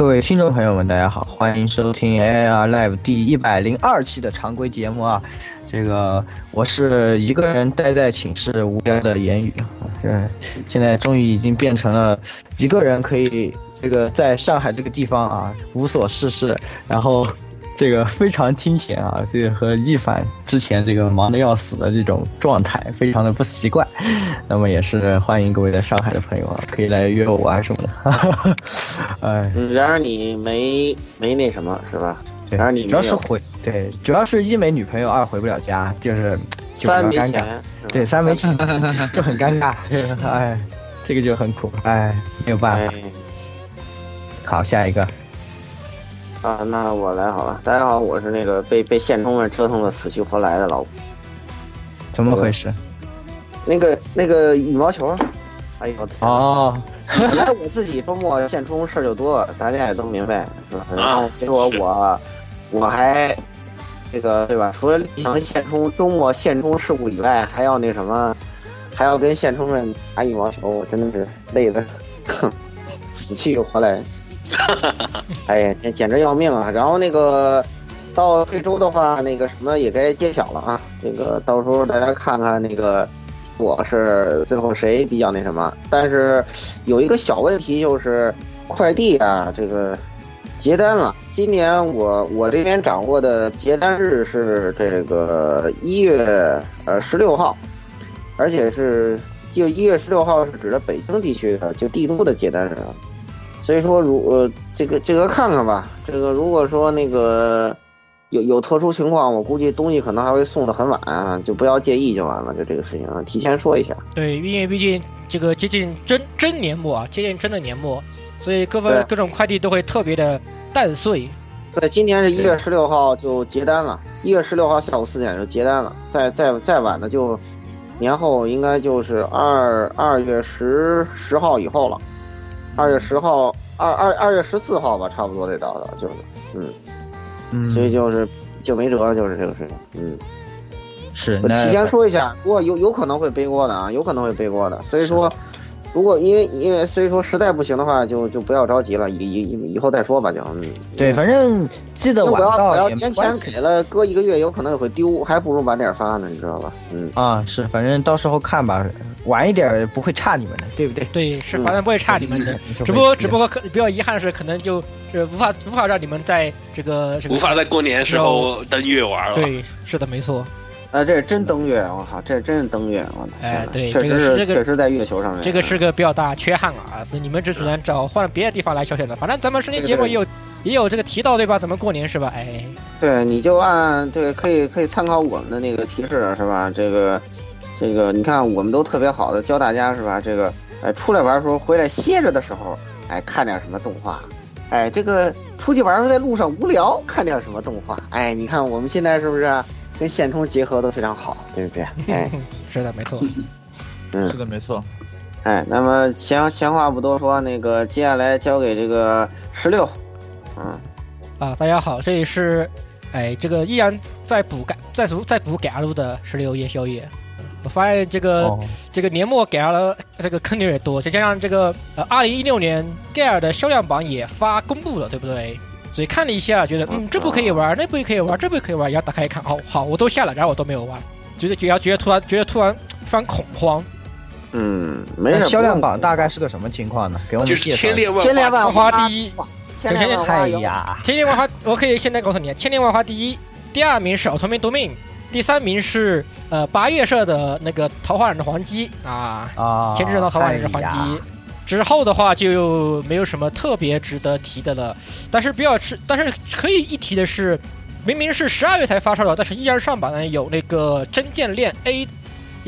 各位听众朋友们，大家好，欢迎收听 AR Live 第一百零二期的常规节目啊。这个我是一个人待在寝室无聊的言语，嗯，现在终于已经变成了一个人可以这个在上海这个地方啊无所事事，然后。这个非常清闲啊，这个和一凡之前这个忙得要死的这种状态，非常的不习惯。那么也是欢迎各位在上海的朋友啊，可以来约我啊什么的。哎，然而你没没那什么是吧？然而你主要是回对，主要是一没女朋友，二回不了家，就是三没钱，对，三没钱 就很尴尬。哎，这个就很苦，哎，没有办法。好，下一个。啊，那我来好了。大家好，我是那个被被现充们折腾的死去活来的老怎么回事？那个那个羽毛球，哎呦哦，本来我自己周末现充事儿就多，大家也都明白是吧？然后结果我我还这个对吧？除了例行现充周末现充事故以外，还要那什么，还要跟现充们打羽毛球，我真的是累的 死去活来。哎呀，简简直要命啊！然后那个到这周的话，那个什么也该揭晓了啊。这个到时候大家看看那个我是最后谁比较那什么。但是有一个小问题就是快递啊，这个结单了。今年我我这边掌握的结单日是这个一月呃十六号，而且是就一月十六号是指的北京地区的就帝都的结单日。所以说，如呃，这个这个看看吧。这个如果说那个有有特殊情况，我估计东西可能还会送的很晚啊，就不要介意就完了。就这个事情啊，提前说一下。对，因为毕竟这个接近真真年末啊，接近真的年末，所以各方各种快递都会特别的淡碎。对，今年是一月十六号就结单了，一月十六号下午四点就结单了。再再再晚的就年后应该就是二二月十十号以后了。二月十号，二二二月十四号吧，差不多得到的，就是，嗯，嗯，所以就是就没辙，就是这个事情，嗯，是。我提前说一下，不过有有可能会背锅的啊，有可能会背锅的，所以说，如果因为因为所以说实在不行的话，就就不要着急了，以以以后再说吧，就，嗯，对，反正记得晚到我要年前给了，搁一个月有可能也会丢，还不如晚点发呢，你知道吧？嗯，啊，是，反正到时候看吧。晚一点不会差你们的，对不对？对，是反正不会差你们的。只不过，只不过可比较遗憾的是，可能就是无法无法让你们在这个无法在过年时候登月玩了。对，是的，没错。啊，这是真登月！我靠，这真是登月！我哎，对，确实是确实在月球上面。这个是个比较大缺憾了啊，所以你们只只能找换别的地方来消遣了。反正咱们时间节目也有也有这个提到对吧？怎么过年是吧？哎，对，你就按对，可以可以参考我们的那个提示是吧？这个。这个你看，我们都特别好的教大家是吧？这个，哎，出来玩的时候，回来歇着的时候，哎，看点什么动画，哎，这个出去玩时候在路上无聊，看点什么动画，哎，你看我们现在是不是跟线充结合都非常好，对不对？哎，是的，没错，嗯，是的，没错。哎，那么闲闲话不多说，那个接下来交给这个十六，嗯，啊，大家好，这里是哎，这个依然在补改，在补在补改路的十六夜宵夜。我发现这个、哦，这个年末改了这个坑有点多，再加上这个呃，二零一六年盖尔的销量榜也发公布了，对不对？所以看了一下，觉得嗯，这部可以玩，那部也可以玩，这部也可以玩，然后打开一看，哦，好，我都下了，然后我都没有玩，觉得觉得觉得突然觉得突然非常恐慌。嗯，没有。销量榜大概是个什么情况呢？给我们就是介绍一下。千恋万千恋万万花第一，千恋万花哎有呀，千年万花，我可以现在告诉你，千年万花第一，第二名是奥特曼夺命，第三名是呃八月社的那个桃花忍的黄鸡啊，啊，前置人的桃花忍的黄哎呀鸡。之后的话就没有什么特别值得提的了，但是比较是，但是可以一提的是，明明是十二月才发售的，但是依然上榜呢有那个真剑链 A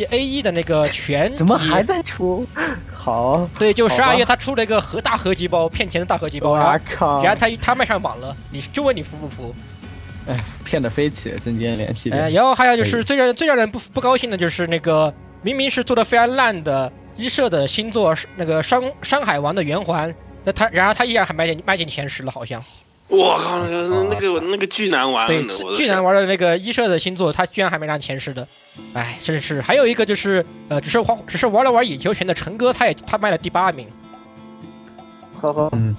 A 一的那个全怎么还在出？好，对，就十二月他出了一个核大合集包，骗钱的大合集包，然后我靠，然后他他卖上榜了，你就问你服不服？哎骗的飞起，真间联系呃，列。然后还有就是最让最让人不不高兴的就是那个明明是做的非常烂的一社的新作，那个山山海王的圆环，那他然而他依然还迈进迈进前十了，好像。我靠，那个那个那个巨难玩，对巨难玩的那个一社的新作，他居然还没上前十的，哎，真是。还有一个就是呃，只是玩只是玩了玩野球拳的陈哥，他也他卖了第八名，呵呵，嗯，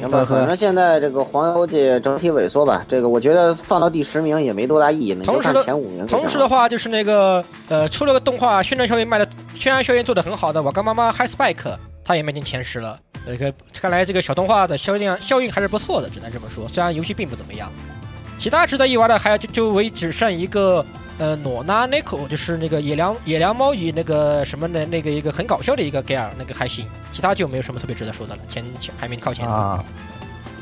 行吧，反正现在这个黄油界整体萎缩吧，这个我觉得放到第十名也没多大意义，同时的前五名。同时的话，就是那个呃，出了个动画宣传效应卖的，宣传效应做的很好的《我跟妈妈 High Spike》，它也迈进前十了。这个看来这个小动画的销量效应还是不错的，只能这么说。虽然游戏并不怎么样，其他值得一玩的还有就就唯只剩一个呃诺纳 Neko，就是那个野良野良猫与那个什么的那个一个很搞笑的一个 g a r 那个还行，其他就没有什么特别值得说的了。前前排名靠前。啊，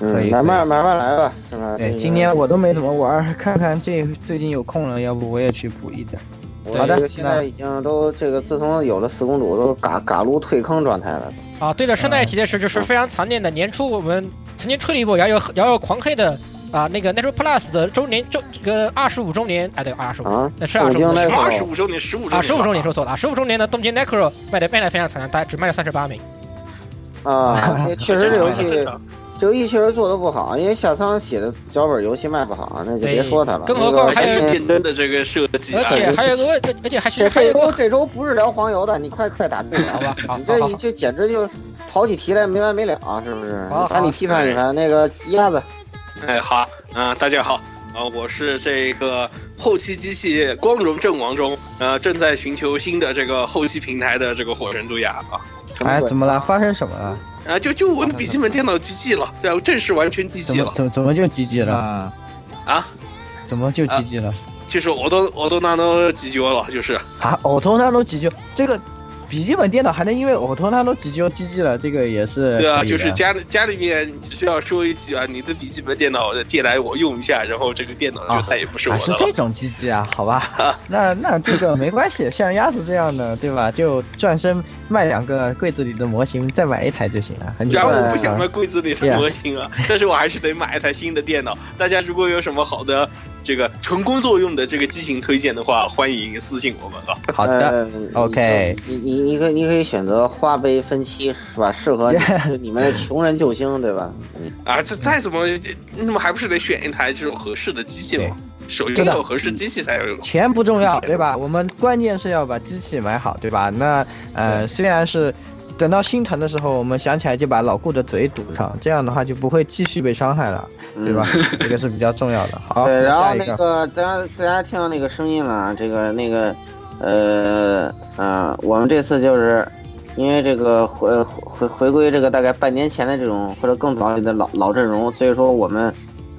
可以嗯，慢慢慢慢来吧，是吧？对，今年我都没怎么玩，看看这最近有空了，要不我也去补一点。好的现在已经都这个自从有了四公主，都嘎嘎撸退坑状态了。啊，对了，顺带一提的是，就是非常残念的，年初我们曾经吹了一波摇摇摇摇狂黑的啊，那个 Natural Plus 的周年周这个二十五周年，哎对，二十五，啊，那是二十五东京年二十五周年，十五周年啊，十五周年说说错了，十五周年的东京 Necro 卖的卖的非常惨，大概只卖了三十八名。啊，这确实这游戏这游戏确实做的不好，因为下仓写的脚本游戏卖不好，那就别说他了。更何况还是简单的这个设计啊，而且还有个，而且还是这还有个，这周这周不是聊黄油的，你快快打对了。好吧，你这这简直就跑起题来没完没了，是不是好好？赶紧批判一番那个鸭子。哎，好，嗯、大家好，啊、我是这个后期机器光荣阵亡中，呃，正在寻求新的这个后期平台的这个火神杜亚啊，哎，怎么了？发生什么了？啊，就就我的笔记本电脑 GG 了，对啊，我正式完全怎 GG 了怎么怎么就 GG 了？啊，啊，怎么就 GG 了？就是我都我都拿到 GG 了，就是啊，我都那都 GG，这个笔记本电脑还能因为偶头那都 GG 就 GG 了，这个也是对啊，就是家里家里面只需要说一句啊，你的笔记本电脑借来我用一下，然后这个电脑就再也不是我啊的了。是这种机器啊，好吧，那那这个没关系，像鸭子这样的，对吧？就转身卖两个柜子里的模型，再买一台就行了，很简然后单。我不想卖柜子里的模型啊，但是我还是得买一台新的电脑。大家如果有什么好的这个纯工作用的这个机型推荐的话，欢迎私信我们啊。好的，呃 OK 你你你可以你可以选择花呗分期是吧？适合你 你们的穷人救星对吧？嗯啊，这再怎么这那么还不是得选一台这种合适的机器吗？首先对的要有合适机器才有用。钱不重要，对吧？我们关键是要把机器买好，对吧？那呃，虽然是等到心疼的时候，我们想起来就把老顾的嘴堵上，这样的话就不会继续被伤害了，对吧？这个是比较重要的。好，对，然后那个，大家大家听到那个声音了啊，这个那个呃呃，我们这次就是因为这个回回回归这个大概半年前的这种或者更早的老老阵容，所以说我们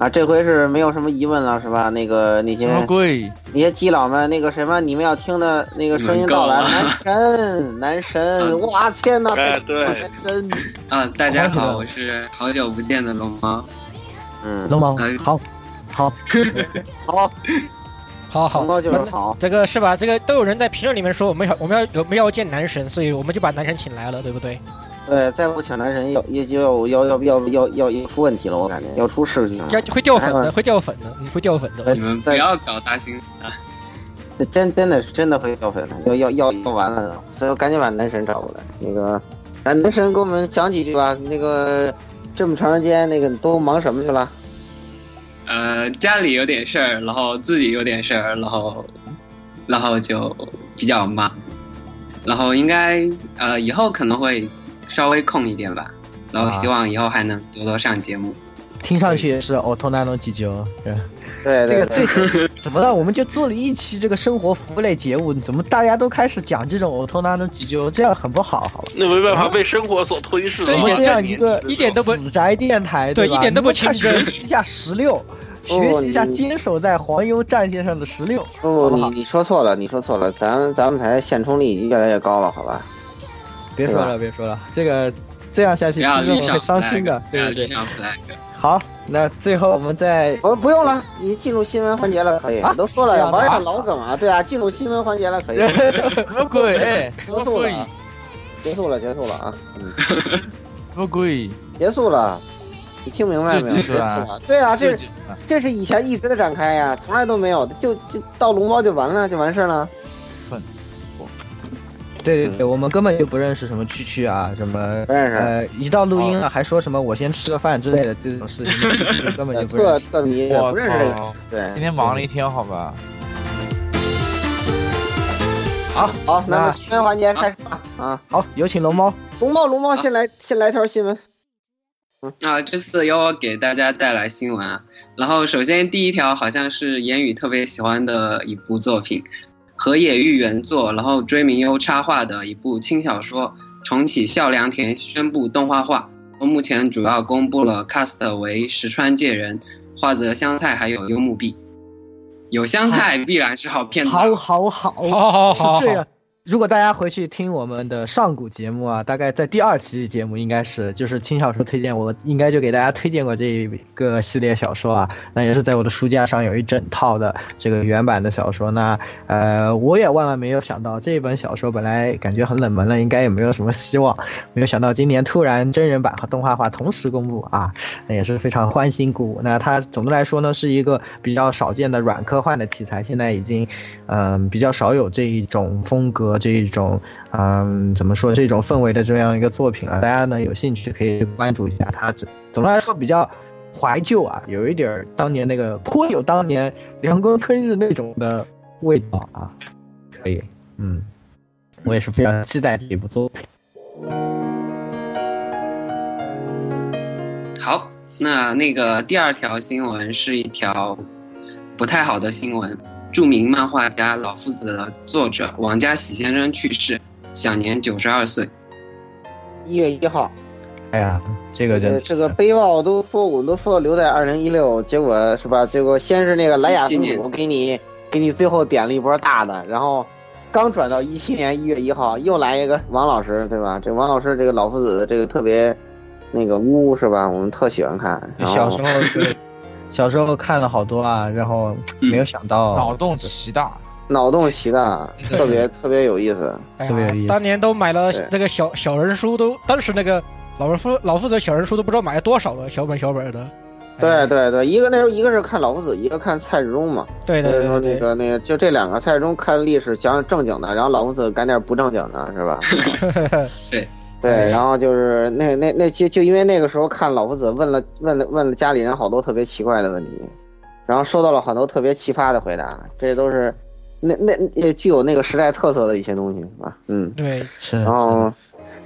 啊这回是没有什么疑问了，是吧？那个那些什么鬼？那些基佬们，那个什么，你们要听的那个声音到来，男神男神，哇天哪，哎对男神，啊，大家好，我是好久不见的龙猫。嗯，龙王哎，好，好，好，好好龙，猫就是好，这个是吧？这个都有人在评论里面说我们要我们要我们要见男神，所以我们就把男神请来了，对不对？对，再不抢男神要也就要要要要要要要出问题了，我感觉要出事情了，要会掉粉的，会掉粉的，你，会掉粉的。你们不要搞大猩啊！这真真的是真的会掉粉的，要要要要完了，所以我赶紧把男神找过来，那个让男神给我们讲几句吧，那个这么长时间那个都忙什么去了？呃，家里有点事儿，然后自己有点事儿，然后，然后就比较忙，然后应该呃以后可能会稍微空一点吧，然后希望以后还能多多上节目。听上去也是哦，头南龙急救，对对这个对对，这怎么了？我们就做了一期这个生活服务类节目，怎么大家都开始讲这种呕吐那种急救，这样很不好，好吧？那没办法，被生活所吞噬了。我们这样一个一点都不死宅电台，吧对一点都不你们快清真学习一下十六，哦学习一下坚守在黄油战线上的十六，不不，不你你说错了，你说错了，咱咱们台现充率已经越来越高了，好吧？别说了，别说了，这个这样下去听众会伤心的对对对。好，那最后我们再哦，不用了，你进入新闻环节了，可以。啊都说了玩上老梗啊，对啊，进入新闻环节了，可以。什么鬼？结么鬼？束了啊，结束了，结束了啊，嗯，什么鬼？结束了。你听明白没有？结束了。对啊，这这这是以前一直的展开呀，从来都没有的，就就到龙猫就完了，就完事儿了。粪，对对对，我们根本就不认识什么蛐蛐啊，什么呃，一到录音了还说什么我先吃个饭之类的这种事情，根本就不认特识。特迷，我不认识这个。对，今天忙了一天，好吧？好，好，那那么新闻环节开始吧。啊，好，有请龙猫。龙猫，龙猫先来，先来条新闻。啊，这次由我给大家带来新闻啊。然后首先第一条好像是言语特别喜欢的一部作品，河野裕原作，然后追名优插画的一部轻小说《重启孝良田》宣布动画化。目前主要公布了 cast 为石川界人、花泽香菜还有幽木碧。有香菜必然是好片。好好好，好好好是这样。如果大家回去听我们的上古节目啊，大概在第二期节目应该是就是轻小说推荐，我应该就给大家推荐过这一个系列小说啊。那也是在我的书架上有一整套的这个原版的小说。那呃，我也万万没有想到这本小说本来感觉很冷门了，应该也没有什么希望，没有想到今年突然真人版和动画化同时公布啊，那也是非常欢欣鼓舞。那它总的来说呢，是一个比较少见的软科幻的题材，现在已经嗯、比较少有这一种风格、这一种嗯、怎么说这种氛围的这样一个作品啊。大家呢有兴趣可以关注一下它。总总的来说比较怀旧啊，有一点当年那个颇有当年凉宫春日那种的味道啊，可以，嗯，我也是非常期待这部作品。好，那那个第二条新闻是一条不太好的新闻。著名漫画家老夫子的作者王家喜先生去世，享年九十二岁。一月一号，哎呀，这个真的呃这个悲报都说我们都说留在二零一六，结果是吧？结果先是那个莱雅公主给你给你最后点了一波大的，然后刚转到一七年一月一号又来一个王老师，对吧？这王老师这个老夫子这个特别那个污是吧？我们特喜欢看。小时候是小时候看了好多啊，然后没有想到脑洞奇大，脑洞奇大，特别特别有意思。哎特别有意思，当年都买了那个小小人书，都当时那个老夫老夫子小人书都不知道买了多少了，小本小本的。对哎对对，一个那时候一个是看老夫子，一个看蔡志忠嘛。对对对那个那个就这两个，蔡志忠看历史讲正经的，然后老夫子干点不正经的，是吧？对，对，然后就是那那那就就因为那个时候看老夫子问了问了问了家里人好多特别奇怪的问题，然后收到了很多特别奇葩的回答，这都是那那也具有那个时代特色的一些东西啊，嗯，对，是，然后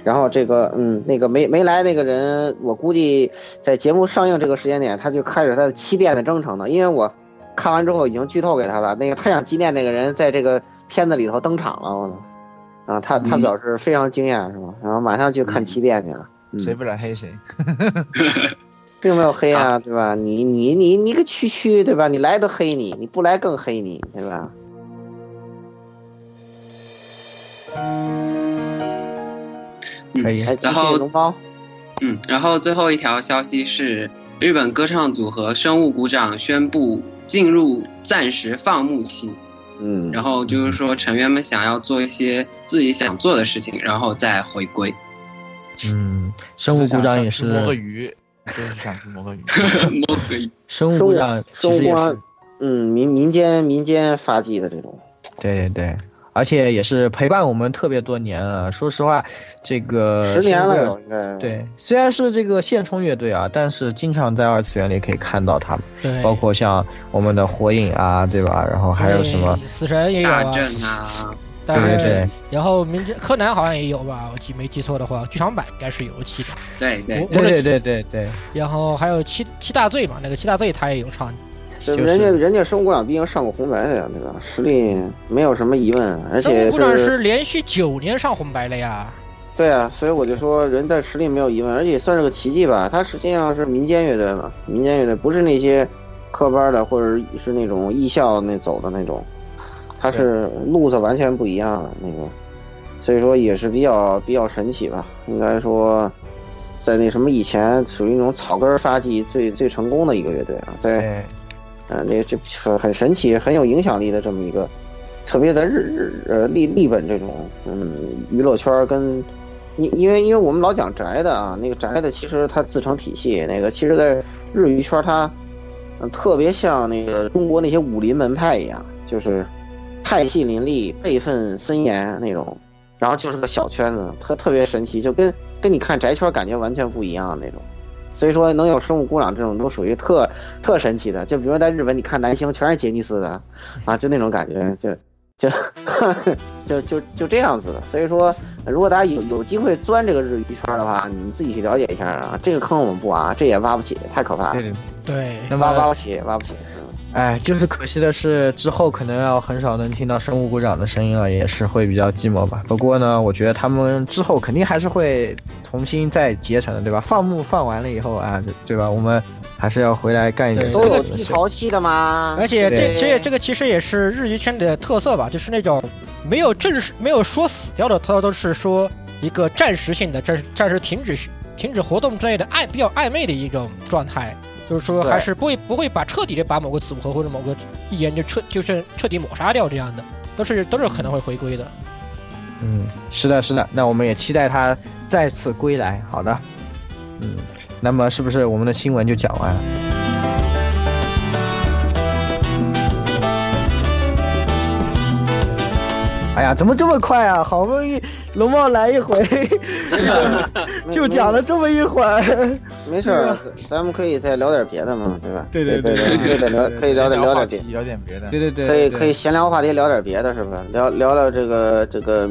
然后这个嗯那个没没来那个人，我估计在节目上映这个时间点，他就开始他的七变的征程了，因为我看完之后已经剧透给他了，那个他想纪念那个人在这个片子里头登场了，我操！啊，他他嗯表示非常惊讶，是吧？然后马上去看七遍去了。嗯谁不染黑谁。并没有黑啊，对吧？你你你你个区区，对吧？你来都黑你，你不来更黑你，对吧？可以然后龙猫，嗯，然后最后一条消息是，日本歌唱组合生物鼓掌宣布进入暂时放牧期，嗯，然后就是说成员们想要做一些自己想做的事情，然后再回归。嗯，生物鼓掌也是。摸个，鱼，就是想去摸个鱼。摸个鱼生物鼓掌其实也是。生物，嗯，民民间民间发迹的这种，对对对，而且也是陪伴我们特别多年了。说实话，这个十年了应该。对，虽然是这个现充乐队啊，但是经常在二次元里可以看到他们，对，包括像我们的火影啊，对吧？然后还有什么？死神也有啊，大阵啊，对对对，然后名侦柯南好像也有吧，我记没记错的话，剧场版应该是有我记得。对对，对对对对对，然后还有七七大罪嘛，那个七大罪他也有唱。就是人家人家生物鼓掌毕竟上过红白的呀，对吧？实力没有什么疑问，而且物鼓掌是连续九年上红白了呀。对啊，所以我就说人在实力没有疑问，而且算是个奇迹吧。他实际上是民间乐队嘛，民间乐队不是那些科班的或者是那种艺校那走的那种，他是路子完全不一样的那个，所以说也是比较比较神奇吧。应该说，在那什么以前属于那种草根发迹最最成功的一个乐队啊，在对呃，那这很很神奇、很有影响力的这么一个，特别在日日呃立立本这种嗯娱乐圈跟，因因为因为我们老讲宅的啊，那个宅的其实它自成体系，那个其实在日娱圈它，呃特别像那个中国那些武林门派一样，就是派系林立、辈分森严那种，然后就是个小圈子，特特别神奇，就跟跟你看宅圈感觉完全不一样那种。所以说能有生物孤掌这种都属于特特神奇的，就比如说在日本你看男星全是杰尼斯的，啊，就那种感觉，就就 就就就这样子的。所以说，如果大家有有机会钻这个日娱圈的话，你们自己去了解一下啊，这个坑我们不挖，这也挖不起，太可怕了对，对。对，那挖挖，不起，挖不起。嗯哎，就是可惜的是，之后可能要很少能听到生物鼓掌的声音了，也是会比较寂寞吧。不过呢，我觉得他们之后肯定还是会重新再结成的，对吧？放牧放完了以后啊，对对吧？我们还是要回来干一点对都有潮期的嘛，而且这对这这个其实也是日娱圈的特色吧，就是那种没有正式没有说死掉的，它都是说一个暂时性的、暂暂时停止停止活动之类的暧比较暧昧的一种状态。就是说，还是不会不会把彻底的把某个组合或者某个艺人就彻就是彻底抹杀掉这样的，都是都是可能会回归的。嗯，是的，是的。那我们也期待他再次归来。好的，嗯，那么是不是我们的新闻就讲完了？哎呀，怎么这么快啊？好不容易龙猫来一回，就讲了这么一会儿。没事儿，咱们可以再聊点别的嘛，对吧？对对对对可以再聊，可以聊点聊点别，聊点别的。对对对，可以可以闲聊话题，聊点别的，是吧？聊聊聊这个这个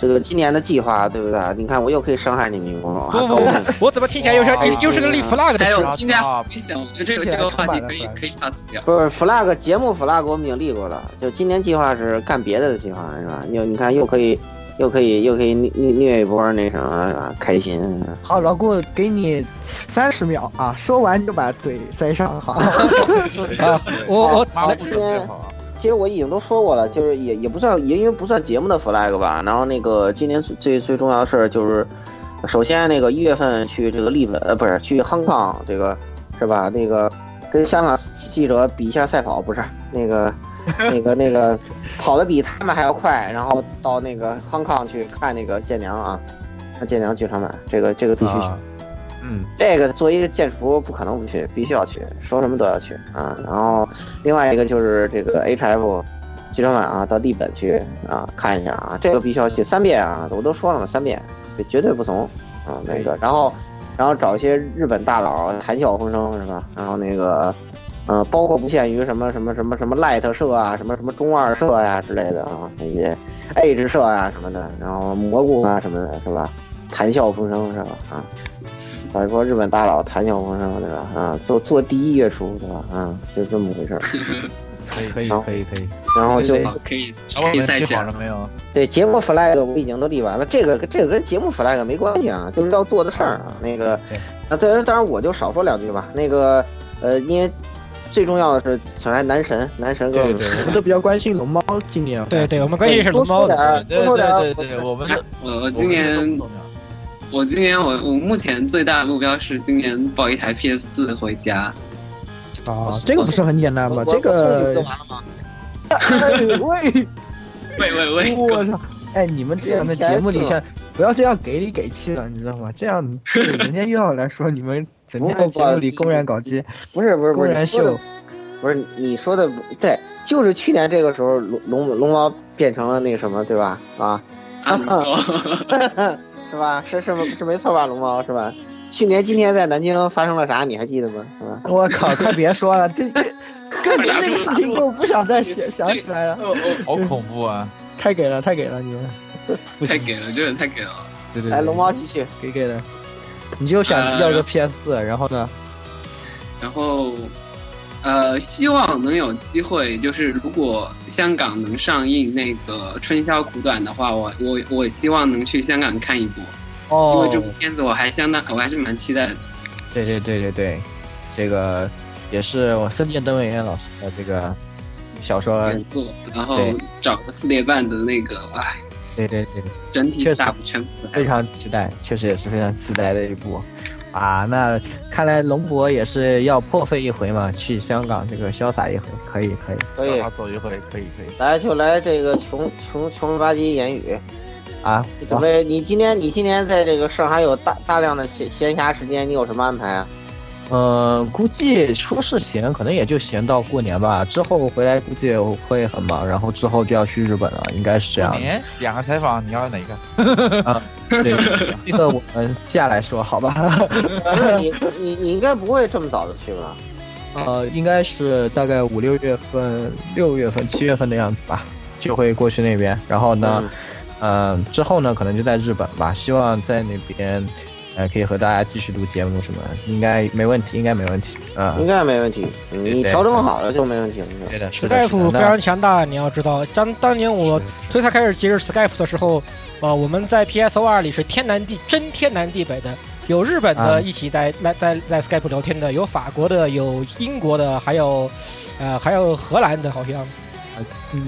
这个今年的计划，对不对？你看我又可以伤害你们公众，不不不，我怎么听起来又是又又是个立 flag 的还事有今天回想，我觉得这个这个话题可以可以 pass 掉。不是 flag 节目 flag 我们已经立过了，就今年计划是干别的的计划，是吧？又你看又可以又可以又可以虐虐虐一波那什么，是吧？开心。好，老顾给你三十秒啊，说完就把嘴塞上，好。啊！我我妈不准备好啊。其实我已经都说过了，就是也也不算，也因为不算节目的 flag 吧。然后那个今年最最最重要的事儿就是，首先那个一月份去这个利本，呃，不是去 Hong Kong 这个是吧？那个跟香港记者比一下赛跑，不是那个 那个那个跑得比他们还要快，然后到那个 Hong Kong 去看那个剑娘啊，看剑娘剧场版，这个这个必须去。啊嗯，这个作为一个剑厨不可能不去，必须要去，说什么都要去啊。然后另外一个就是这个 HF 剧场版啊，到立本去啊看一下啊，这个必须要去三遍啊，我都说了嘛，三遍，这绝对不怂啊。那个，然后然后找一些日本大佬谈笑风生是吧？然后那个。呃，包括不限于什么什么什么什么 Light 社啊，什么什么中二社呀、之类的啊，那些 Age 社呀、什么的，然后蘑菇啊什么的，是吧？谈笑风生是吧？啊，找一波日本大佬谈笑风生，对吧？啊，做做第一月初，对吧？啊，就这么回事儿。可以可以可以可以。然后就可以小伙们记可以赛起来好了没有？对节目 flag 我已经都立完了，这个这个跟节目 flag 没关系啊，就是要做的事儿啊。那个，那当然当然我就少说两句吧。那个呃，因为最重要的是请来男神，男神哥们对对，我们都比较关心龙猫今年。对对，我们关心是龙猫的。多说点儿，对多说点对对对，我们的我我今年我今年我我目前最大的目标是今年抱一台 PS 四回家。啊，这个不是很简单吗？这个我送你就，完了吗？哎 喂，喂喂喂，我操！哎，你们这样的节目里像不要这样给里给气的，你知道吗？这样这个人家又要来说你们整天在节目里公然搞基，不是不是不公然是，你说的秀。不是你说的对，就是去年这个时候，龙龙龙猫变成了那个什么，对吧？啊，啊，是吧？是是是没错吧？龙猫是吧？去年今天在南京发生了啥？你还记得吗？是吧？我靠，快别说了，这 这跟您那个事情就不想再想想起来了，好恐怖啊！太给了，太给了你们，太给了，真的太给了。对对对，来，龙猫继续。给给的，你就想呃要一个 PS 四，然后呢？然后，呃，希望能有机会，就是如果香港能上映那个《春宵苦短》的话，我我我希望能去香港看一部。哦，因哦为这部片子我还相当，我还是蛮期待的。对对对对对，这个也是我森见登美彦老师的这个小说，原作，然后找个四点半的那个，哎，对对对，整体确实大不非常期待，确实也是非常期待的一部。啊，那看来龙博也是要破费一回嘛，去香港这个潇洒一回，可以可以。可以走一回，可以可以。来就来这个穷穷穷吧唧言语，啊，准备你今天你今天在这个上海有大大量的闲闲暇时间，你有什么安排啊？呃，估计说是闲，可能也就闲到过年吧。之后回来估计会很忙，然后之后就要去日本了，应该是这样的。过年两个采访，你要哪个？对，这个我们下来说好吧。你你你应该不会这么早的去吧？呃，应该是大概五六月份、六月份、七月份的样子吧，就会过去那边。然后呢，嗯、之后呢，可能就在日本吧。希望在那边，呃，可以和大家继续录节目什么，应该没问题，应该没问题。啊、应该没问题，你调整好了就没问题了。对的，是的，是 Skype。非常强大，你要知道，当当年我是最才开始接触 Skype 的时候，呃，我们在 PSO 二里是天南地真天南地北的，有日本啊的一起在在在在 Skype 聊天的，有法国的，有英国的，还有呃还有荷兰的，好像嗯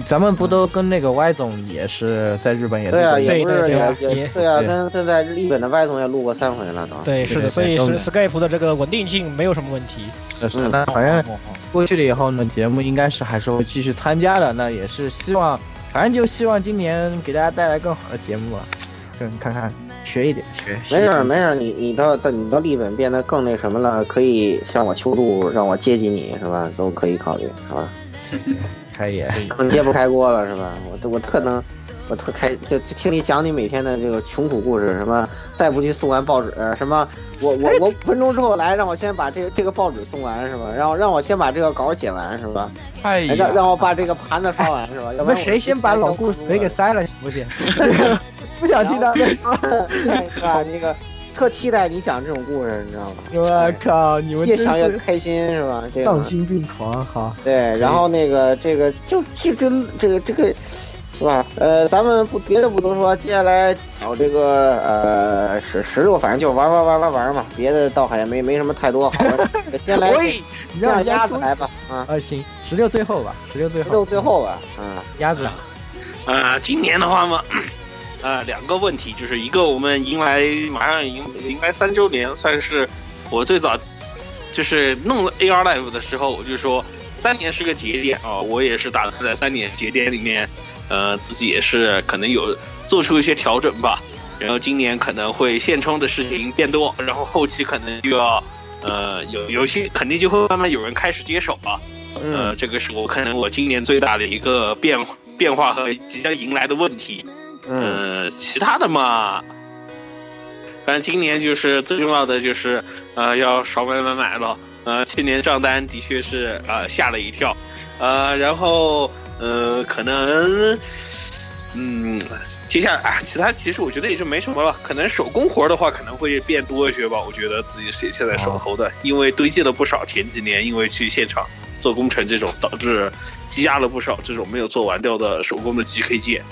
咱们不都跟那个 Y 总也是在日本也录对啊，也不是对对也对也对啊，跟正在日本的 Y 总也录过三回了都。对是的，所以是 Skype 的这个稳定性没有什么问题。的是的嗯那反正哦过去了以后呢，节目应该是还是会继续参加的。那也是希望，反正就希望今年给大家带来更好的节目啊，嗯看看学一点学。没事儿没事儿，你你到到你到日本变得更那什么了，可以向我求助，让我接济你是吧？都可以考虑是吧？可以。更揭不开锅了是吧？我我特能，我特开就就听你讲你每天的这个穷苦故事，什么再不去送完报纸，呃什么我我我五分钟之后来，让我先把这个这个报纸送完是吧？然后让我先把这个稿写完是吧？哎呀，让让我把这个盘子刷完是吧？要不谁先把老顾谁给塞了，行不行？不想听他再说。是吧？那个特期待你讲这种故事，你知道吗？我靠，你们越想越开心是吧？这个丧心病狂，好。对，然后那个这个就就这这个这个是吧？呃，咱们不别的不多说，接下来找这个呃十十六，反正就玩玩玩玩玩嘛，别的倒好像没没什么太多好的。先来喂，让鸭子来吧，啊，啊，行，十六最后吧，十六最后，十六最后吧，啊，鸭子，啊，今年的话嘛，啊，两个问题，就是一个我们迎来马上迎迎来三周年，算是我最早就是弄 AR Live 的时候，我就说三年是个节点啊，我也是打算在三年节点里面，呃，自己也是可能有做出一些调整吧。然后今年可能会现充的事情变多，然后后期可能就要，呃，有有些肯定就会慢慢有人开始接手了。呃，这个是我可能我今年最大的一个变变化和即将迎来的问题。嗯呃，其他的嘛，反正今年就是最重要的就是呃要少买买买了。呃，去年账单的确是呃吓了一跳，呃，然后呃可能嗯接下来啊，其他其实我觉得也就没什么了。可能手工活的话可能会变多一些吧。我觉得自己现现在手头的，因为堆积了不少前几年因为去现场做工程这种，导致积压了不少这种没有做完掉的手工的 GK 件。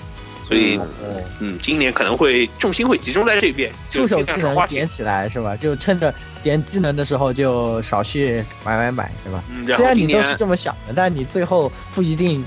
所以，嗯嗯，今年可能会重心会集中在这边，就助手技能点。起来是吧？就趁着点技能的时候就少去买买买，对吧？嗯，然虽然你都是这么想的，但你最后不一定，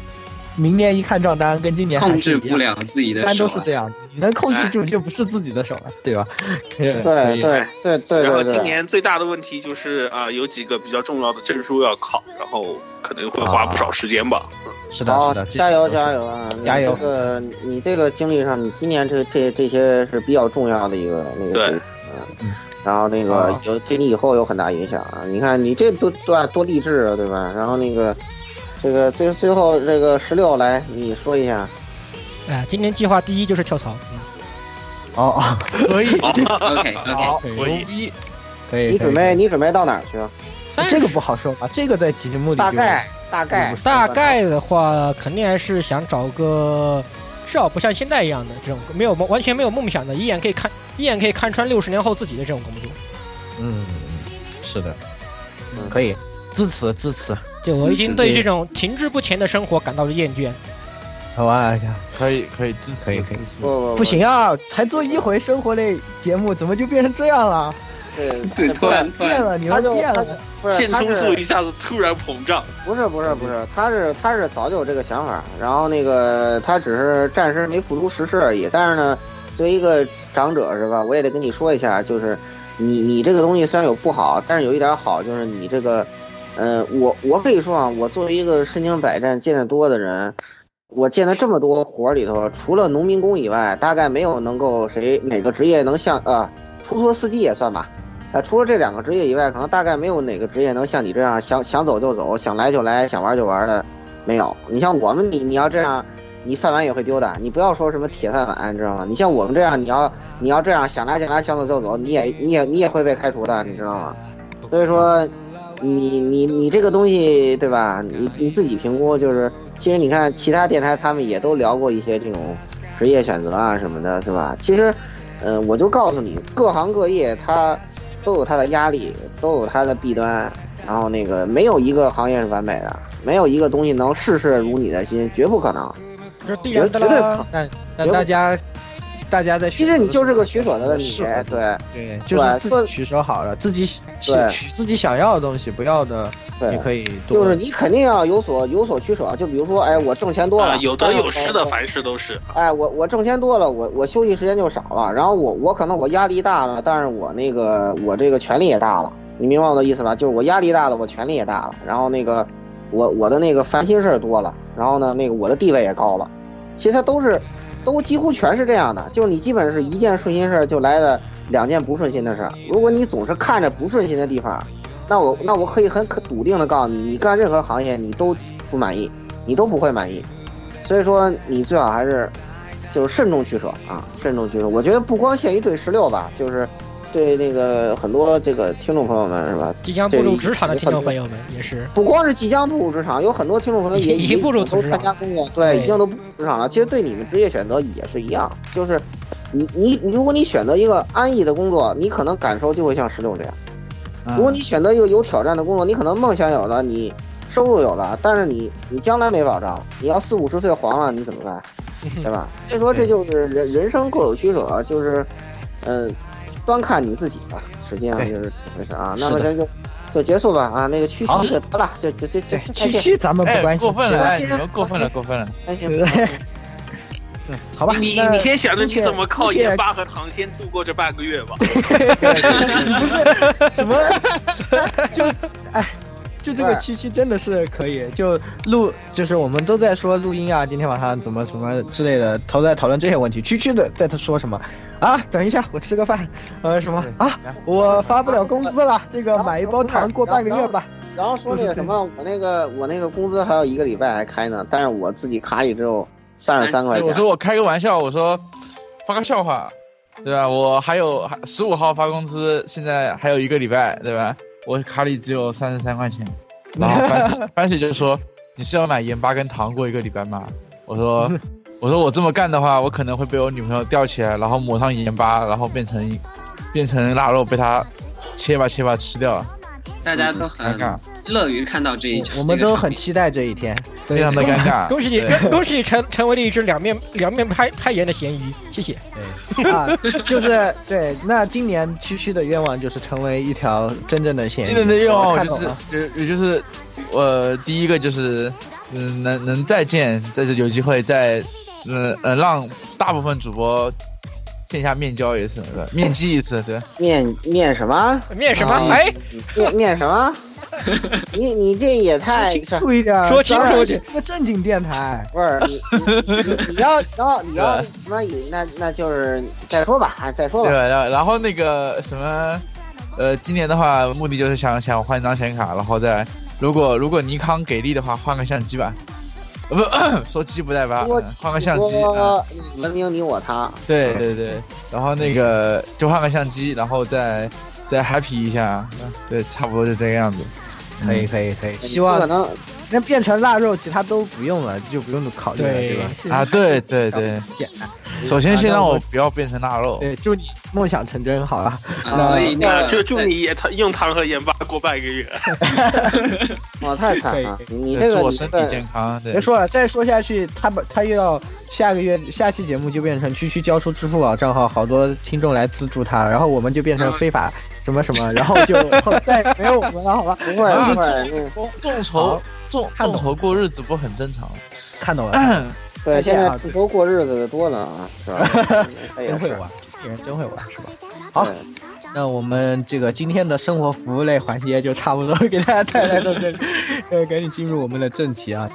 明年一看账单跟今年还控制是一样，不了自己一般的手、啊。都是这样，你能控制住就不是自己的手了，对吧？对 对对对对然后，今年最大的问题就是啊、有几个比较重要的证书要考，然后可能会花不少时间吧。是的，是的，，加油加油啊！加油你这个你这个经历上，你今年这这这些是比较重要的一个那个对事嗯嗯，然后那个啊有对你以后有很大影响啊！你看你这多多多励志啊，对吧？然后那个这个最最后这个十六来，你说一下。哎，今年计划第一就是跳槽。嗯，哦哦，可以，OK OK，好，可以牛逼，可以。你准备你准备到哪儿去？这个不好说啊？这个在题目里就大概大概大概的话，肯定还是想找个至少不像现在一样的这种没有完全没有梦想的，一眼可以看一眼可以看穿六十年后自己的这种工作。嗯，是的，嗯可以支持支持。就我已经对这种停滞不前的生活感到了厌倦。好吧，可以可以支持可以可以支持不，行啊，才做一回生活类节目，怎么就变成这样了？对对，突然，变了，你们变了。不是现充数一下子突然膨胀，不是不是不是，他是他是早就有这个想法，然后那个他只是暂时没付诸实施而已。但是呢，作为一个长者是吧，我也得跟你说一下，就是你你这个东西虽然有不好，但是有一点好，就是你这个，嗯，我我可以说啊，我作为一个身经百战、见得多的人，我见的这么多活儿里头，除了农民工以外，大概没有能够谁哪个职业能像呃出租司机也算吧。啊，除了这两个职业以外，可能大概没有哪个职业能像你这样想想走就走，想来就来，想玩就玩的，没有。你像我们，你你要这样，你饭碗也会丢的。你不要说什么铁饭碗，你知道吗？你像我们这样，你要你要这样想来就来，想走就走，你也你也你也会被开除的，你知道吗？所以说，你你你这个东西，对吧？你你自己评估，就是其实你看其他电台他们也都聊过一些这种职业选择啊什么的，是吧？其实，嗯、我就告诉你，各行各业它都有它的压力，都有它的弊端，然后那个没有一个行业是完美的，没有一个东西能事事如你的心，绝不可能。这必绝然的啦绝对不可能。但但大家大家在其实你就是个取舍的问题对对，就是自己取舍好了，自己对取自己想要的东西，不要的对你。可以多就是你肯定要有所有所取舍，就比如说，哎，我挣钱多了，啊，有得有失的，凡事都是。哎，我我挣钱多了，我我休息时间就少了，然后我我可能我压力大了，但是我那个我这个权利也大了，你明白我的意思吧？就是我压力大了，我权利也大了，然后那个我我的那个烦心事儿多了，然后呢，那个我的地位也高了，其实它都是都几乎全是这样的，就是你基本是一件顺心事就来了两件不顺心的事，如果你总是看着不顺心的地方，那我那我可以很可笃定的告诉你，你干任何行业你都不满意，你都不会满意。所以说你最好还是就是慎重取舍啊，慎重取舍。我觉得不光限于对十六吧，就是对那个很多这个听众朋友们是吧？即将步入职场的听众朋友们也是，不光是即将步入职场，有很多听众朋友也已经步入都职场参加工作，对，已经都步入职场了。其实对你们职业选择也是一样，就是你你你，如果你选择一个安逸的工作，你可能感受就会像十六这样。如果你选择一个有挑战的工作，你可能梦想有了，你收入有了，但是你你将来没保障，你要四五十岁黄了，你怎么办？对吧？所以说这就是人人生各有取舍，就是嗯，端看你自己吧。实际上就是这事啊。那么咱就就结束吧啊，那个区好区就得了，就就就就。区区咱们不哎关，心，过分了，过分了，过分了。担心对 好吧，你你先想着你怎么靠盐巴和糖先度过这半个月吧。什么？就哎，就这个七七真的是可以，就录就是我们都在说录音啊，今天晚上怎么什么之类的，都在讨论这些问题。区区的在他说什么啊？等一下，我吃个饭。呃，什么啊？我发不了工资了，这个买一包糖过半个月吧。然后说那个什么，我那个我那个工资还有一个礼拜还开呢，但是我自己卡里只有三十三块钱。哎我说我开个玩笑，我说发个笑话，对吧？我还有十五号发工资，现在还有一个礼拜，对吧？我卡里只有三十三块钱，然后 Fancy Fancy 就说你是要买盐巴跟糖过一个礼拜吗？我说我说我这么干的话，我可能会被我女朋友吊起来，然后抹上盐巴，然后变成变成腊肉被她切吧切吧吃掉，大家都尴很尬，乐于看到这一我们都很期待这一天。非常的尴尬。恭喜你，恭喜你成成为了一只两面两面拍拍盐的咸鱼，谢谢。啊，就是对。那今年区区的愿望就是成为一条真正的咸鱼。今年的愿望就是我看懂了，就也就是，呃，第一个就是，嗯，能能再见，再次有机会再，嗯呃，让大部分主播线下面交一次，对？面基一次，对。面面什么？面什么？啊哎，面面什么？你你这也太说清楚一点，说清楚是个正经电台。不是你你要你要你要对什么？那那就是再说吧，啊，再说吧。对？然后然后那个什么，呃，今年的话，目的就是想想换一张显卡，然后再如果如果尼康给力的话，换个相机吧。呃不，说鸡不带吧，换个相机。啊文明你我他，对对对，然后那个就换个相机，然后再再 happy 一下，嗯对，差不多就这个样子。可以可以可以，希望可望能那变成腊肉，其他都不用了，就不用考虑了，对对吧？啊，对对对，简单。首先先让我不要变成腊肉。对，祝你梦想成真，好了。啊所以那就祝你也糖用糖和盐巴过半个月。哇 太惨了，你对这个我身体健康。别，说了，再说下去，他把他又要下个月下期节目就变成区区交出支付宝账号，好多听众来资助他，然后我们就变成非法什么什么，然后就 后再也没有我们了，好吧？不会啊不会，那个众众筹众众筹过日子不很正常？看懂了，对现在不都过日子的多了啊，是吧？真会玩，这人真会玩，是吧？好，那我们这个今天的生活服务类环节就差不多给大家带来到这里，呃，赶紧进入我们的正题啊。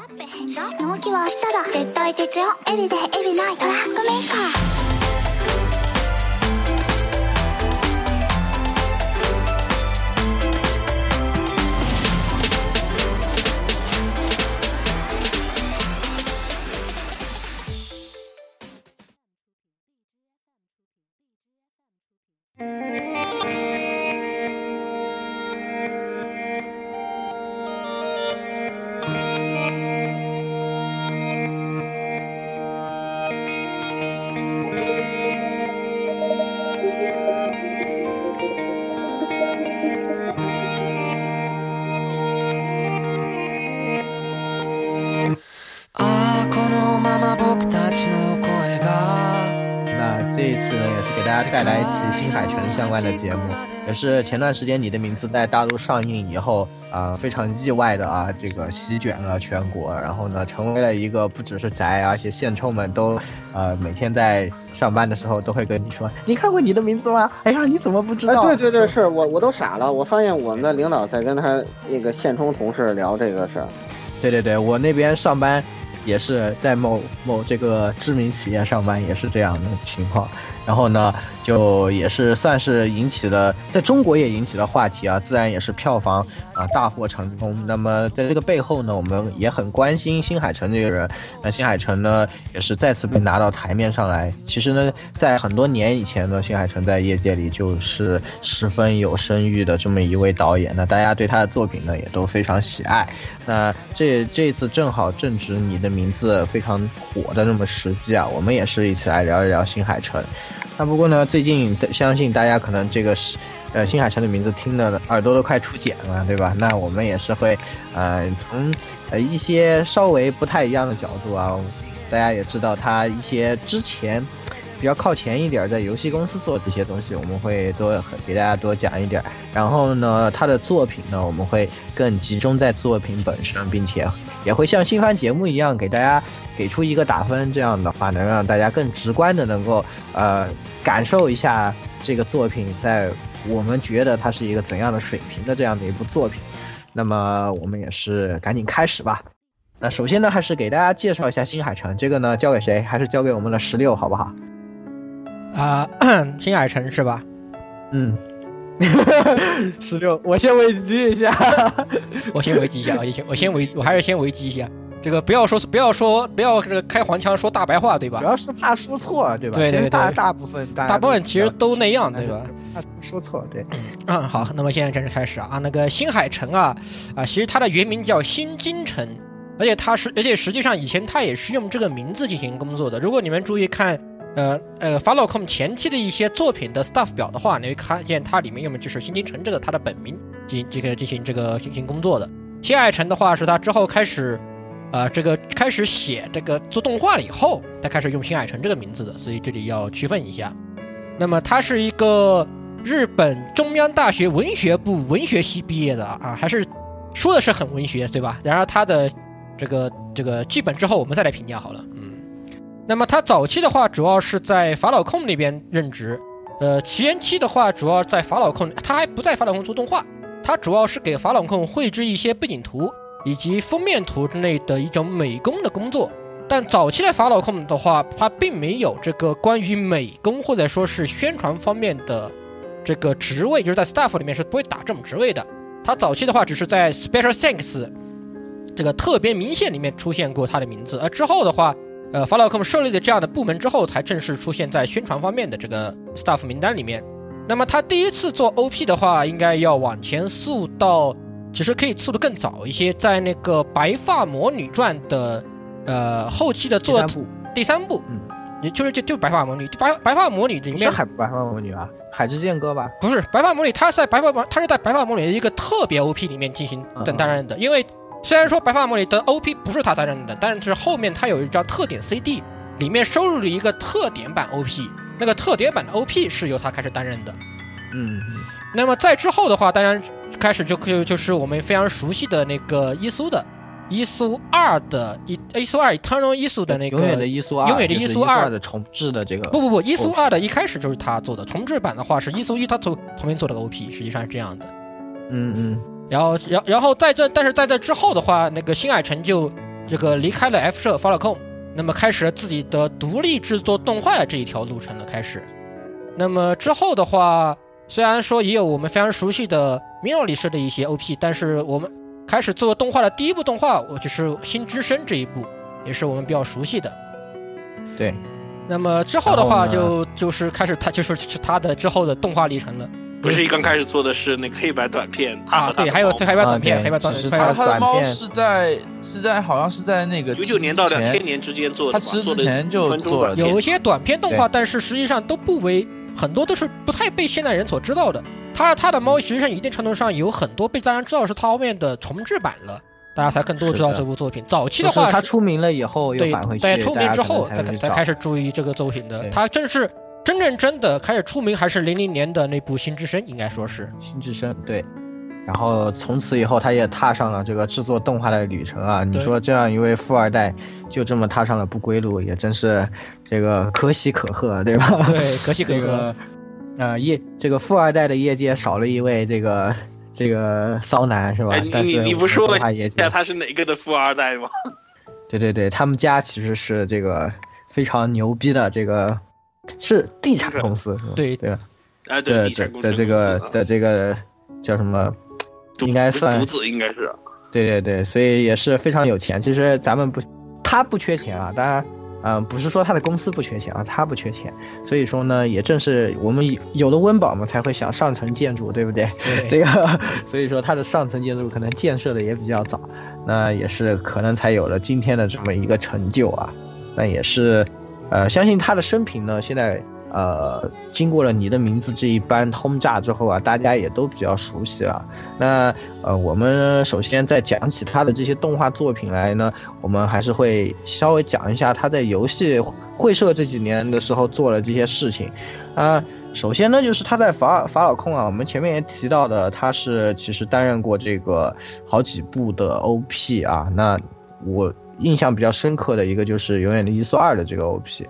一期新海诚相关的节目，也是前段时间《你的名字》在大陆上映以后，啊、非常意外的啊，这个席卷了全国，然后呢，成为了一个不只是宅，而且现充们都，呃，每天在上班的时候都会跟你说，你看过《你的名字》吗？哎呀，你怎么不知道？哎，对对对，是我我都傻了，我发现我们的领导在跟他那个现充同事聊这个事儿，对对对，我那边上班也是在某某这个知名企业上班，也是这样的情况。然后呢，就也是算是引起了在中国也引起了话题啊，自然也是票房啊大获成功。那么在这个背后呢，我们也很关心新海诚这个人。那新海诚呢，也是再次被拿到台面上来。其实呢，在很多年以前呢，新海诚在业界里就是十分有声誉的这么一位导演。那大家对他的作品呢，也都非常喜爱。那这这次正好正值你的名字非常火的那么时机啊，我们也是一起来聊一聊新海诚。那不过呢，最近相信大家可能这个是，呃，新海诚的名字听的耳朵都快出茧了，对吧？那我们也是会，呃，从呃一些稍微不太一样的角度啊，大家也知道他一些之前比较靠前一点，在游戏公司做这些东西，我们会多给大家多讲一点。然后呢，他的作品呢，我们会更集中在作品本身，并且也会像新番节目一样给大家给出一个打分，这样的话能让大家更直观的能够呃感受一下这个作品在我们觉得它是一个怎样的水平的这样的一部作品。那么我们也是赶紧开始吧。那首先呢，还是给大家介绍一下新海诚，这个呢交给谁？还是交给我们的十六，好不好？啊、新海诚是吧？嗯，十六，我先危机一下。我先维基一下，我先我先维，我还是先维基一下。这个不要说不要说不要这个开黄腔说大白话，对吧主？要是怕说错，对吧？对对其实大大部分大大部分其实都那样对吧？怕说错，对。嗯，好，那么现在正式开始啊啊，那个新海诚啊啊，其实它的原名叫新金城，而且它是，而且实际上以前它也是用这个名字进行工作的。如果你们注意看，呃呃 f o l l o w c o m 前期的一些作品的 staff 表的话，你会看见它里面用的就是新金城这个他的本名进这个进行这个进行工作的。新海诚的话是他之后开始。呃，这个开始写这个做动画了以后，他开始用新海诚这个名字的，所以这里要区分一下。那么他是一个日本中央大学文学部文学系毕业的啊，还是说的是很文学，对吧？然而他的这个这个剧本之后，我们再来评价好了。嗯，那么他早期的话，主要是在法老控那边任职，呃，前期的话，主要在法老控，他还不在法老控做动画，他主要是给法老控绘制一些背景图以及封面图之类的一种美工的工作。但早期的法老控的话，它并没有这个关于美工或者说是宣传方面的这个职位，就是在 staff 里面是不会打这种职位的。他早期的话只是在 Special Thanks 这个特别明线里面出现过他的名字，而之后的话，呃，法老控设立了这样的部门之后，才正式出现在宣传方面的这个 staff 名单里面。那么他第一次做 OP 的话，应该要往前溯到，其实可以做的更早一些，在那个《白发魔女传》的呃后期的做第三部第三部，嗯，也就是就就白发魔女，白白发魔女里面是海白发魔女啊，海之剑歌吧？不是白发魔女，她在白发魔，她是在白发魔女的一个特别 OP 里面进行嗯等担任的。因为虽然说白发魔女的 OP 不是她担任的，但是后面她有一张特点 CD，里面收录了一个特点版 OP，那个特点版的 OP 是由她开始担任的。嗯，那么在之后的话，当然开始就就就是我们非常熟悉的那个伊苏的伊苏二的伊伊苏二 Eternal 伊苏的那个永远的伊苏二，永远的伊伊苏二的重置的这个，不不不，伊苏二的一开始就是他做的，重置版的话是伊苏一他从同名做的 OP，实际上是这样的。嗯嗯，然后，然然后在这，但是在这之后的话，那个新海诚就这个离开了 F 社 c o n 那么开始了自己的独立制作动画的这一条路程了。开始，那么之后的话，虽然说也有我们非常熟悉的 Minori 社的一些 OP，但是我们开始做动画的第一部动画，我就是《新之声》这一部，也是我们比较熟悉的。对，那么之后的话就就是开始他就是是他的之后的动画历程了。不是一刚开始做的是那个黑白短片，他啊，对，还有黑白短片，啊黑白短其实黑白它他他的猫是在是在好像是在那个九九年到两千年之间做的吧，他之前就分做了有一些短片动画，但是实际上都不为很多都是不太被现代人所知道的。他他的猫实际上一定程度上有很多被大家知道是他后面的重制版了，大家才更多知道这部作品。早期的话是他出名了以后又对返回去，对出名之后才才才开始注意这个作品的。他正是真正真的开始出名，还是零零年的那部《新之声》，应该说是。新之声，对。然后从此以后，他也踏上了这个制作动画的旅程啊！你说这样一位富二代就这么踏上了不归路，也真是这个可喜可贺，对吧？对，可喜可贺 这个。呃业这个富二代的业界少了一位这个这个骚男是吧？哎，你你不说一下他是哪个的富二代吗？对对对，他们家其实是这个非常牛逼的这个是地产公司是吧？对对吧？啊，对，的地产公司啊个的这个叫什么？独应该算独子应该是对对对，所以也是非常有钱。其实咱们不，他不缺钱啊，当然，嗯、不是说他的公司不缺钱啊，他不缺钱。所以说呢，也正是我们有有了温饱嘛，才会想上层建筑，对不对？对 这个，所以说他的上层建筑可能建设的也比较早，那也是可能才有了今天的这么一个成就啊。那也是，呃，相信他的生平呢，现在呃，经过了你的名字这一番轰炸之后啊，大家也都比较熟悉了。那呃，我们首先在讲起他的这些动画作品来呢，我们还是会稍微讲一下他在游戏会社这几年的时候做了这些事情，啊、首先呢，就是他在法法尔控啊，我们前面也提到的，他是其实担任过这个好几部的 OP 啊。那我印象比较深刻的一个就是《永远的伊苏二》的这个 OP，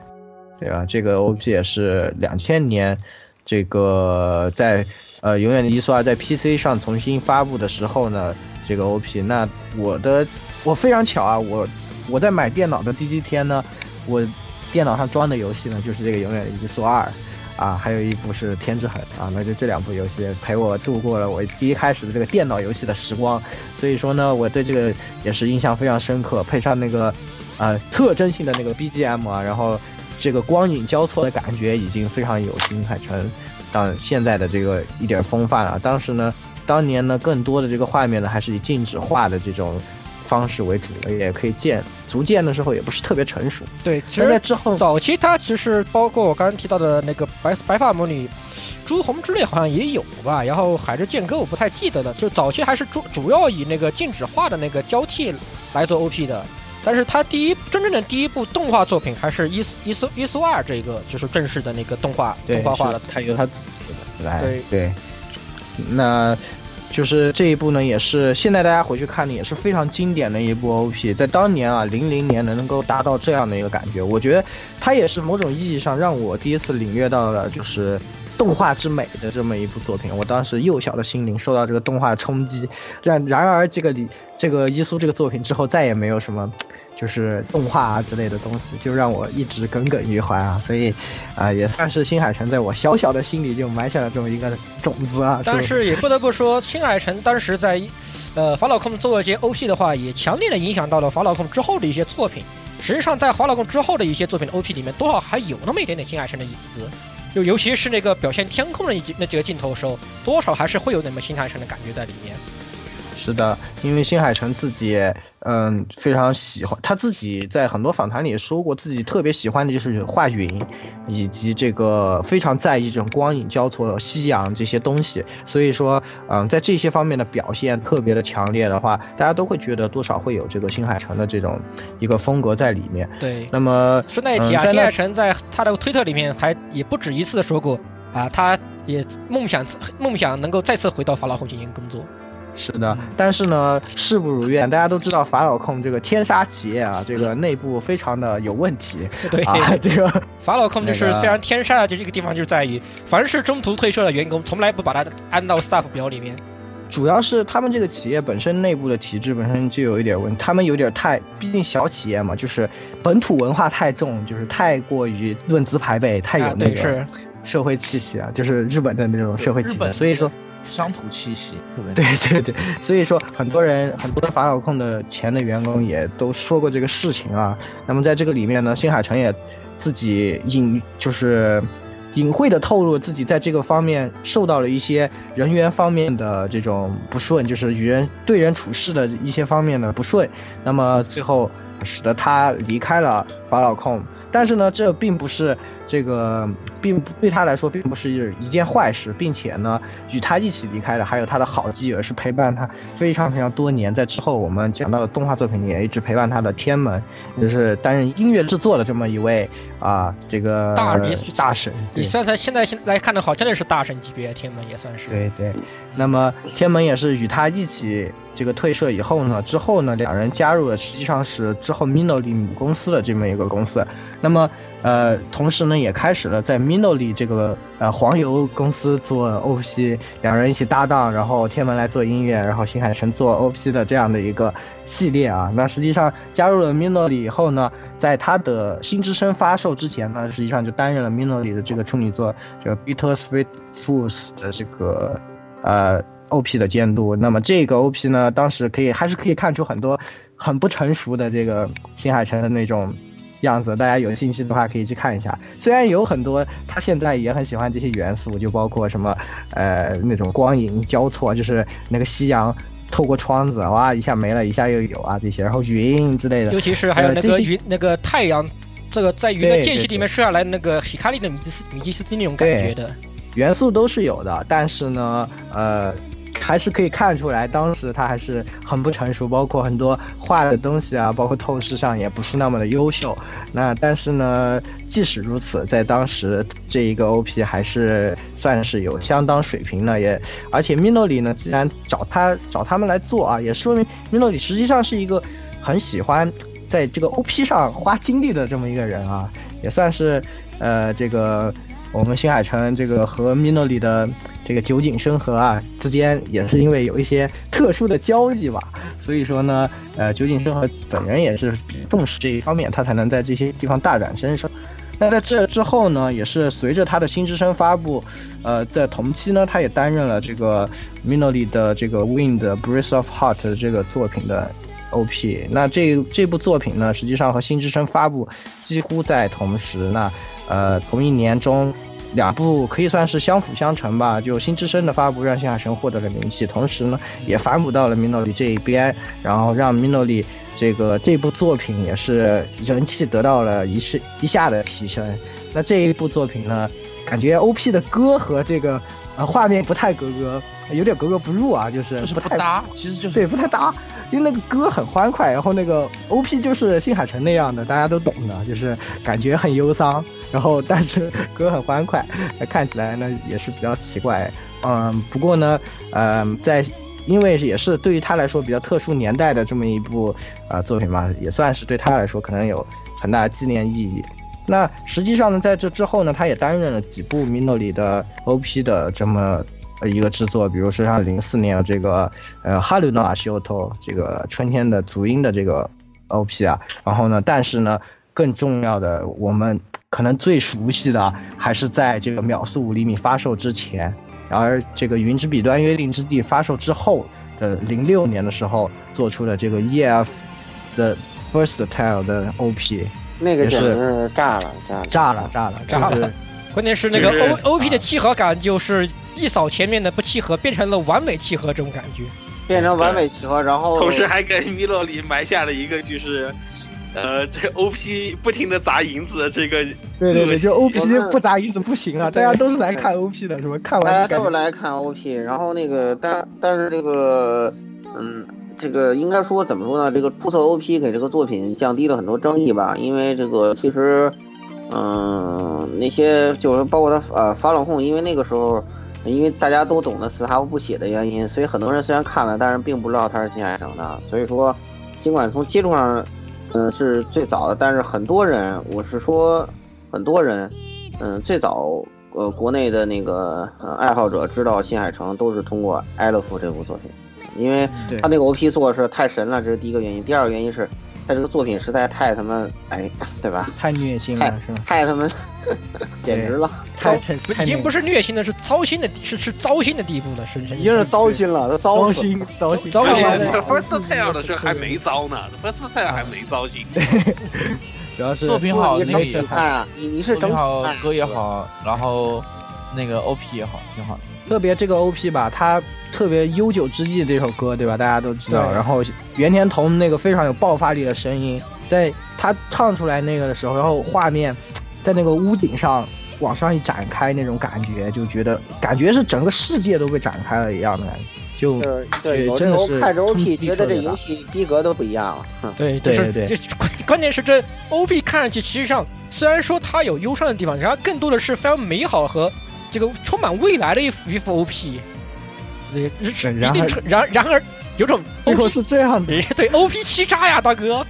对吧？这个 OP 也是两千年，这个在呃《永远的伊苏二》在 PC 上重新发布的时候呢，这个 OP，那我的我非常巧啊，我我在买电脑的第一天呢，我电脑上装的游戏呢就是这个《永远的伊苏二》。啊，还有一部是《天之痕》啊，那就这两部游戏陪我度过了我第一开始的这个电脑游戏的时光，所以说呢，我对这个也是印象非常深刻，配上那个呃特征性的那个 BGM 啊，然后这个光影交错的感觉已经非常有新海诚当现在的这个一点风范了。当时呢，当年呢更多的这个画面呢还是以静止画的这种方式为主的，也可以见逐渐的时候也不是特别成熟。对，其实在实之后早期它其实包括我刚刚提到的那个白白发魔女，朱红之泪好像也有吧，然后海之剑歌我不太记得了，就早期还是主主要以那个静止画的那个交替来做 OP 的，但是他第一真正的第一部动画作品还是伊苏伊苏伊苏二这个就是正式的那个动画，动画化的是，他由他自己的来，对对，那就是这一部呢，也是现在大家回去看的也是非常经典的一部 OP，在当年啊，零零年能够达到这样的一个感觉，我觉得它也是某种意义上让我第一次领略到了就是。动画之美的这么一部作品，我当时幼小的心灵受到这个动画冲击，然然而这个里这个伊苏这个作品之后再也没有什么，就是动画啊之类的东西，就让我一直耿耿于怀啊。所以，啊、也算是新海诚在我小小的心里就埋下了这么一个种子啊。但是也不得不说，新海诚当时在呃法老控做一些 OP 的话，也强烈的影响到了法老控之后的一些作品。实际上，在法老控之后的一些作品的 OP 里面，多少还有那么一点点新海诚的影子。就尤其是那个表现天空的一那几个镜头的时候，多少还是会有那么新海诚的感觉在里面。是的，因为新海诚自己也嗯非常喜欢，他自己在很多访谈里也说过，自己特别喜欢的就是画云，以及这个非常在意这种光影交错、夕阳这些东西。所以说，嗯，在这些方面的表现特别的强烈的话，大家都会觉得多少会有这个新海诚的这种一个风格在里面。对，那么顺带一提啊，新海诚在他的推特里面还也不止一次的说过啊，他也梦想梦想能够再次回到法老后进行工作。是的，但是呢，事不如愿。大家都知道法老控这个天杀企业啊，这个内部非常的有问题对，啊，这个法老控就是那个非常天杀的这个地方，就是在于凡是中途退社的员工，从来不把他安到 staff 表里面。主要是他们这个企业本身内部的体制本身就有一点问题，他们有点太，毕竟小企业嘛，就是本土文化太重，就是太过于论资排辈，太有那个是社会气息啊，就是日本的那种社会气息。所以说，乡土气息特别对对对，所以说很多人很多法老控的前的员工也都说过这个事情啊。那么在这个里面呢，新海诚也自己隐就是隐晦的透露自己在这个方面受到了一些人员方面的这种不顺，就是与人对人处事的一些方面的不顺。那么最后使得他离开了法老控。但是呢，这并不是这个，并不对他来说并不是一件坏事，并且呢，与他一起离开的还有他的好基友，是陪伴他非常非常多年。在之后我们讲到的动画作品里，也一直陪伴他的天门，就是担任音乐制作的这么一位啊，这个大大神。你算他现在现来看的好，真的是大神级别，天门也算是。对对，那么天门也是与他一起这个退社以后呢，之后呢，两人加入了实际上是之后 Minoli 母公司的这么一个公司。那么呃，同时呢，也开始了在 Minoli 这个呃黄油公司做 OP，两人一起搭档，然后天门来做音乐，然后新海诚做 OP 的这样的一个系列啊。那实际上加入了 Minoli 以后呢，在他的《新之声》发售之前呢，实际上就担任了 Minoli 的这个处女作这个 Bitter Sweet Fools 的这个呃 OP 的监督。那么这个 OP 呢，当时可以还是可以看出很多很不成熟的这个新海诚的那种。样子，大家有兴趣的话可以去看一下。虽然有很多他现在也很喜欢这些元素，就包括什么呃那种光影交错，就是那个夕阳透过窗子，哇一下没了，一下又有啊这些，然后云之类的。尤其是还有那个云、那个太阳，这个在云的间隙里面射下来那个希卡利的米基斯米基斯基那种感觉的。元素都是有的，但是呢，呃，还是可以看出来，当时他还是很不成熟，包括很多画的东西啊，包括透视上也不是那么的优秀。那但是呢，即使如此，在当时这一个 OP 还是算是有相当水平的，也而且 Minoli 呢，既然找他找他们来做啊，也说明 Minoli 实际上是一个很喜欢在这个 OP 上花精力的这么一个人啊，也算是呃这个。我们新海诚这个和 Minoli 的这个酒井生和啊之间，也是因为有一些特殊的交易吧，所以说呢，呃，酒井生和本人也是重视这一方面，他才能在这些地方大展身手。那在这之后呢，也是随着他的新之声发布，呃，在同期呢，他也担任了这个 Minoli 的这个 Wind Breath of Heart 这个作品的 OP。那这这部作品呢，实际上和新之声发布几乎在同时。那呃，同一年中，两部可以算是相辅相成吧。就《新之声》的发布让新海诚获得了名气，同时呢，也反哺到了 Minori 这一边，然后让 Minori 这个这部作品也是人气得到了一是一下的提升。那这一部作品呢，感觉 OP 的歌和这个呃画面不太格格，有点格格不入啊，就是就是不太搭，其实就是对，不太搭，因为那个歌很欢快，然后那个 OP 就是新海诚那样的，大家都懂的，就是感觉很忧伤，然后但是歌很欢快，看起来呢也是比较奇怪。嗯，不过呢，嗯、在因为也是对于他来说比较特殊年代的这么一部啊、呃作品嘛，也算是对他来说可能有很大的纪念意义。那实际上呢，在这之后呢，他也担任了几部 Minoli 的 OP 的这么一个制作，比如说像零四年这个呃哈鲁诺阿西欧托这个春天的足音的这个 OP 啊。然后呢，但是呢，更重要的，我们可能最熟悉的还是在这个秒速五厘米发售之前，而这个《云之彼端约定之地》发售之后的零六年的时候做出的这个 EF 的 First Tale 的 OP，那个是简直是炸了，炸了，炸了炸了炸了关键是那个 O O P 的契合感，就是一扫前面的不契合，变成了完美契合这种感觉。变成完美契合，然后同时还给米洛里埋下了一个就是，呃，这个 OP 不停的砸银子这个对对对，就 OP 不砸银子不行啊！大家都是来看 OP 的，是吧？看完大家都是来看 OP，然后那个，但但是这个，嗯，这个应该说怎么说呢？这个注册 OP 给这个作品降低了很多争议吧，因为这个其实，嗯，那些就是包括他呃发冷控，因为那个时候，因为大家都懂得斯塔夫不写的原因，所以很多人虽然看了，但是并不知道他是新海诚的，所以说，尽管从接触上，嗯是最早的，但是很多人，我是说很多人，嗯，最早呃国内的那个呃爱好者知道新海诚都是通过《艾勒夫》这部作品，因为他那个 OP 做的是太神了，这是第一个原因。第二个原因是他这个作品实在太他妈哎，对吧？太虐心了，是吧？太他妈 简直了，太太已经不是虐心的，是糟心的，是是糟心的地步了，是已经是糟心了，都糟死了糟心糟心糟心这 First Tale 的时候还没糟呢，First Tale 还没糟心。主要是作品好，那个也你你是整体好看，歌也好，然后那个 OP 也好，挺好的。特别这个 OP 吧，它特别悠久之际这首歌，对吧？大家都知道。然后袁天童那个非常有爆发力的声音，在他唱出来那个的时候，然后画面在那个屋顶上往上一展开，那种感觉，就觉得感觉是整个世界都被展开了一样的感觉。就就是对，对有时候真的是看着 OP 觉得这游戏逼格都不一样了。哼对，对对关关键是这 O P 看上去其，实际上虽然说它有忧伤的地方，然后更多的是非常美好和这个充满未来的一幅一副 O P。对，是然而一定程然然而有种最 O 后 P 是这样的，对 O P 欺诈呀，大哥，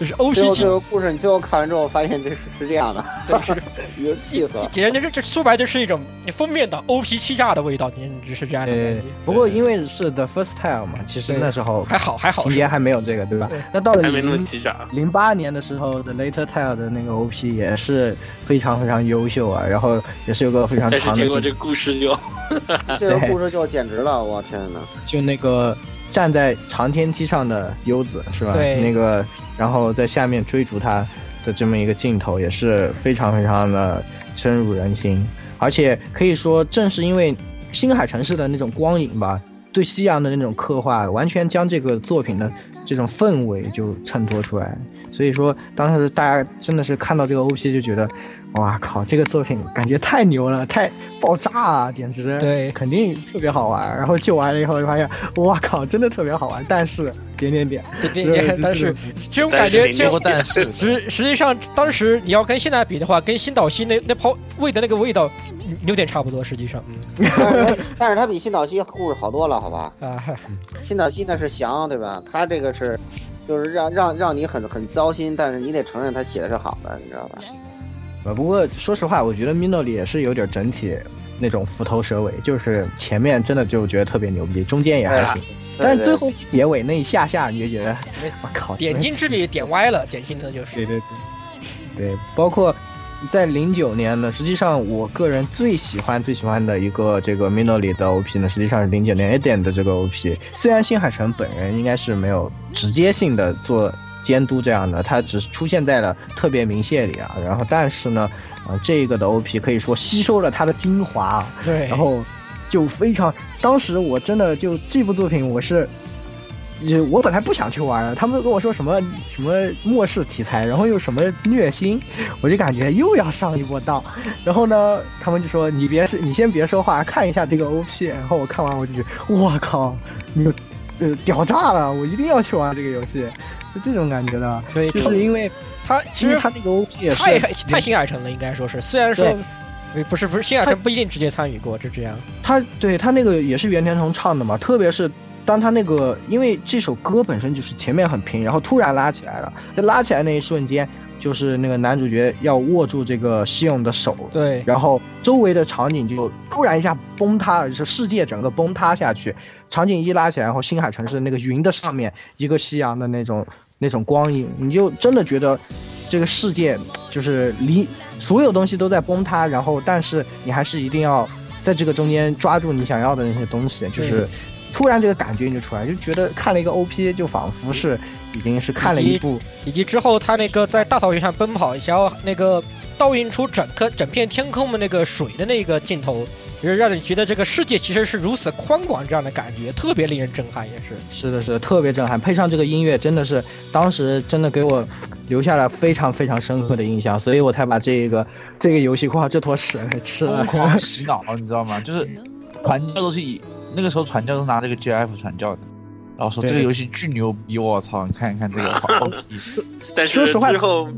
就是 O 最 P 这个故事，你最后看完之后发现这是是这样的，对是 有气死了。简直这这说白就是一种封面的 O P 欺诈的味道，简直是这样的感觉。，不过因为是 The First Time 嘛，其实那时候还好还好情节还没有这个，对吧对？那到了还没那么零欺诈。零八年的时候的 Later Tale 的那个 OP 也是非常非常优秀啊，然后也是有个非常长的镜结果这故事就 这个故事就简直了，我天哪！就那个站在长天梯上的优子是吧？对那个然后在下面追逐他的这么一个镜头也是非常非常的深入人心，而且可以说正是因为星海城市的那种光影吧，对夕阳的那种刻画，完全将这个作品的这种氛围就衬托出来。所以说，当时大家真的是看到这个 OP 就觉得，哇靠，这个作品感觉太牛了，太爆炸了，简直对肯定特别好玩。然后救完了以后就发现，哇靠，真的特别好玩。但是点点点，对对对对，但是这种感觉，这种但是实实际上，当时你要跟现在比的话，跟新岛西那那泡味的那个味道嗯有点差不多。实际上，嗯但是但是他比新岛西故事好多了，好吧？啊，新岛西那是翔，对吧？他这个是，就是让让让你很很糟心，但是你得承认他写的是好的，你知道吧？呃，不过说实话，我觉得 Mino 里也是有点整体那种虎头蛇尾，就是前面真的就觉得特别牛逼，中间也还行，但是最后结尾那一下下你就觉得，我靠，点睛之笔点歪了，典型的就是。对对对，对，包括在零九年呢，实际上我个人最喜欢最喜欢的一个这个 Mino 里的 OP 呢，实际上是零九年 Eden 的这个 OP。虽然新海诚本人应该是没有直接性的做监督这样的，他只是出现在了特别明谢里啊，然后但是呢，呃，这个的 OP 可以说吸收了他的精华啊，对，然后就非常，当时我真的就这部作品我是。就我本来不想去玩的，他们跟我说什么什么末世题材，然后又什么虐心，我就感觉又要上一波当。然后呢，他们就说你别是，你先别说话，看一下这个 OP。然后我看完我就觉得，我靠，你呃屌炸了，我一定要去玩这个游戏，就这种感觉的。对，就是因为他其实他那个 OP 也是太太新海诚了，应该说是，虽然说不是不是新海诚不一定直接参与过，就这样。他对他那个也是袁天童唱的嘛，特别是当他那个，因为这首歌本身就是前面很平，然后突然拉起来了，在拉起来那一瞬间，就是那个男主角要握住这个西勇的手，对，然后周围的场景就突然一下崩塌，就是世界整个崩塌下去。场景一拉起来，然后星海城市那个云的上面，一个夕阳的那种那种光影，你就真的觉得这个世界就是离所有东西都在崩塌，然后但是你还是一定要在这个中间抓住你想要的那些东西，就是突然这个感觉你就出来，就觉得看了一个 OP，就仿佛是已经是看了一部以及之后他那个在大草原上奔跑，想要那个倒映出整个整片天空的那个水的那个镜头，就是让你觉得这个世界其实是如此宽广这样的感觉，特别令人震撼，也是。是的，是的，特别震撼，配上这个音乐，真的是当时真的给我留下了非常非常深刻的印象，所以我才把这个这个游戏框这坨屎给吃了疯。狂洗脑，你知道吗？就是传教都是以那个时候传教都拿这个 GF 传教的，然后说这个游戏巨牛逼，我操！你看一看这个好题，但是说实话之后，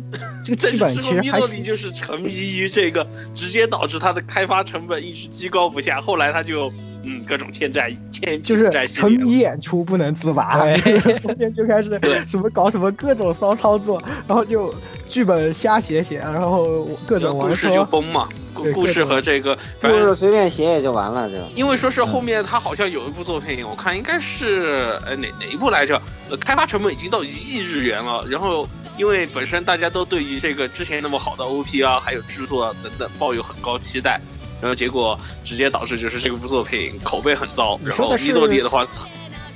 这个剧本其实还就是沉迷于这个，直接导致它的开发成本一直居高不下。后来他就嗯各种欠债欠就是债沉迷演出不能自拔，对 后面就开始什么搞什么各种骚操作，然后就剧本瞎写写，然后各种玩故事就，崩嘛，故故事和这个故 事随便写也就完了，就因为说是后面他好像有一部作品，我看应该是呃哪哪一部来着？呃，开发成本已经到一亿日元了。然后因为本身大家都对于这个之前那么好的 OP 啊，还有制作啊等等抱有很高期待，然后结果直接导致就是这部作品口碑很糟。然后米诺里的话，操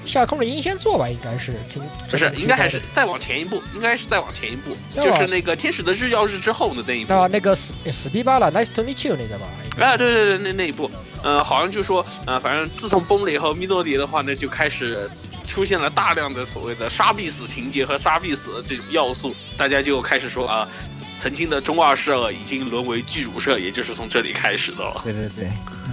下空的英仙座吧，应该是，听不是，应该还是再往前一步，应该是再往前一步，就是那个天使的日曜日之后的那一部。那那个死死逼巴了，Nice to meet you 那个吧，啊，对对对，那那一部，呃，好像就说，呃，反正自从崩了以后，米诺里的话呢，就开始出现了大量的所谓的杀必死情节和杀必死的这种要素，大家就开始说啊、曾经的中二社已经沦为巨乳社，也就是从这里开始的了。对对对，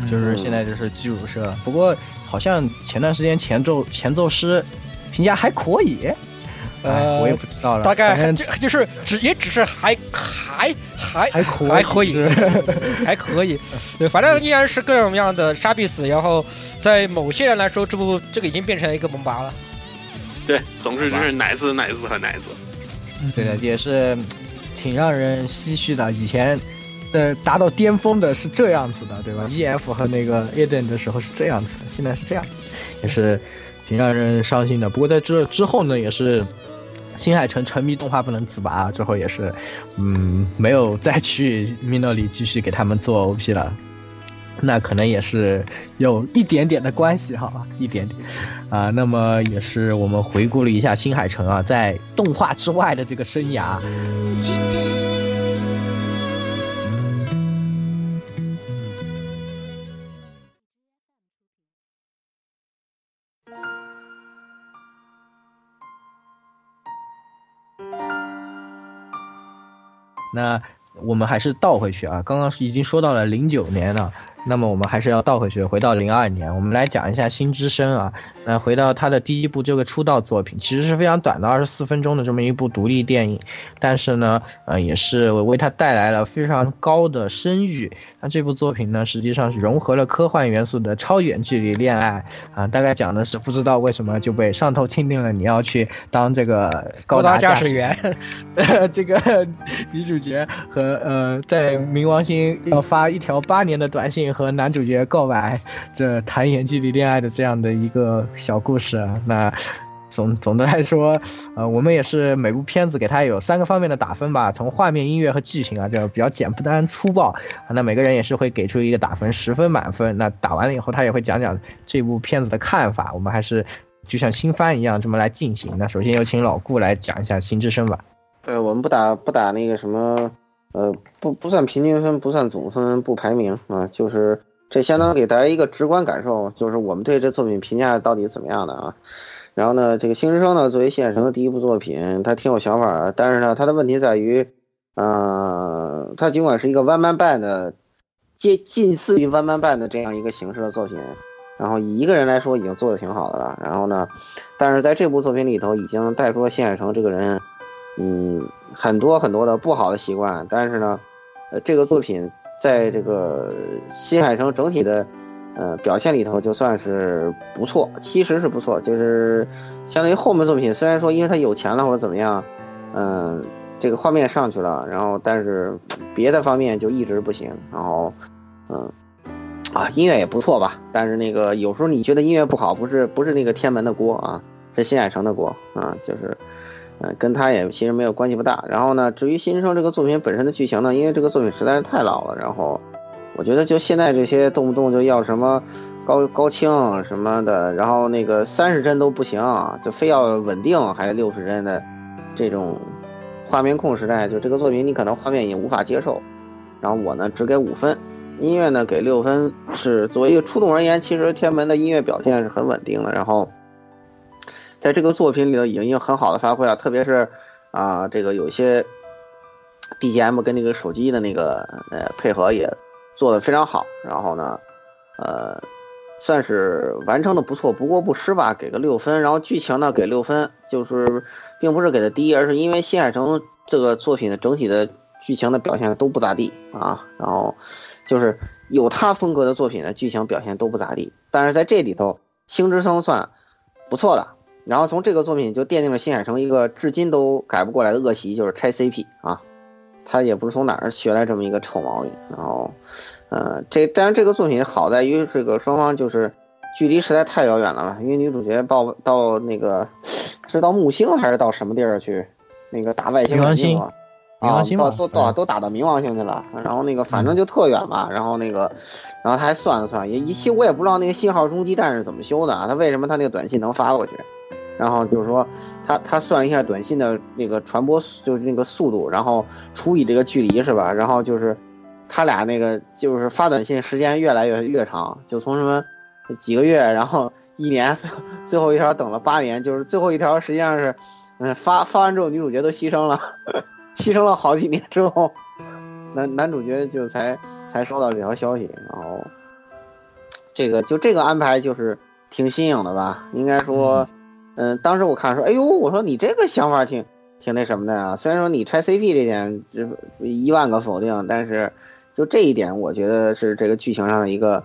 就是现在就是巨乳社，不过好像前段时间前奏前奏师评价还可以，哎，呃我也不知道了，大概就就是只也只是还还还还可以还可以，还可以，对，反正依然是各种各样的杀必死，然后在某些人来说，这部这个已经变成了一个萌拔了。对，总之就是奶子、奶子和奶子。对的，也是挺让人唏嘘的。以前的达到巅峰的是这样子的，对吧？E.F 和那个 Eden 的时候是这样子的，现在是这样，也是挺让人伤心的。不过在这之后呢，也是新海诚沉迷动画不能自拔，之后也是嗯没有再去 Minori 继续给他们做 OP 了。那可能也是有一点点的关系哈，一点点啊。那么也是我们回顾了一下新海诚啊，在动画之外的这个生涯。那我们还是倒回去啊，刚刚已经说到了零九年了，那么我们还是要倒回去，回到零二年，我们来讲一下《新之声》啊。那回到他的第一部这个出道作品，其实是非常短的，二十四分钟的这么一部独立电影，但是呢，呃，也是为他带来了非常高的声誉。那这部作品呢，实际上是融合了科幻元素的超远距离恋爱啊，大概讲的是不知道为什么就被上头钦定了你要去当这个高达驾驶驾驶员，这个 女主角和呃，在冥王星要发一条八年的短信和男主角告白，这谈远距离恋爱的这样的一个小故事。那总总的来说，呃，我们也是每部片子给它有三个方面的打分吧，从画面、音乐和剧情啊，这比较简单粗暴。那每个人也是会给出一个打分，十分满分。那打完了以后，他也会讲讲这部片子的看法。我们还是就像新番一样这么来进行。那首先有请老顾来讲一下《新之声》吧。对，我们不打不打那个什么，呃，不不算平均分，不算总分，不排名啊，就是这相当于给大家一个直观感受，就是我们对这作品评价到底怎么样的啊。然后呢，这个《新之声》呢，作为新海诚的第一部作品，它挺有想法的，但是呢，它的问题在于，呃，它尽管是一个 one man band 的，接近似于 one man band 的这样一个形式的作品，然后以一个人来说已经做的挺好的了。然后呢，但是在这部作品里头已经带出了新海诚这个人。嗯，很多很多的不好的习惯，但是呢，呃，这个作品在这个新海诚整体的呃表现里头，就算是不错，其实是不错，就是相当于后面作品，虽然说因为他有钱了或者怎么样，嗯、这个画面上去了，然后但是别的方面就一直不行，然后嗯。啊，音乐也不错吧，但是那个有时候你觉得音乐不好，不是不是那个天门的锅啊，是新海诚的锅啊，就是。跟他也其实没有关系不大。然后呢，至于新生这个作品本身的剧情呢，因为这个作品实在是太老了，然后我觉得就现在这些动不动就要什么高高清什么的，然后那个三十帧都不行，就非要稳定还六十帧的这种画面控时代，就这个作品你可能画面也无法接受。然后我呢只给五分，音乐呢给六分，是作为一个初动而言，其实天门的音乐表现是很稳定的。然后。在这个作品里头已经已经很好的发挥了，特别是啊，这个有些 BGM 跟那个手机的那个呃配合也做的非常好。然后呢，呃，算是完成的不错，不过不失吧，给个六分。然后剧情呢给六分，就是并不是给的低，而是因为新海诚这个作品的整体的剧情的表现都不咋地啊。然后就是有他风格的作品的剧情表现都不咋地，但是在这里头，星之声算不错的。然后从这个作品就奠定了新海诚一个至今都改不过来的恶习，就是拆 CP 啊，他也不是从哪儿学来这么一个臭毛病。然后，呃，这当然这个作品好在于这个双方就是距离实在太遥远了嘛，因为女主角到到那个是到木星还是到什么地儿去，那个打外星冥王星啊，到都到都打到冥王星去了。然后那个反正就特远嘛，然后那个，然后他还算了算，也一期我也不知道那个信号中继站是怎么修的啊，他为什么他那个短信能发过去？然后就是说，他他算了一下短信的那个传播，就是那个速度，然后除以这个距离是吧？然后就是他俩那个就是发短信时间越来越越长，就从什么几个月，然后一年，最后一条等了八年，就是最后一条实际上是，嗯，发发完之后女主角都牺牲了，牺牲了好几年之后，男男主角就才才收到这条消息，然后这个就这个安排就是挺新颖的吧？应该说。嗯当时我看说，哎呦，我说你这个想法挺挺那什么的啊。虽然说你拆 CP 这点就一万个否定，但是就这一点，我觉得是这个剧情上的一个，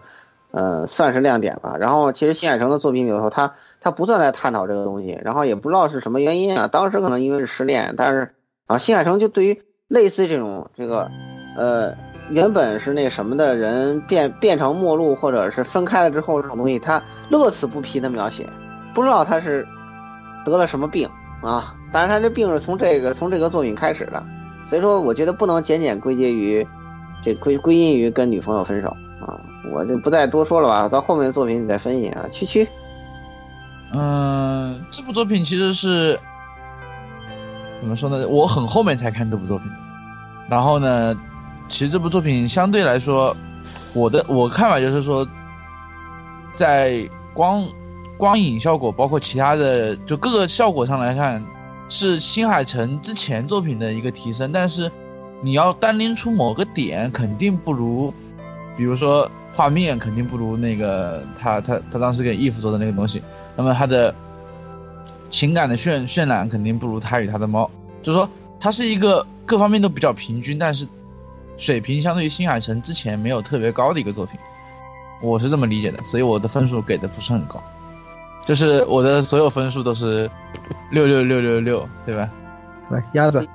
呃，算是亮点吧。然后其实新海诚的作品里头，他他不断在探讨这个东西，然后也不知道是什么原因啊。当时可能因为是失恋，但是啊，新海诚就对于类似这种这个，呃，原本是那什么的人变变成陌路或者是分开了之后这种东西，他乐此不疲的描写，不知道他是。得了什么病啊？但是他这病是从这个从这个作品开始的，所以说我觉得不能简简归结于这归归因于跟女朋友分手啊，我就不再多说了吧。到后面的作品你再分析啊。区区，嗯，这部作品其实是怎么说呢？我很后面才看这部作品，然后呢，其实这部作品相对来说，我的我看法就是说，在光。光影效果，包括其他的，就各个效果上来看，是新海诚之前作品的一个提升。但是，你要单拎出某个点，肯定不如，比如说画面，肯定不如那个他他他当时给 if 做的那个东西。那么他的情感的渲渲染，肯定不如他与他的猫。就是说，它是一个各方面都比较平均，但是水平相对于新海诚之前没有特别高的一个作品。我是这么理解的，所以我的分数给的不是很高。就是我的所有分数都是六六六六六，对吧？来，鸭子。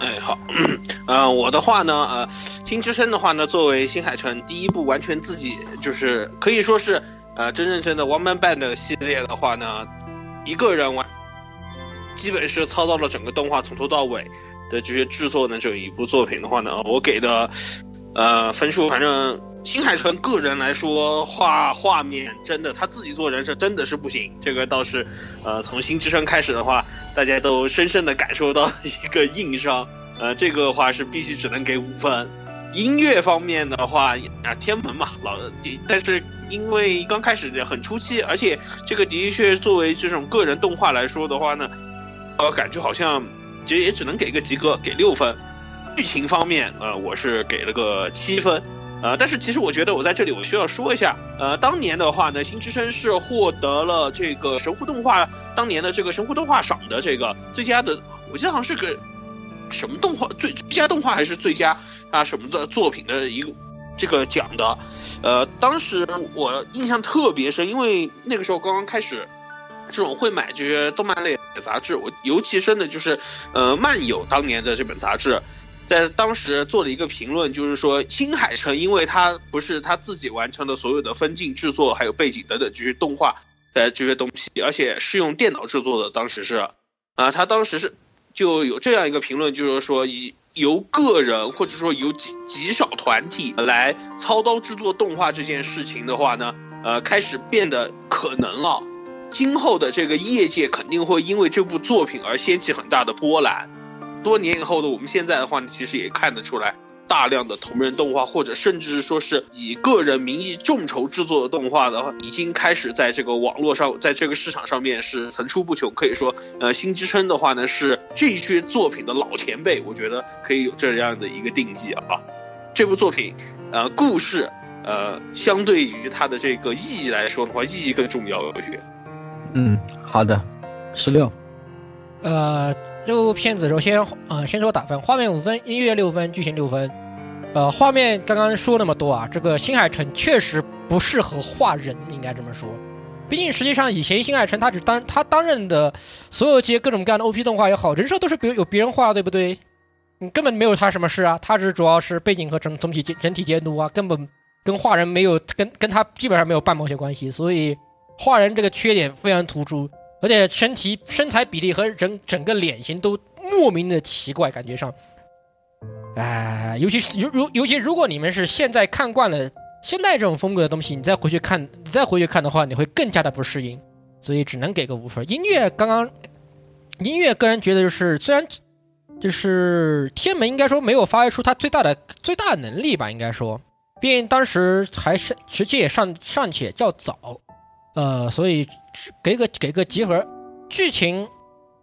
哎，好，呃，我的话呢，呃，《新之声》的话呢，作为新海诚第一部完全自己就是可以说是呃真正真的 One Man Band 系列的话呢，一个人完，基本是操到了整个动画从头到尾的这些制作呢这一部作品的话呢，我给的呃分数反正。新海诚个人来说，画画面真的他自己做人设真的是不行。这个倒是，呃，从新之声开始的话，大家都深深的感受到一个硬伤。呃，这个话是必须只能给五分。音乐方面的话，啊，天门嘛，老，但是因为刚开始很初期，而且这个的确作为这种个人动画来说的话呢，呃，感觉好像其实也只能给个及格，给六分。剧情方面，呃，我是给了个七分。呃，但是其实我觉得我在这里我需要说一下，呃，当年的话呢，新之声是获得了这个神户动画当年的这个神户动画赏的这个最佳的，我记得好像是个什么动画最最佳动画还是最佳啊什么的作品的一个这个奖的，呃，当时我印象特别深，因为那个时候刚刚开始这种会买这些动漫类杂志，我尤其深的就是呃漫友当年的这本杂志。在当时做了一个评论，就是说新海诚，因为他不是他自己完成的所有的分镜制作，还有背景等等这些动画的这些东西，而且是用电脑制作的。当时是，啊，他当时是就有这样一个评论，就是说以由个人或者说由极极少团体来操刀制作动画这件事情的话呢，呃，开始变得可能了。今后的这个业界肯定会因为这部作品而掀起很大的波澜。多年以后的我们现在的话呢，其实也看得出来，大量的同人动画或者甚至说是以个人名义众筹制作的动画的话，已经开始在这个网络上，在这个市场上面是层出不穷。可以说，呃，新之声的话呢，是这一些作品的老前辈，我觉得可以有这样的一个定义啊。这部作品，呃，故事，呃，相对于它的这个意义来说的话，意义更重要一些。嗯，好的，十六，呃，这部片子首先，呃，先说打分，画面五分，音乐六分，剧情六分。呃，画面刚刚说那么多啊，这个新海诚确实不适合画人，应该这么说。毕竟实际上以前新海诚他只担他担任的所有接各种各样的 OP 动画也好，人设都是别有别人画，对不对？你根本没有他什么事啊，他只主要是背景和整总体整体监督啊，根本跟画人没有跟跟他基本上没有半毛钱关系，所以画人这个缺点非常突出，而且身体身材比例和整整个脸型都莫名的奇怪，感觉上，哎、尤其是如如尤其如果你们是现在看惯了现在这种风格的东西，你再回去看，你再回去看的话，你会更加的不适应，所以只能给个五分。音乐刚刚音乐个人觉得就是虽然就是天门应该说没有发挥出他最大的最大的能力吧，应该说，毕竟当时还是时期也尚尚且较早，呃，所以给个给个及格。剧情，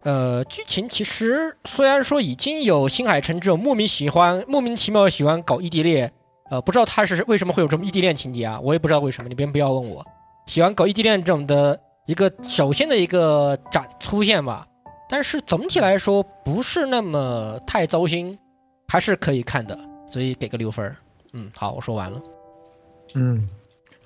呃，剧情其实虽然说已经有新海诚这种莫名喜欢、莫名其妙喜欢搞异地恋，呃，不知道他是为什么会有这么异地恋情节啊？我也不知道为什么，你别不要问我。喜欢搞异地恋这种的一个首先的一个展出现吧，但是总体来说不是那么太糟心，还是可以看的，所以给个六分儿。嗯，好，我说完了。嗯，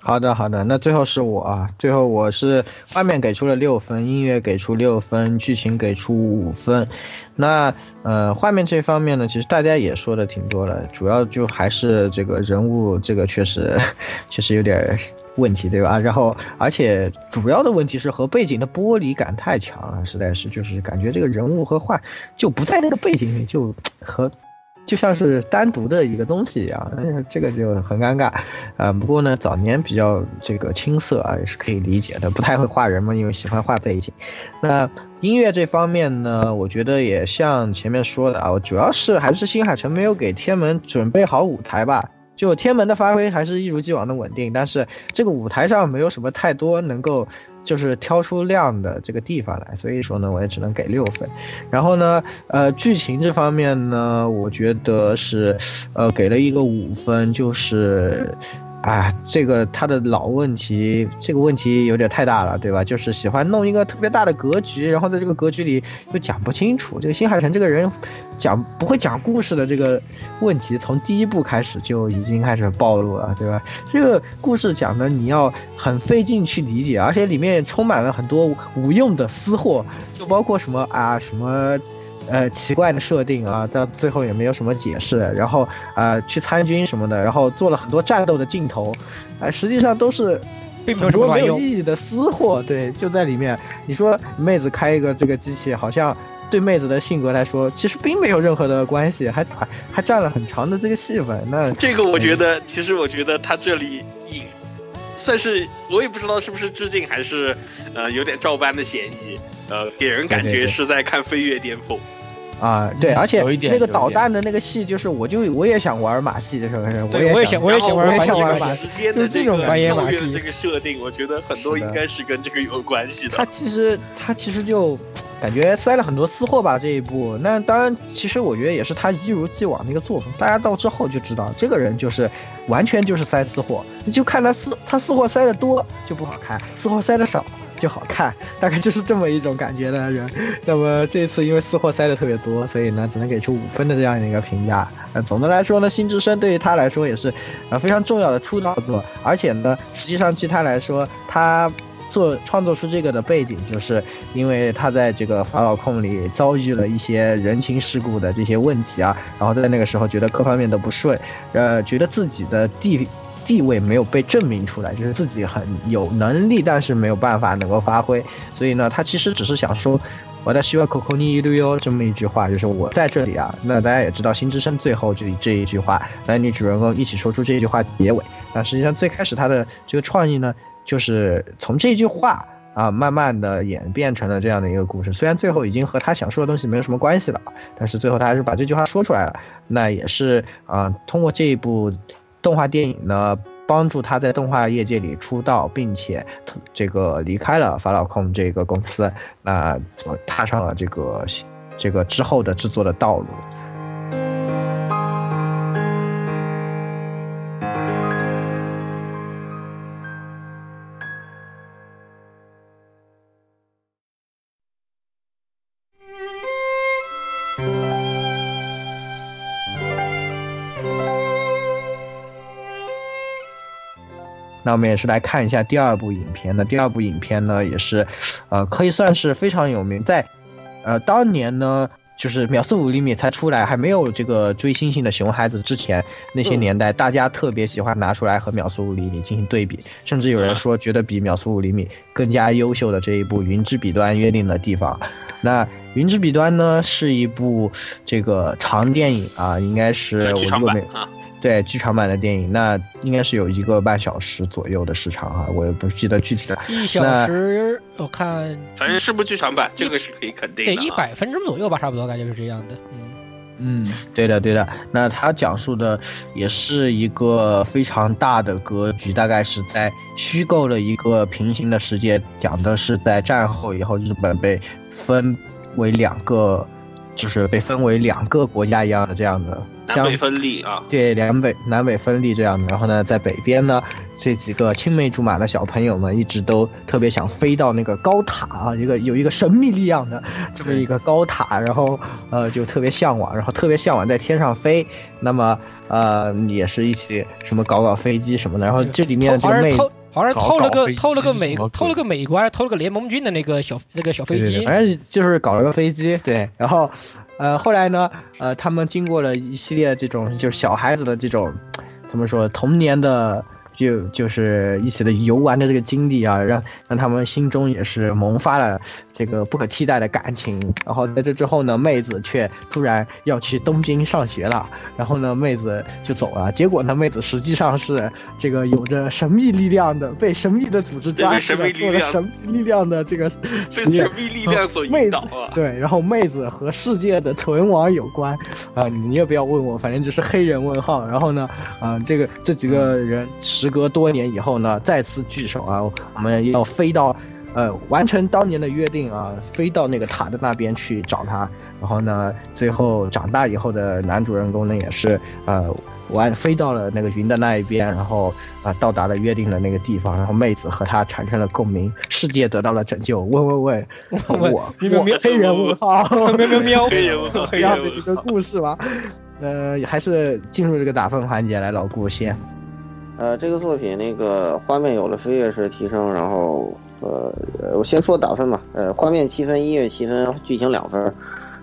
好的好的，那最后是我啊，最后我是画面给出了六分，音乐给出六分，剧情给出五分。那呃，画面这方面呢，其实大家也说的挺多了，主要就还是这个人物这个确实 确实有点问题，对吧？然后而且主要的问题是和背景的剥离感太强了，实在是就是感觉这个人物和画就不在那个背景里，就和。就像是单独的一个东西一样，这个就很尴尬，啊、不过呢，早年比较这个青涩啊，也是可以理解的，不太会画人嘛，因为喜欢画背景。那音乐这方面呢，我觉得也像前面说的啊，我主要是还是新海诚没有给天门准备好舞台吧。就天门的发挥还是一如既往的稳定，但是这个舞台上没有什么太多能够就是挑出亮的这个地方来，所以说呢，我也只能给六分。然后呢，呃，剧情这方面呢，我觉得是，呃，给了一个五分，就是，啊，这个他的老问题，这个问题有点太大了，对吧？就是喜欢弄一个特别大的格局，然后在这个格局里又讲不清楚。这个新海诚这个人讲不会讲故事的这个问题，从第一部开始就已经开始暴露了，对吧？这个故事讲的你要很费劲去理解，而且里面充满了很多无用的私货，就包括什么啊什么。呃，奇怪的设定啊，到最后也没有什么解释。然后呃，去参军什么的，然后做了很多战斗的镜头，哎、实际上都是并没有很多没有什么卵用。意义的私货。对，就在里面。你说妹子开一个这个机器，好像对妹子的性格来说，其实并没有任何的关系，还还还占了很长的这个戏份。那这个我觉得，其实我觉得他这里引算是我也不知道是不是致敬，还是呃有点照搬的嫌疑。呃，给人感觉是在看《飞跃巅峰》。啊，对，而且那个导弹的那个戏，就是我就我也想玩马戏的时候，我也想想我也想玩我也想玩马马戏时间的这个就这种反野马戏的这个设定，我觉得很多应该是跟这个有关系的他。其实他其实就感觉塞了很多私货吧这一部。那当然，其实我觉得也是他一如既往的一个作风。大家到之后就知道，这个人就是完全就是塞私货。你就看他私他私货塞的多就不好看，私货塞的少就好看，大概就是这么一种感觉的人。那么这次因为私货塞的特别多，所以呢只能给出五分的这样一个评价。呃，总的来说呢，《新之声》对于他来说也是呃非常重要的出道作，而且呢，实际上据他来说，他做创作出这个的背景，就是因为他在这个法老控里遭遇了一些人情世故的这些问题啊，然后在那个时候觉得各方面都不顺，呃，觉得自己的地地位没有被证明出来，就是自己很有能力，但是没有办法能够发挥，所以呢，他其实只是想说，我的希望 Coco 你一路哟这么一句话，就是我在这里啊。那大家也知道，新之声最后这这一句话，男女主人公一起说出这句话结尾。那实际上最开始他的这个创意呢，就是从这句话啊，慢慢的演变成了这样的一个故事。虽然最后已经和他想说的东西没有什么关系了，但是最后他还是把这句话说出来了。那也是啊，通过这一部动画电影呢。帮助他在动画业界里出道，并且这个离开了法老控这个公司，那踏上了这个这个之后的制作的道路。那我们也是来看一下第二部影片那第二部影片呢，也是，呃，可以算是非常有名。在，呃，当年呢，就是秒速五厘米才出来，还没有这个追星星的熊孩子之前，那些年代，大家特别喜欢拿出来和秒速五厘米进行对比，甚至有人说觉得比秒速五厘米更加优秀的这一部《云之彼端约定的地方》。那《云之彼端》呢，是一部这个长电影啊，应该是我如果没。对剧场版的电影，那应该是有一个半小时左右的时长哈，我也不记得具体的。一小时，我看，反正是部剧场版，这个是可以肯定的。对，一百分钟左右吧，差不多感觉是这样的。嗯嗯，对的对的。那它讲述的也是一个非常大的格局，大概是在虚构了一个平行的世界，讲的是在战后以后，日本被分为两个，就是被分为两个国家一样的这样的。南北分立啊，对，南北南北分立这样的。然后呢，在北边呢，这几个青梅竹马的小朋友们一直都特别想飞到那个高塔啊，一个有一个神秘力量的这么一个高塔，然后呃就特别向往，然后特别向往在天上飞。那么呃也是一起什么搞搞飞机什么的。然后这里面这个妹好像偷了个偷了个美偷了个美国还是偷了个联盟军的那个小那个小飞机，反正就是搞了个飞机，对，然后。呃，后来呢，呃，他们经过了一系列这种就是小孩子的这种，怎么说童年的。就就是一起的游玩的这个经历啊，让让他们心中也是萌发了这个不可替代的感情。然后在这之后呢，妹子却突然要去东京上学了，然后呢，妹子就走了。结果呢，妹子实际上是这个有着神秘力量的，被神秘的组织抓住了，做了神秘力量的这个被神秘力量所引导啊。对，然后妹子和世界的存亡有关啊，你也不要问我，反正就是黑人问号。然后呢，啊，这个这几个人。时隔多年以后呢，再次聚首啊，我们要飞到，呃，完成当年的约定啊，飞到那个塔的那边去找他。然后呢，最后长大以后的男主人公呢，也是呃，完飞到了那个云的那一边，然后啊，到达了约定的那个地方，然后妹子和他产生了共鸣，世界得到了拯救。喂喂喂，我我黑人问号，喵喵喵，黑人问号，这样的一个故事吧。呃，还是进入这个打分环节来，老顾先。呃，这个作品那个画面有了飞跃式提升，然后呃，我先说打分吧。呃，画面七分，音乐七分，剧情两分。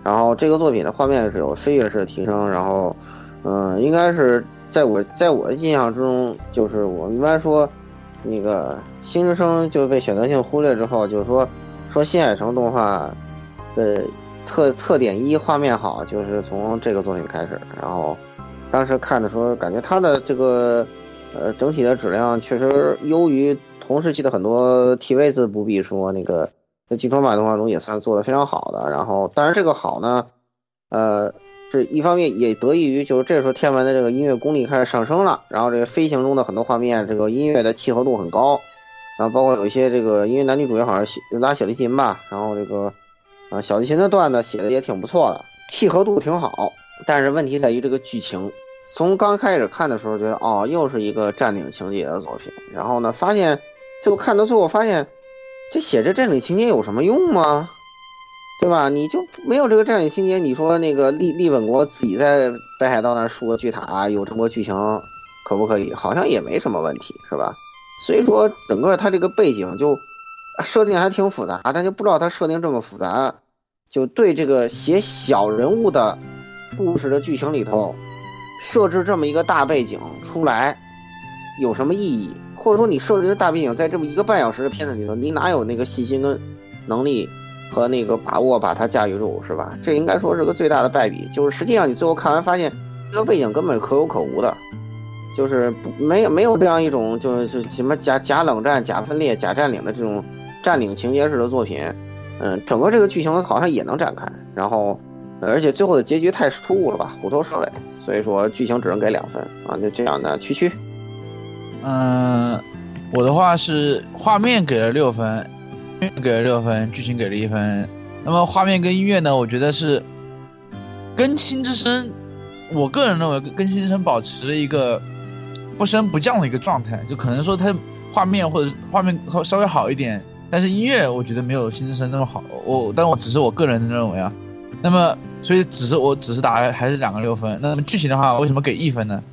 然后这个作品的画面是有飞跃式的提升，然后嗯，应该是在我在我的印象之中，就是我一般说那个新之声就被选择性忽略之后，就是说说新海诚动画的特特点一画面好，就是从这个作品开始。然后当时看的时候，感觉他的这个。呃，整体的质量确实优于同时期的很多 TV 字不必说，那个在剧场版动画中也算做的非常好的。然后，当然这个好呢，呃，是一方面也得益于就是这时候天文的这个音乐功力开始上升了，然后这个飞行中的很多画面，这个音乐的契合度很高，然后包括有一些这个因为男女主角好像拉小提琴吧，然后这个啊小提琴的段子写的也挺不错的，契合度挺好，但是问题在于这个剧情。从刚开始看的时候，觉得哦，又是一个占领情节的作品。然后呢，发现就看到最后，发现这写这占领情节有什么用吗？对吧？你就没有这个占领情节，你说那个立立本国自己在北海道那竖个巨塔，有这么个剧情，可不可以？好像也没什么问题，是吧？所以说，整个它这个背景就设定还挺复杂，但就不知道它设定这么复杂，就对这个写小人物的故事的剧情里头。设置这么一个大背景出来，有什么意义？或者说你设置一个大背景，在这么一个半小时的片子里头，你哪有那个细心跟能力和那个把握把它驾驭住，是吧？这应该说是个最大的败笔。就是实际上你最后看完发现，这个背景根本可有可无的，就是没有没有这样一种就是什么假假冷战、假分裂、假占领的这种占领情节式的作品。嗯，整个这个剧情好像也能展开，然后而且最后的结局太突兀了吧，虎头蛇尾，所以说剧情只能给两分啊，就这样的区区。嗯，我的话是画面给了六分，给了六分，剧情给了一分。那么画面跟音乐呢？我觉得是跟《新之声》，我个人认为跟《新之声》保持了一个不升不降的一个状态，就可能说它画面或者画面稍稍微好一点，但是音乐我觉得没有《新之声》那么好。我但我只是我个人认为啊。那么所以只是我只是打了还是两个六分。那么剧情的话，为什么给一分呢？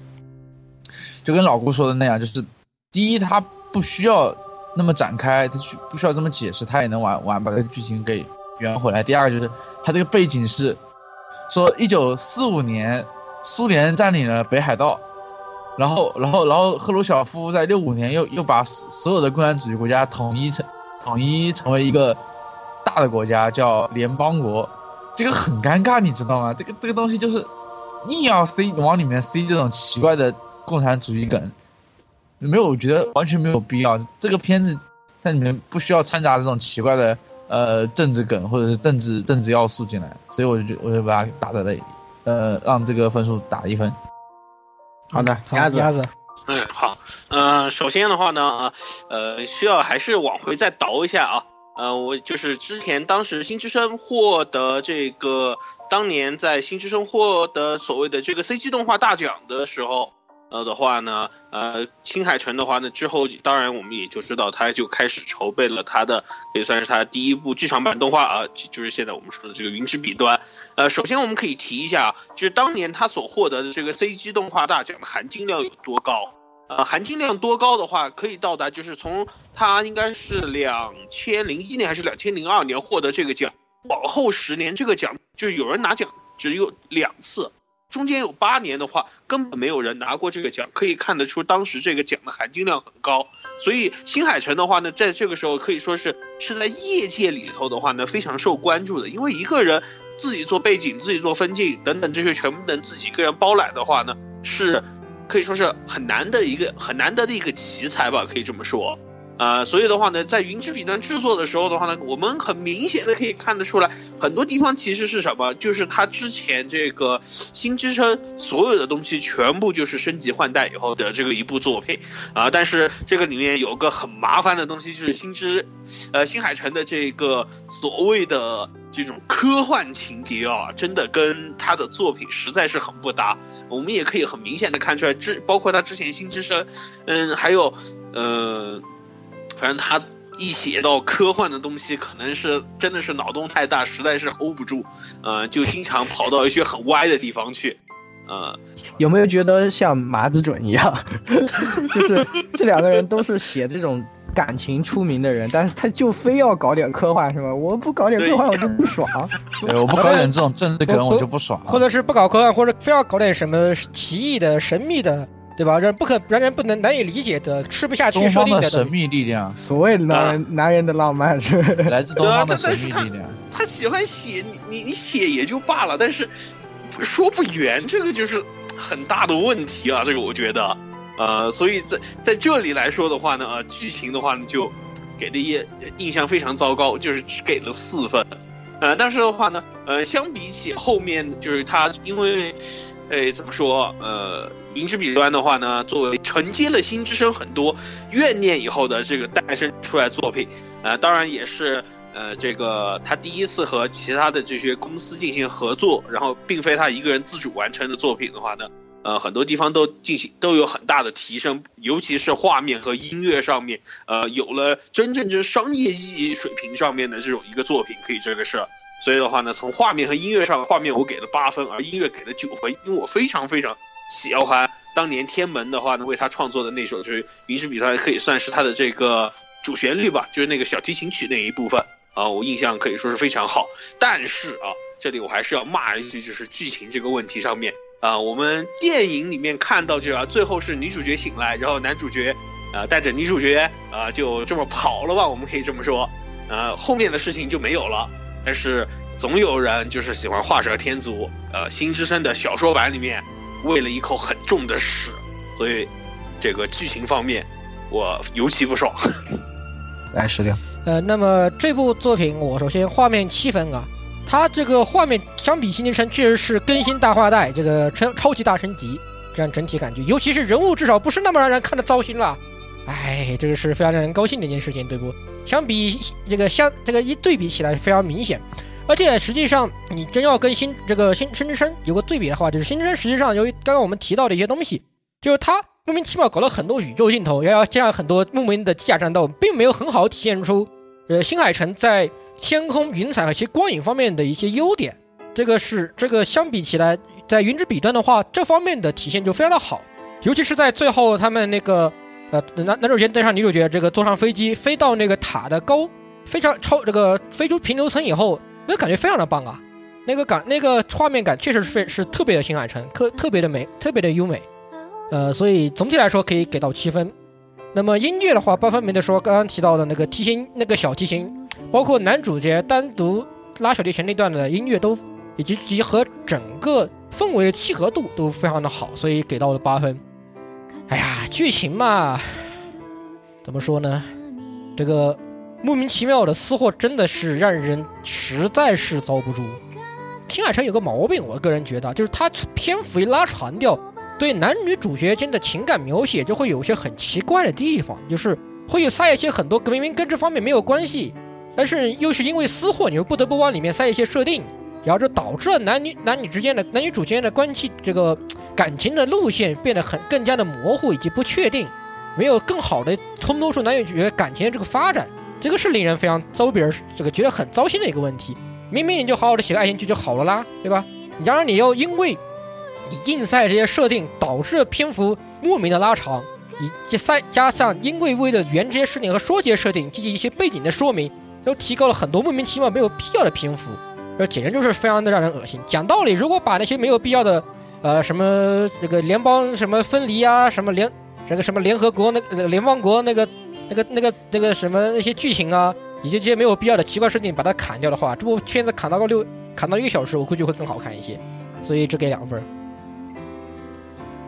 就跟老顾说的那样，就是第一，他不需要那么展开，他需不需要这么解释，他也能完完把这个剧情给圆回来。第二，就是他这个背景是说一九四五年苏联占领了北海道，然后然后然后赫鲁晓夫在六五年又又把所有的共产主义国家统一成统一成为一个大的国家，叫联邦国，这个很尴尬，你知道吗？这个这个东西就是硬要塞往里面塞这种奇怪的。共产主义梗没有，我觉得完全没有必要。这个片子在里面不需要掺杂这种奇怪的呃政治梗或者是政治政治要素进来，所以我就我就把它打在了呃让这个分数打一分。好的，鸭子鸭子，嗯好，嗯首先的话呢呃需要还是往回再倒一下啊。呃，我就是之前当时新之声获得这个当年在新之声获得所谓的这个 CG 动画大奖的时候。呃的话呢，呃，青海城的话呢，之后当然我们也就知道，他就开始筹备了他的，可以算是他第一部剧场版动画啊，就是现在我们说的这个《云之彼端》。呃，首先我们可以提一下，就是当年他所获得的这个 CG 动画大奖的含金量有多高？呃，含金量多高的话，可以到达就是从他应该是两千零一年还是两千零二年获得这个奖，往后十年这个奖就是有人拿奖只有两次。中间有八年的话，根本没有人拿过这个奖，可以看得出当时这个奖的含金量很高。所以新海诚的话呢，在这个时候可以说是是在业界里头的话呢非常受关注的，因为一个人自己做背景、自己做分镜等等这些全部能自己一个人包揽的话呢，是可以说是很难的一个很难得的一个奇才吧，可以这么说。呃，所以的话呢，在云之彼端制作的时候的话呢，我们很明显的可以看得出来，很多地方其实是什么，就是他之前这个新之声所有的东西全部就是升级换代以后的这个一部作品啊。但是这个里面有个很麻烦的东西，就是新之，呃，新海诚的这个所谓的这种科幻情节啊，真的跟他的作品实在是很不搭。我们也可以很明显的看出来，之包括他之前新之声，嗯，还有，呃。反正他一写到科幻的东西，可能是真的是脑洞太大，实在是 hold 不住，呃，就经常跑到一些很歪的地方去，呃，有没有觉得像麻子准一样？就是这两个人都是写这种感情出名的人，但是他就非要搞点科幻，是吧？我不搞点科幻我就不爽。对，我不搞点这种政治梗我就不爽。或者是不搞科幻，或者非要搞点什么奇异的、神秘的。对吧？让不可让人不能难以理解的吃不下去设定的神秘力量，所谓男人男人的浪漫是 来自东方的神秘力量。他喜欢写你你你写也就罢了，但是说不圆，这个就是很大的问题啊！这个我觉得，呃，所以在在这里来说的话呢，呃，剧情的话呢就给的也印象非常糟糕，就是只给了四分。呃，但是的话呢，呃，相比起后面就是他因为。哎，怎么说？呃，银之彼端的话呢，作为承接了新之声很多怨念以后的这个诞生出来作品，呃，当然也是呃，这个他第一次和其他的这些公司进行合作，然后并非他一个人自主完成的作品的话呢，呃，很多地方都进行都有很大的提升，尤其是画面和音乐上面，呃，有了真正真商业意义水平上面的这种一个作品，可以这个是。所以的话呢，从画面和音乐上，画面我给了八分，而音乐给了九分，因为我非常非常喜欢当年天门的话呢，为他创作的那首就是《云之彼端》，可以算是他的这个主旋律吧，就是那个小提琴曲那一部分啊，我印象可以说是非常好。但是啊，这里我还是要骂一句，就是剧情这个问题上面啊，我们电影里面看到就啊，最后是女主角醒来，然后男主角啊带着女主角啊就这么跑了吧，我们可以这么说。呃，后面的事情就没有了，但是总有人就是喜欢画蛇添足。呃，新之声的小说版里面喂了一口很重的屎，所以这个剧情方面我尤其不爽。来石榴，呃，那么这部作品我首先画面七分啊，它这个画面相比新之声确实是更新大画带，这个超超级大升级，这样整体感觉，尤其是人物至少不是那么让人看着糟心了。哎，这个是非常让人高兴的一件事情，对不？相比这个相这个一对比起来非常明显，而且实际上你真要跟新这个新新之声有个对比的话，就是新之声实际上由于刚刚我们提到的一些东西，就是它莫名其妙搞了很多宇宙镜头，也要加上很多莫名的机甲战斗，并没有很好体现出呃新海诚在天空云彩和其光影方面的一些优点。这个是这个相比起来，在云之彼端的话，这方面的体现就非常的好，尤其是在最后他们那个。呃，男男主角登上女主角，这个坐上飞机飞到那个塔的高，非常超这个飞出平流层以后，那感觉非常的棒啊！那个感那个画面感确实是非是特别的新海诚，特特别的美，特别的优美。呃，所以总体来说可以给到七分。那么音乐的话，八分没得说。刚刚提到的那个提琴，那个小提琴，包括男主角单独拉小提琴那段的音乐都，以及集合整个氛围的契合度都非常的好，所以给到了八分。哎呀，剧情嘛，怎么说呢？这个莫名其妙的私货真的是让人实在是遭不住。新海诚有个毛病，我个人觉得，就是他篇幅一拉长掉，对男女主角间的情感描写就会有些很奇怪的地方，就是会有塞一些很多明明跟这方面没有关系，但是又是因为私货，你又不得不往里面塞一些设定，然后就导致了男女男女之间的男女主间的关系这个。感情的路线变得很更加的模糊以及不确定，没有更好的通透出男女主角感情的这个发展，这个是令人非常糟别人这个觉得很糟心的一个问题。明明你就好好的写个爱情剧就好了啦，对吧？然而你要因为你硬塞这些设定，导致篇幅莫名的拉长，以及塞加上因为为了圆这些设定和说这些设定，进行一些背景的说明，又提高了很多莫名其妙没有必要的篇幅，这简直就是非常的让人恶心。讲道理，如果把那些没有必要的。呃，什么这个联邦什么分离啊，什么联这个什么联合国那个联邦国那个那个那个那个什么那些剧情啊，以及这些没有必要的奇怪设定，把它砍掉的话，这部片子砍到个六，砍到一个小时，我估计会更好看一些，所以只给两分。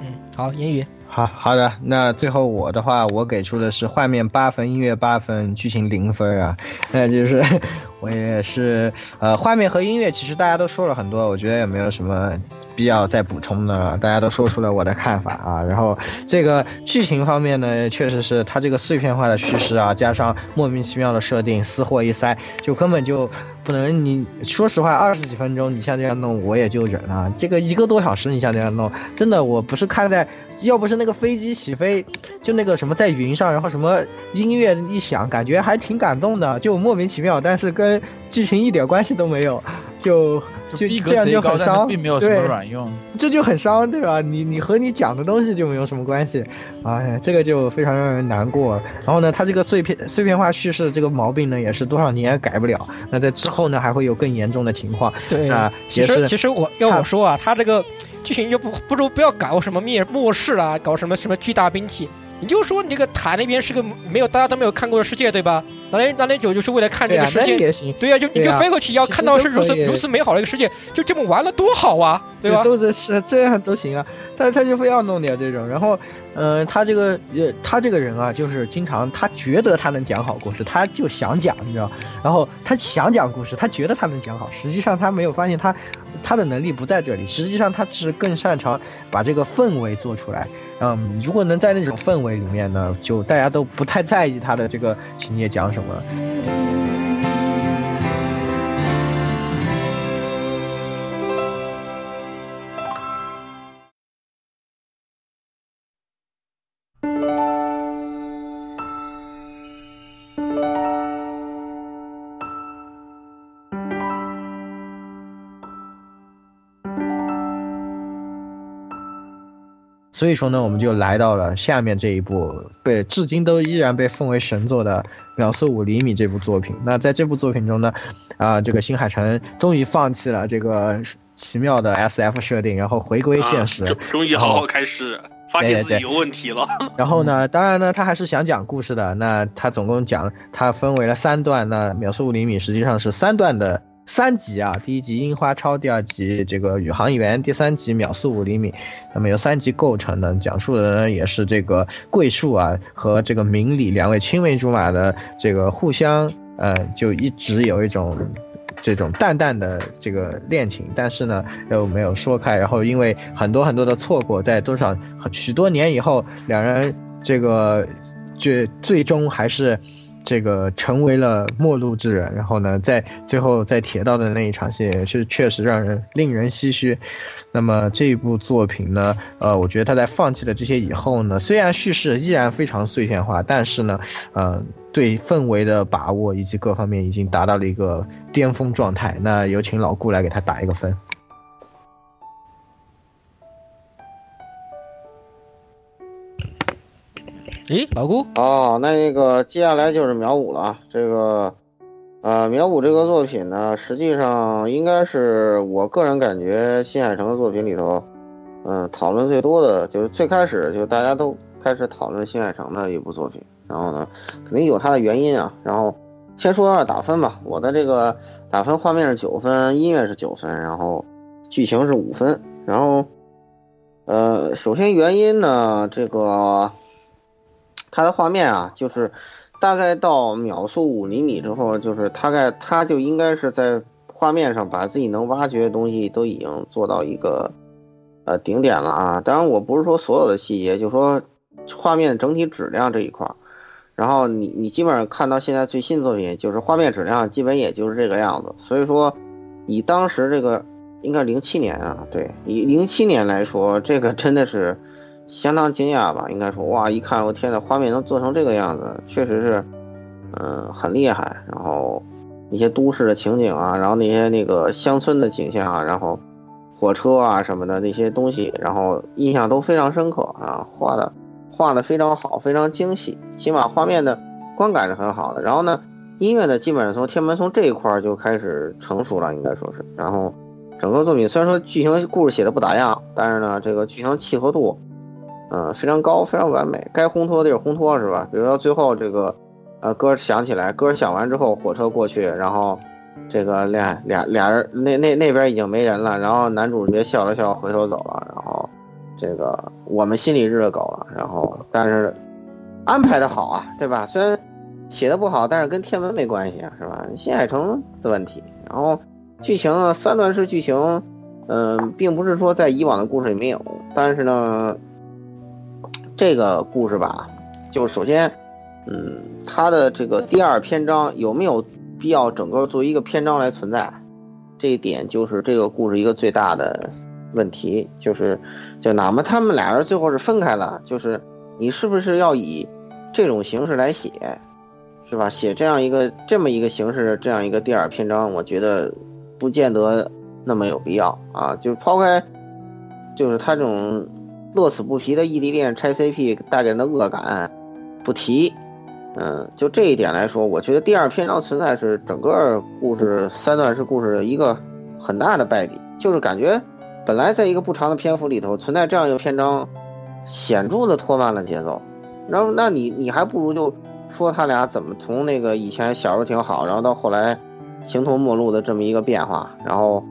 嗯，好，言语。好好的，那最后我的话，我给出的是画面八分，音乐八分，剧情零分啊。那就是 我也是，呃，画面和音乐其实大家都说了很多，我觉得也没有什么必要再补充的，大家都说出了我的看法啊。然后这个剧情方面呢，确实是它这个碎片化的叙事啊，加上莫名其妙的设定，私货一塞，就根本就不能。你说实话，二十几分钟你像这样弄，我也就忍了。这个一个多小时你像这样弄，真的我不是看在。要不是那个飞机起飞，就那个什么在云上，然后什么音乐一响，感觉还挺感动的，就莫名其妙，但是跟剧情一点关系都没有，就就这样就很伤，并没有什么卵用，这就很伤，对吧？你你和你讲的东西就没有什么关系，哎，这个就非常让人难过。然后呢，他这个碎片碎片化叙事这个毛病呢，也是多少年也改不了。那在之后呢，还会有更严重的情况。对啊，其实其实我要我说啊，他这个。剧情就不不如不要搞什么灭末世啦，搞什么什么巨大兵器，你就说你这个塔那边是个没有大家都没有看过的世界，对吧？那那那那九就是为了看这个世界，对呀，就你就飞过去要看到是如此如此美好的一个世界，就这么玩了多好啊，对吧？都是是这样都行啊，他他就非要弄点这种，然后。嗯，他这个呃，他这个人啊，就是经常他觉得他能讲好故事，他就想讲，你知道？然后他想讲故事，他觉得他能讲好，实际上他没有发现他他的能力不在这里，实际上他是更擅长把这个氛围做出来。嗯，如果能在那种氛围里面呢，就大家都不太在意他的这个情节讲什么。所以说呢，我们就来到了下面这一部，被至今都依然被奉为神作的《秒速五厘米》这部作品。那在这部作品中呢，啊，这个新海诚终于放弃了这个奇妙的 SF 设定，然后回归现实，终于好好开始发现自己有问题了。然后呢，当然呢，他还是想讲故事的。那他总共讲，他分为了三段。那《秒速五厘米》实际上是三段的三集啊，第一集樱花超，第二集这个宇航员，第三集秒速五厘米。那么由三集构成的，讲述的呢也是这个桂树啊和这个明里两位青梅竹马的这个互相，呃，就一直有一种。这种淡淡的这个恋情，但是呢又没有说开，然后因为很多很多的错过，在多少许多年以后，两人这个最最终还是这个成为了陌路之人。然后呢，在最后在铁道的那一场戏也，是确实让人令人唏嘘。那么这一部作品呢，呃，我觉得他在放弃了这些以后呢，虽然叙事依然非常碎片化，但是呢，呃。对氛围的把握以及各方面已经达到了一个巅峰状态。那有请老顾来给他打一个分。诶，老姑？哦，那那个接下来就是苗五了。这个，呃，苗五这个作品呢，实际上应该是我个人感觉新海诚的作品里头，嗯，讨论最多的就是最开始就大家都开始讨论新海诚的一部作品。然后呢，肯定有它的原因啊。然后先说下打分吧，我的这个打分画面是九分，音乐是九分，然后剧情是五分。然后，呃，首先原因呢，这个它的画面啊，就是大概到秒速五厘米之后，就是大概它就应该是在画面上把自己能挖掘的东西都已经做到一个呃顶点了啊。当然，我不是说所有的细节，就说画面整体质量这一块儿。然后你你基本上看到现在最新作品，就是画面质量基本也就是这个样子。所以说，以当时这个应该零七年啊，对，以零七年来说，这个真的是相当惊讶吧？应该说，哇，一看我天呐，画面能做成这个样子，确实是，嗯，很厉害。然后一些都市的情景啊，然后那些那个乡村的景象啊，然后火车啊什么的那些东西，然后印象都非常深刻啊，画的。画的非常好，非常精细，起码画面的观感是很好的。然后呢，音乐呢，基本上从天门从这一块就开始成熟了，应该说是。然后整个作品虽然说剧情故事写的不咋样，但是呢，这个剧情契合度，嗯，非常高，非常完美。该烘托的地方烘托是吧？比如说最后这个，呃，歌响起来，歌响完之后，火车过去，然后这个俩俩俩人那那那边已经没人了，然后男主角笑了笑，回头走了，然后。这个我们心里热狗了，然后但是安排的好啊，对吧？虽然写的不好，但是跟天文没关系啊，是吧？新海诚的问题。然后剧情呢，三段式剧情，嗯，并不是说在以往的故事里没有，但是呢，这个故事吧，就首先，嗯，它的这个第二篇章有没有必要整个作为一个篇章来存在？这一点就是这个故事一个最大的。问题就是，就哪怕他们俩人最后是分开了，就是你是不是要以这种形式来写，是吧？写这样一个这么一个形式，这样一个第二篇章，我觉得不见得那么有必要啊。就抛开，就是他这种乐此不疲的异地恋拆 CP 带给人的恶感不提，嗯，就这一点来说，我觉得第二篇章存在是整个故事三段式故事的一个很大的败笔，就是感觉。本来在一个不长的篇幅里头存在这样一个篇章，显著的拖慢了节奏。然后，那你你还不如就说他俩怎么从那个以前小时候挺好，然后到后来形同陌路的这么一个变化。然后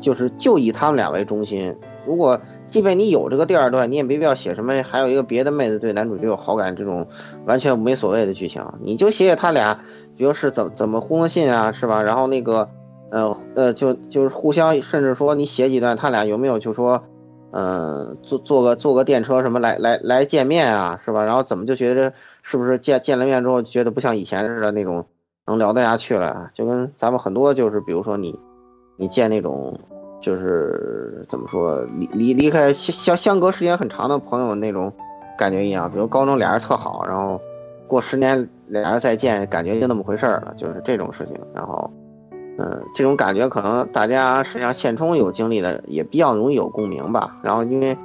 就是就以他们俩为中心。如果即便你有这个第二段，你也没必要写什么还有一个别的妹子对男主角有好感这种完全没所谓的剧情。你就写写他俩，比如是怎怎么互信啊，是吧？然后那个。呃呃，就就是互相，甚至说你写几段，他俩有没有就说，嗯，坐坐个坐个电车什么来来来见面啊，是吧？然后怎么就觉得是不是见见了面之后觉得不像以前似的那种能聊得下去了？就跟咱们很多就是比如说你你见那种就是怎么说离离离开相相相隔时间很长的朋友那种感觉一样，比如高中俩人特好，然后过十年俩人再见，感觉就那么回事儿了，就是这种事情，然后。嗯，这种感觉可能大家实际上现充有经历的也比较容易有共鸣吧。然后因为，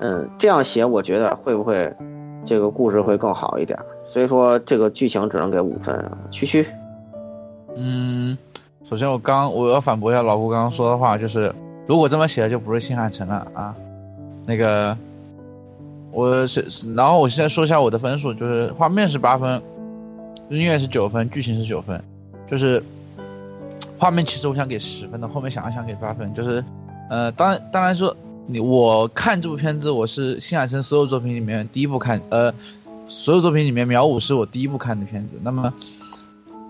嗯，这样写我觉得会不会这个故事会更好一点？所以说这个剧情只能给五分。区区，嗯，首先我刚我要反驳一下老顾刚刚说的话，就是如果这么写就不是新海诚了啊。那个，我是然后我现在说一下我的分数，就是画面是八分，音乐是九分，剧情是九分，就是。画面其实我想给十分的，后面想了想给八分，就是，呃，当然当然说你我看这部片子，我是新海诚所有作品里面第一部看，呃，所有作品里面秒五是我第一部看的片子，那么，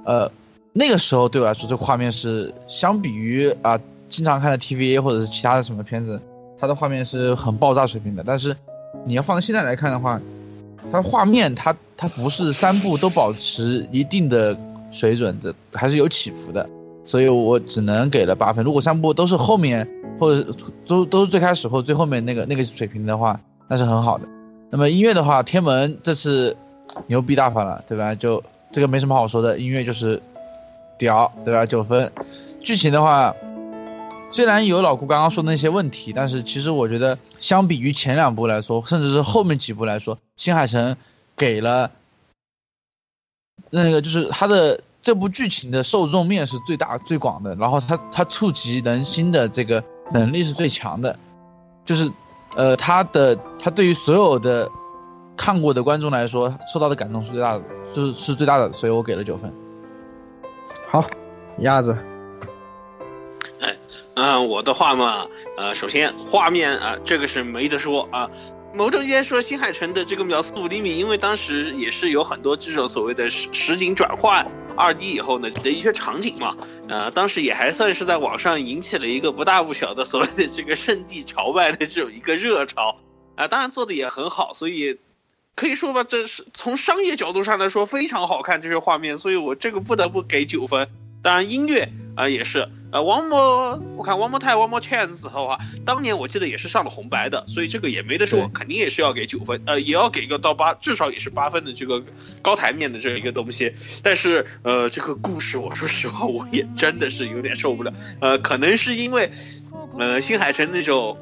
呃，那个时候对我来说，这个画面是相比于啊、经常看的 TVA 或者是其他的什么片子，它的画面是很爆炸水平的，但是你要放在现在来看的话，它的画面它它不是三部都保持一定的水准的，还是有起伏的，所以我只能给了八分。如果三部都是后面或者都都是最开始或最后面那个那个水平的话，那是很好的。那么音乐的话，天门这次牛逼大发了，对吧？就这个没什么好说的，音乐就是屌，对吧？九分。剧情的话，虽然有老顾刚刚说的那些问题，但是其实我觉得相比于前两部来说，甚至是后面几部来说，新海诚给了那个就是他的这部剧情的受众面是最大最广的，然后他他触及人心的这个能力是最强的，就是呃他的他对于所有的看过的观众来说，受到的感动是最大的，是是最大的，所以我给了九分。好，鸭子，哎嗯，我的话嘛，呃，首先画面啊、这个是没得说啊。某种意义上说，新海诚的这个秒速五厘米，因为当时也是有很多这种所谓的实实景转换二 D 以后呢的一些场景嘛，呃，当时也还算是在网上引起了一个不大不小的所谓的这个圣地朝拜的这种一个热潮啊、当然做的也很好，所以可以说吧，这是从商业角度上来说非常好看这些画面，所以我这个不得不给九分。当然音乐啊、也是，呃，One More，我看 One More Time One More Chance 的话，当年我记得也是上了红白的，所以这个也没得说，肯定也是要给九分，呃，也要给个到八，至少也是八分的这个高台面的这一个东西。但是呃，这个故事我说实话，我也真的是有点受不了，呃，可能是因为呃新海诚那种。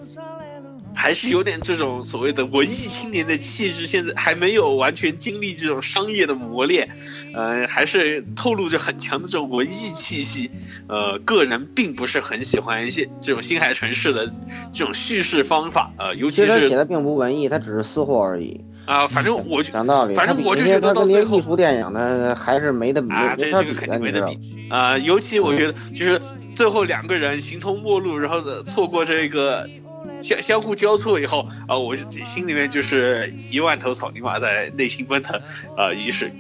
还是有点这种所谓的文艺青年的气质，现在还没有完全经历这种商业的磨练，呃，还是透露着很强的这种文艺气息。呃，个人并不是很喜欢一些这种新海城市的这种叙事方法，呃，尤其是其写的并不文艺，他只是私货而已。啊、反正我就讲道理，反正我就觉得到最后艺术电影呢，还是没得比，啊，这这个肯定没得比吗？啊、尤其我觉得就是最后两个人形同陌路，然后的错过这个相相互交错以后啊、我心里面就是一万头草泥马在内心奔腾啊、于是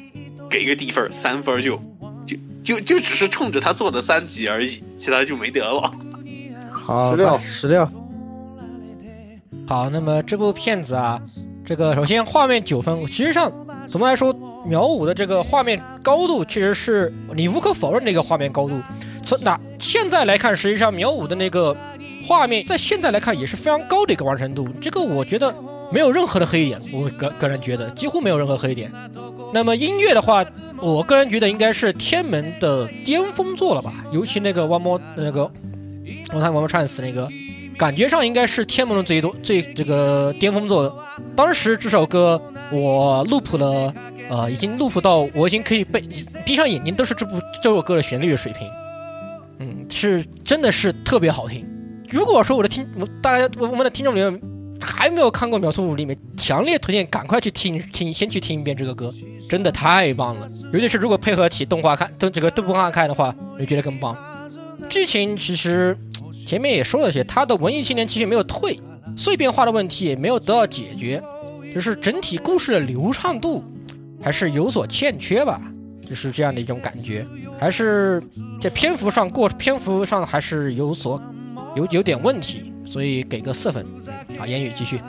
给个低分儿三分儿就就就就只是冲着他做的三级而已，其他就没得了。好，十六十六，好，那么这部片子啊，这个首先画面九分，其实上总的来说，秒五的这个画面高度确实是你无可否认的一个画面高度。从哪现在来看，实际上秒五的那个画面在现在来看也是非常高的一个完成度，这个我觉得没有任何的黑点，我个个人觉得几乎没有任何黑点。那么音乐的话，我个人觉得应该是天门的巅峰作了吧，尤其那个 One More 那个 One Time One More Chance 那个，感觉上应该是天门的最多最这个巅峰作。当时这首歌我 loop 了，呃，已经 loop 到我已经可以背闭上眼睛都是这部这首歌的旋律的水平。嗯，是真的是特别好听。如果说我的听我大家我我们的听众里面还没有看过《秒速五厘米》，强烈推荐赶快去听听，先去听一遍这个歌，真的太棒了。尤其是如果配合起动画看，都这个动画看的话，我就觉得更棒。剧情其实前面也说了些，它的文艺青年其实没有退，碎片化的问题也没有得到解决，就是整体故事的流畅度还是有所欠缺吧，就是这样的一种感觉，还是在篇幅上过篇幅上还是有所有有点问题，所以给个四分。好，言语继续。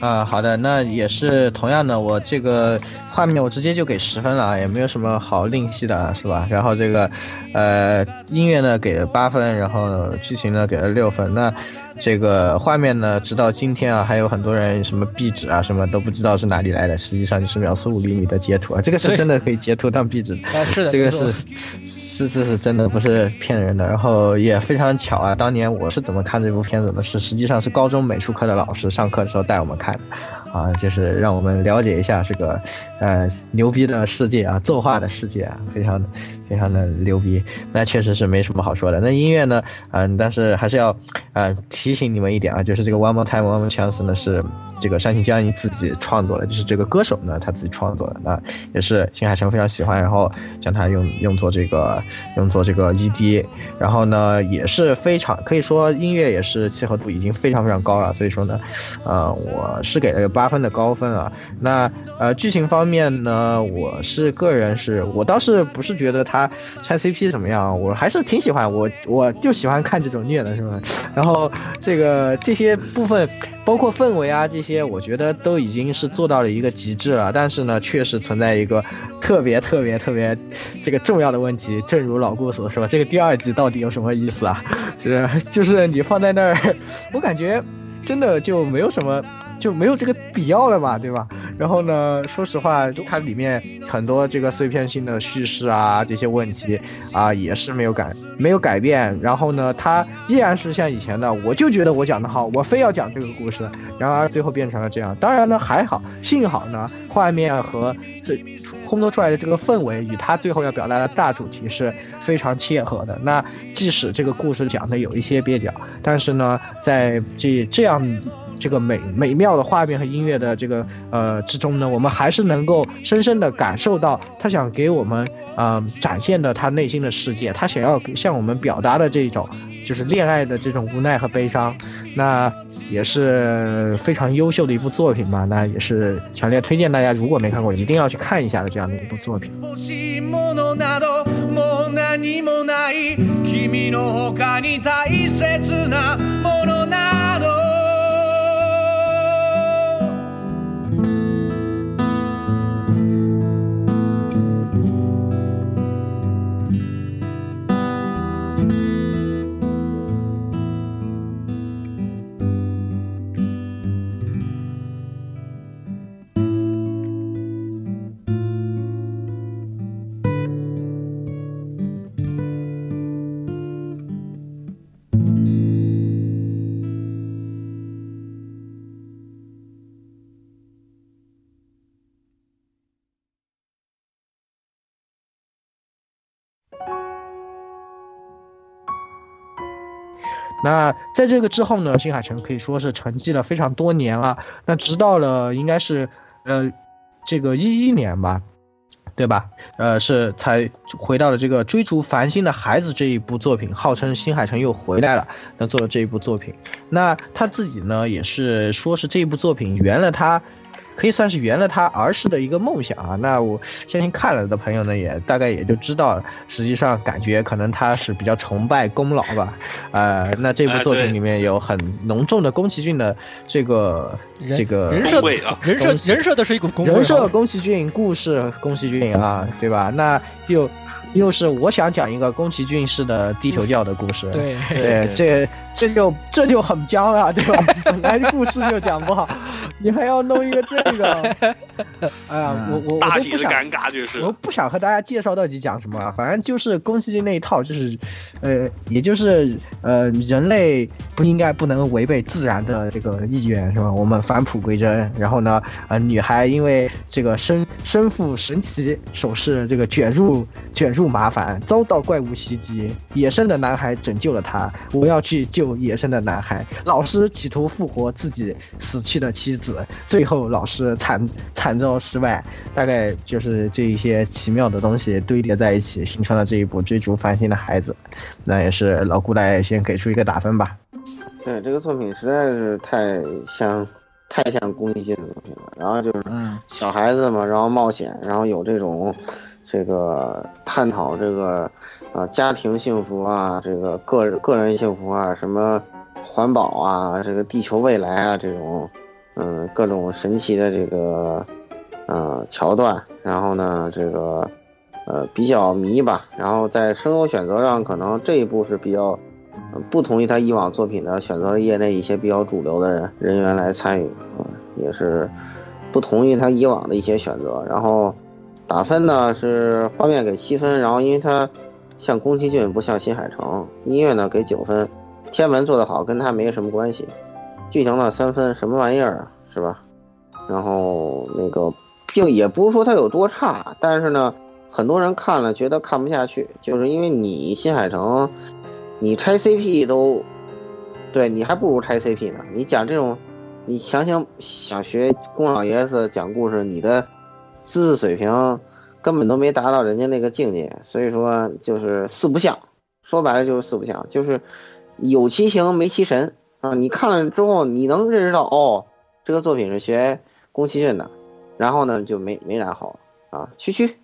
啊，好的，那也是同样的，我这个画面我直接就给十分了啊，也没有什么好吝惜的啊，是吧？然后这个，呃，音乐呢给了八分，然后剧情呢给了六分。那这个画面呢，直到今天啊，还有很多人什么壁纸啊什么都不知道是哪里来的，实际上就是秒速五厘米的截图啊，这个是真的可以截图当壁纸的。啊，是的，这个是是这是真的，不是骗人的。然后也非常巧啊，当年我是怎么看这部片子的？是实际上是高中美术课的老师上课的时候带我们看的。啊，就是让我们了解一下这个呃牛逼的世界啊，作画的世界啊，非常非常的牛逼。那确实是没什么好说的。那音乐呢，嗯，但是还是要呃提醒你们一点啊，就是这个 One More Time One More Chance 呢是这个山崎佳一自己创作的，就是这个歌手呢他自己创作的，那也是新海诚非常喜欢，然后将它用用作这个用作这个 ED，然后呢也是非常可以说音乐也是契合度已经非常非常高了，所以说呢，呃，我是给了个八八分的高分啊。那呃剧情方面呢，我是个人是我倒是不是觉得他拆 CP 怎么样，我还是挺喜欢，我我就喜欢看这种虐的是吧？然后这个这些部分。包括氛围啊这些，我觉得都已经是做到了一个极致了。但是呢，确实存在一个特别特别特别这个重要的问题。正如老顾所说，这个第二集到底有什么意思啊？就 是就是你放在那儿，我感觉真的就没有什么。就没有这个必要了嘛，对吧？然后呢，说实话，它里面很多这个碎片性的叙事啊，这些问题啊，也是没有改，没有改变。然后呢，它依然是像以前的，我就觉得我讲的好，我非要讲这个故事。然而最后变成了这样。当然呢，还好，幸好呢，画面和这烘托出来的这个氛围与他最后要表达的大主题是非常切合的。那即使这个故事讲的有一些蹩脚，但是呢，在这这样。这个美美妙的画面和音乐的这个呃之中呢，我们还是能够深深的感受到他想给我们呃展现的他内心的世界，他想要向我们表达的这种就是恋爱的这种无奈和悲伤，那也是非常优秀的一部作品嘛，那也是强烈推荐大家如果没看过一定要去看一下的这样的一部作品。那在这个之后呢，新海诚可以说是沉寂了非常多年了。那直到了应该是，呃，这个一一年吧，对吧？呃，是才回到了这个追逐繁星的孩子这一部作品，号称新海诚又回来了，那做了这一部作品。那他自己呢，也是说是这一部作品圆了他。可以算是圆了他儿时的一个梦想啊！那我相信看了的朋友呢，也大概也就知道了。实际上感觉可能他是比较崇拜功劳吧。呃，那这部作品里面有很浓重的宫崎骏的这个这个人设，人设人设的是一股人设宫崎骏，故事宫崎骏啊，对吧？那又。又是我想讲一个宫崎骏式的地球教的故事，对对，这这就这就很僵了，对吧？本来故事就讲不好，你还要弄一个这个，哎呀，我我我就不想，尴尬就是，我不想和大家介绍到底讲什么，反正就是宫崎骏那一套，就是，呃，也就是呃，人类不应该不能违背自然的这个意愿，是吧？我们返璞归真，然后呢，呃，女孩因为这个身身负神奇首饰，这个卷入卷入。麻烦，遭到怪物袭击，野生的男孩拯救了她。我要去救野生的男孩。老师企图复活自己死去的妻子，最后老师惨惨遭失败。大概就是这一些奇妙的东西堆叠在一起，形成了这一部追逐繁星的孩子。那也是老顾来先给出一个打分吧。对这个作品实在是太像太像公益性的作品了。然后就是小孩子嘛，然后冒险，然后有这种。这个探讨这个，啊，家庭幸福啊，这个个人个人幸福啊，什么环保啊，这个地球未来啊，这种，嗯，各种神奇的这个，呃，桥段。然后呢，这个，呃，比较迷吧。然后在声优选择上，可能这一部是比较，不同于他以往作品的，选择了业内一些比较主流的人人员来参与，啊，也是不同于他以往的一些选择。然后。打分呢是画面给七分，然后因为它像宫崎骏不像新海诚，音乐呢给九分，天文做得好跟他没什么关系，剧情呢三分，什么玩意儿啊，是吧？然后那个并也不是说它有多差，但是呢，很多人看了觉得看不下去，就是因为你新海诚，你拆 CP 都，对你还不如拆 CP 呢。你讲这种，你想想想学宫老爷子讲故事，你的知识水平根本都没达到人家那个境界，所以说就是四不像，说白了就是四不像，就是有其形没其神啊。你看了之后，你能认识到哦，这个作品是学宫崎骏的，然后呢就没没然后啊。区区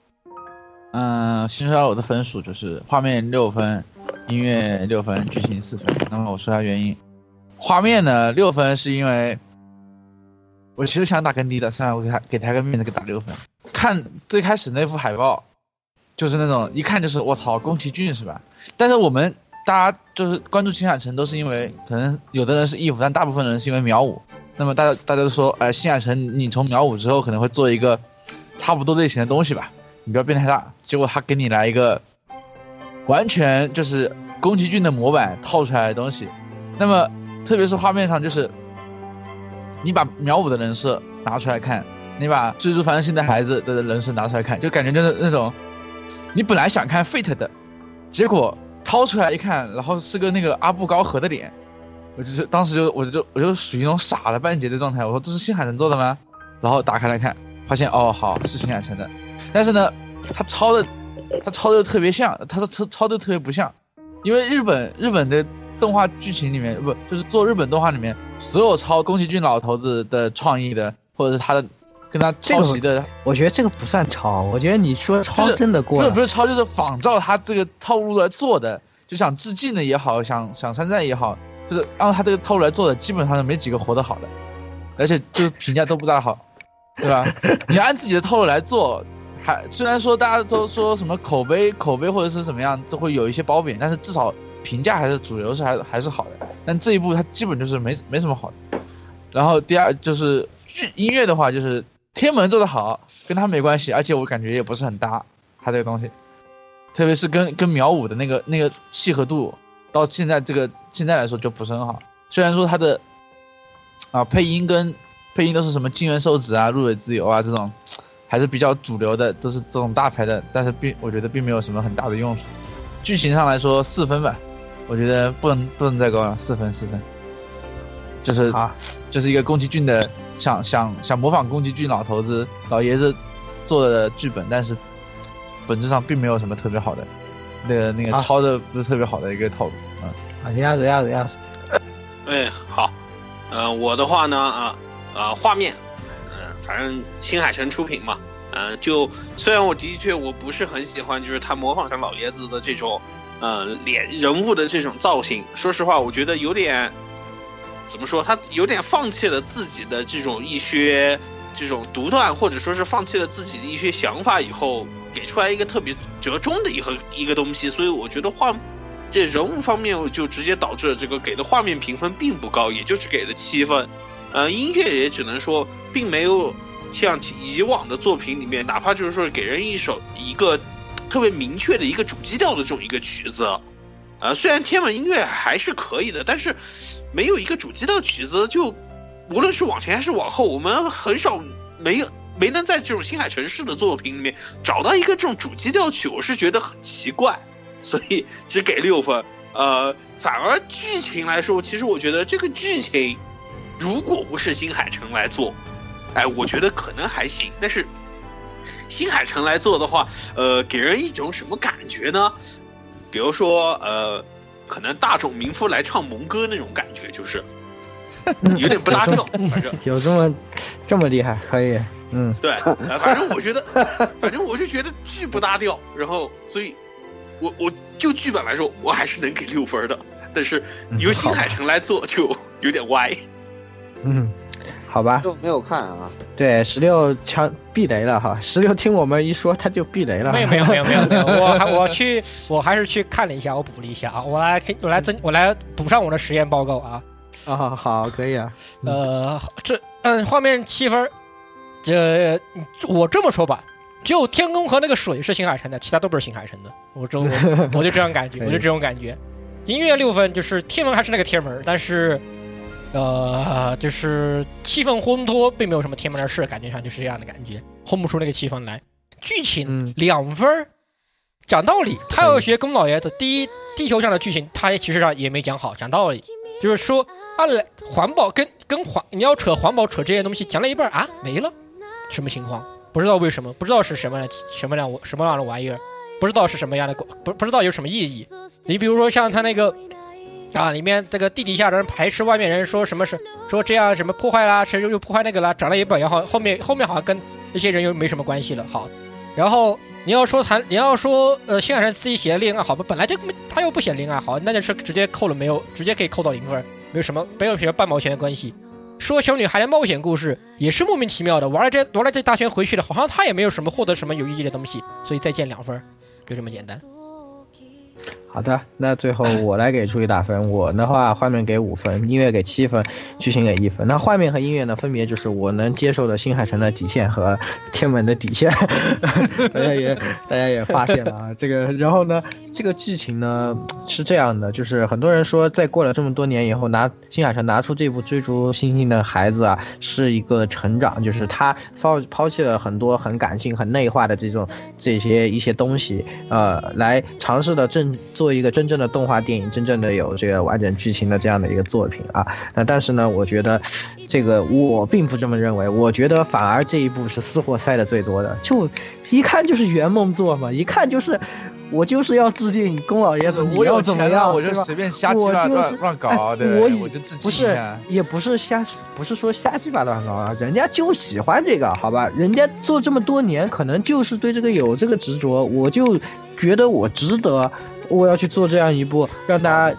嗯，新手我的分数就是画面六分，音乐六分，剧情四分。那么我说下原因，画面呢六分是因为我其实想打更低的，算了，我给他给他个面子，给打六分。看最开始那幅海报，就是那种一看就是我操宫崎骏是吧？但是我们大家就是关注新海诚都是因为可能有的人是义父，但大部分人是因为秒五。那么大家大家都说，哎，新海诚你从秒五之后可能会做一个差不多类型的东西吧？你不要变太大。结果他给你来一个完全就是宫崎骏的模板套出来的东西。那么特别是画面上，就是你把秒五的人设拿出来看。你把追逐繁星的孩子的人设拿出来看，就感觉就是那种，你本来想看 Fate 的，结果掏出来一看，然后是个那个阿布高和的脸，我就是当时就我就我就属于那种傻了半截的状态。我说这是新海诚做的吗？然后打开来看，发现哦好是新海诚的，但是呢，他抄的他抄的特别像，他说抄抄的特别不像，因为日本日本的动画剧情里面不就是做日本动画里面所有抄宫崎骏老头子的创意的或者是他的。跟他抄袭的，我觉得这个不算抄。我觉得你说抄真的过了，不是不是抄，就是仿照他这个套路来做的，就想致敬的也好，想想山寨也好，就是按他这个套路来做的，基本上是没几个活得好的，而且就是评价都不大好，对吧？你按自己的套路来做，还虽然说大家都说什么口碑口碑或者是怎么样都会有一些褒贬，但是至少评价还是主流是还还是好的。但这一部它基本就是没没什么好的。然后第二就是剧音乐的话就是。天门做的好，跟他没关系，而且我感觉也不是很搭，他这个东西，特别是跟跟苗五的那个那个契合度，到现在这个现在来说就不是很好。虽然说他的啊配音跟配音都是什么金元寿子啊、入尾自由啊这种，还是比较主流的，都是这种大牌的，但是并我觉得并没有什么很大的用处。剧情上来说四分吧，我觉得不能不能再高了，四分四分，就是啊，就是一个宫崎骏的。想想想模仿宫崎骏老头子老爷子做的剧本，但是本质上并没有什么特别好的，那个那个抄的不是特别好的一个套路啊。啊，鸭子鸭子鸭子。哎，好，嗯，我的话呢啊啊，画面，嗯，反正新海诚出品嘛，嗯，就虽然我的确我不是很喜欢，就是他模仿成老爷子的这种，嗯，脸人物的这种造型，说实话，我觉得有点。怎么说？他有点放弃了自己的这种一些这种独断，或者说是放弃了自己的一些想法以后，给出来一个特别折中的一个一个东西。所以我觉得画这人物方面就直接导致了这个给的画面评分并不高，也就是给了七分。呃，音乐也只能说并没有像以往的作品里面，哪怕就是说给人一首一个特别明确的一个主基调的这种一个曲子。呃，虽然天文音乐还是可以的，但是。没有一个主基调曲子，就无论是往前还是往后，我们很少没有没能在这种新海城市的作品里面找到一个这种主基调曲，我是觉得很奇怪，所以只给六分。呃，反而剧情来说，其实我觉得这个剧情如果不是新海诚来做，哎，我觉得可能还行。但是新海诚来做的话，呃，给人一种什么感觉呢？比如说，呃。可能大众民夫来唱蒙歌那种感觉，就是 有点不搭调。反正 有这么这么厉害，可以，嗯，对，反正我觉得，反正我是觉得巨不搭调。然后，所以，我我就剧本来说，我还是能给六分的。但是由新海诚来做，就有点歪。嗯。好吧，就没有看啊。对，十六枪避雷了哈。十六听我们一说，他就避雷了。没有没有没有没有没有，我还我去，我还是去看了一下，我补了一下啊。我来我来增我来补上我的实验报告啊。啊好可以啊。呃，这嗯画面七分，这我这么说吧，只有天空和那个水是新海诚的，其他都不是新海诚的。我这 我就这样感觉，我就这种感觉。音乐六分，就是天门还是那个天门，但是。呃，就是气氛烘托，并没有什么天门的事，感觉上就是这样的感觉，烘不出那个气氛来。剧情嗯两分儿，讲道理，他要学宫老爷子。第一，地球上的剧情他其实上也没讲好，讲道理，就是说啊，来环保跟跟环，你要扯环保扯这些东西，讲了一半儿啊没了，什么情况？不知道为什么，不知道是什么什么样什么样的玩意儿，不知道是什么样的不不知道有什么意义。你比如说像他那个。啊，里面这个地底下的人排斥外面人，说什么是说这样什么破坏啦，谁又又破坏那个啦，长了一半，然后后面后面好像跟那些人又没什么关系了。好，然后你要说谈，你要说呃，新海诚自己写的恋爱好吧，本来就他又不写恋爱好，那就是直接扣了没有，直接可以扣到零分，没有什么没有什么半毛钱的关系。说小女孩的冒险故事也是莫名其妙的，玩了这玩了这大圈回去了，好像他也没有什么获得什么有意义的东西，所以再见两分，就这么简单。好的，那最后 我来给出一打分。我的话，画面给五分，音乐给七分，剧情给一分。那画面和音乐呢，分别就是我能接受的新海诚的底线和天门的底线。大家也大家也发现了啊，这个然后呢，这个剧情呢是这样的，就是很多人说，在过了这么多年以后，拿新海诚拿出这部追逐星星的孩子啊，是一个成长，就是他抛抛弃了很多很感性、很内化的这种这些一些东西，呃，来尝试的正做一个真正的动画电影，真正的有这个完整剧情的这样的一个作品啊。那但是呢，我觉得这个我并不这么认为，我觉得反而这一部是私货塞的最多的，就一看就是圆梦作嘛，一看就是。我就是要致敬宫老爷子，你我有要怎么样？我就随便瞎鸡巴我就是乱乱搞，对我就致不是敬一下。也不是瞎，不是说瞎鸡巴乱搞啊，人家就喜欢这个，好吧？人家做这么多年，可能就是对这个有这个执着，我就觉得我值得，我要去做这样一部，让大家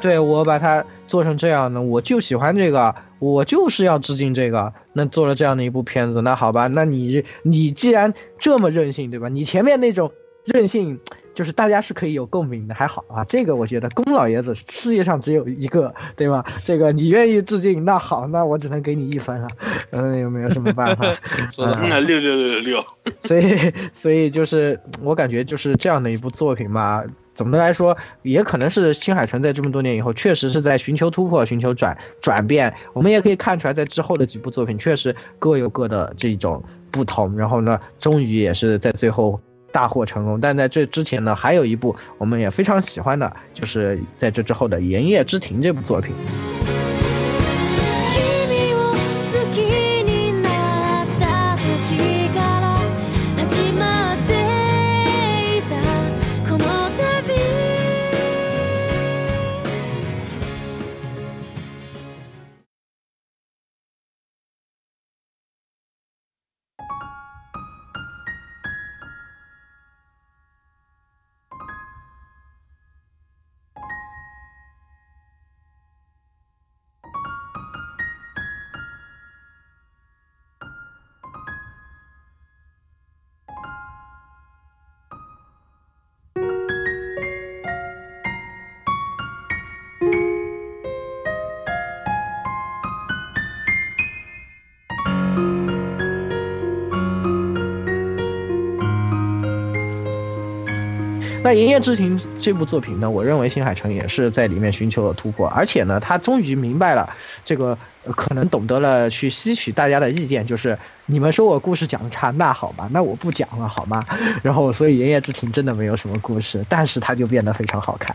对我把它做成这样的，我就喜欢这个，我就是要致敬这个。那做了这样的一部片子，那好吧，那你你既然这么任性，对吧？你前面那种任性，就是大家是可以有共鸣的，还好啊。这个我觉得宫老爷子世界上只有一个，对吧？这个你愿意致敬，那好，那我只能给你一分了，嗯，有没有什么办法？说的嗯，六六六六六，所以，所以就是我感觉就是这样的一部作品嘛。总的来说，也可能是新海诚在这么多年以后，确实是在寻求突破、寻求转转变。我们也可以看出来，在之后的几部作品，确实各有各的这种不同。然后呢，终于也是在最后大获成功。但在这之前呢，还有一部我们也非常喜欢的，就是在这之后的《盐业之庭》这部作品。那《炎夜之庭》这部作品呢，我认为新海诚也是在里面寻求了突破，而且呢，他终于明白了这个，可能懂得了去吸取大家的意见，就是你们说我故事讲的差，那好吧，那我不讲了，好吗？然后，所以《炎夜之庭》真的没有什么故事，但是它就变得非常好看，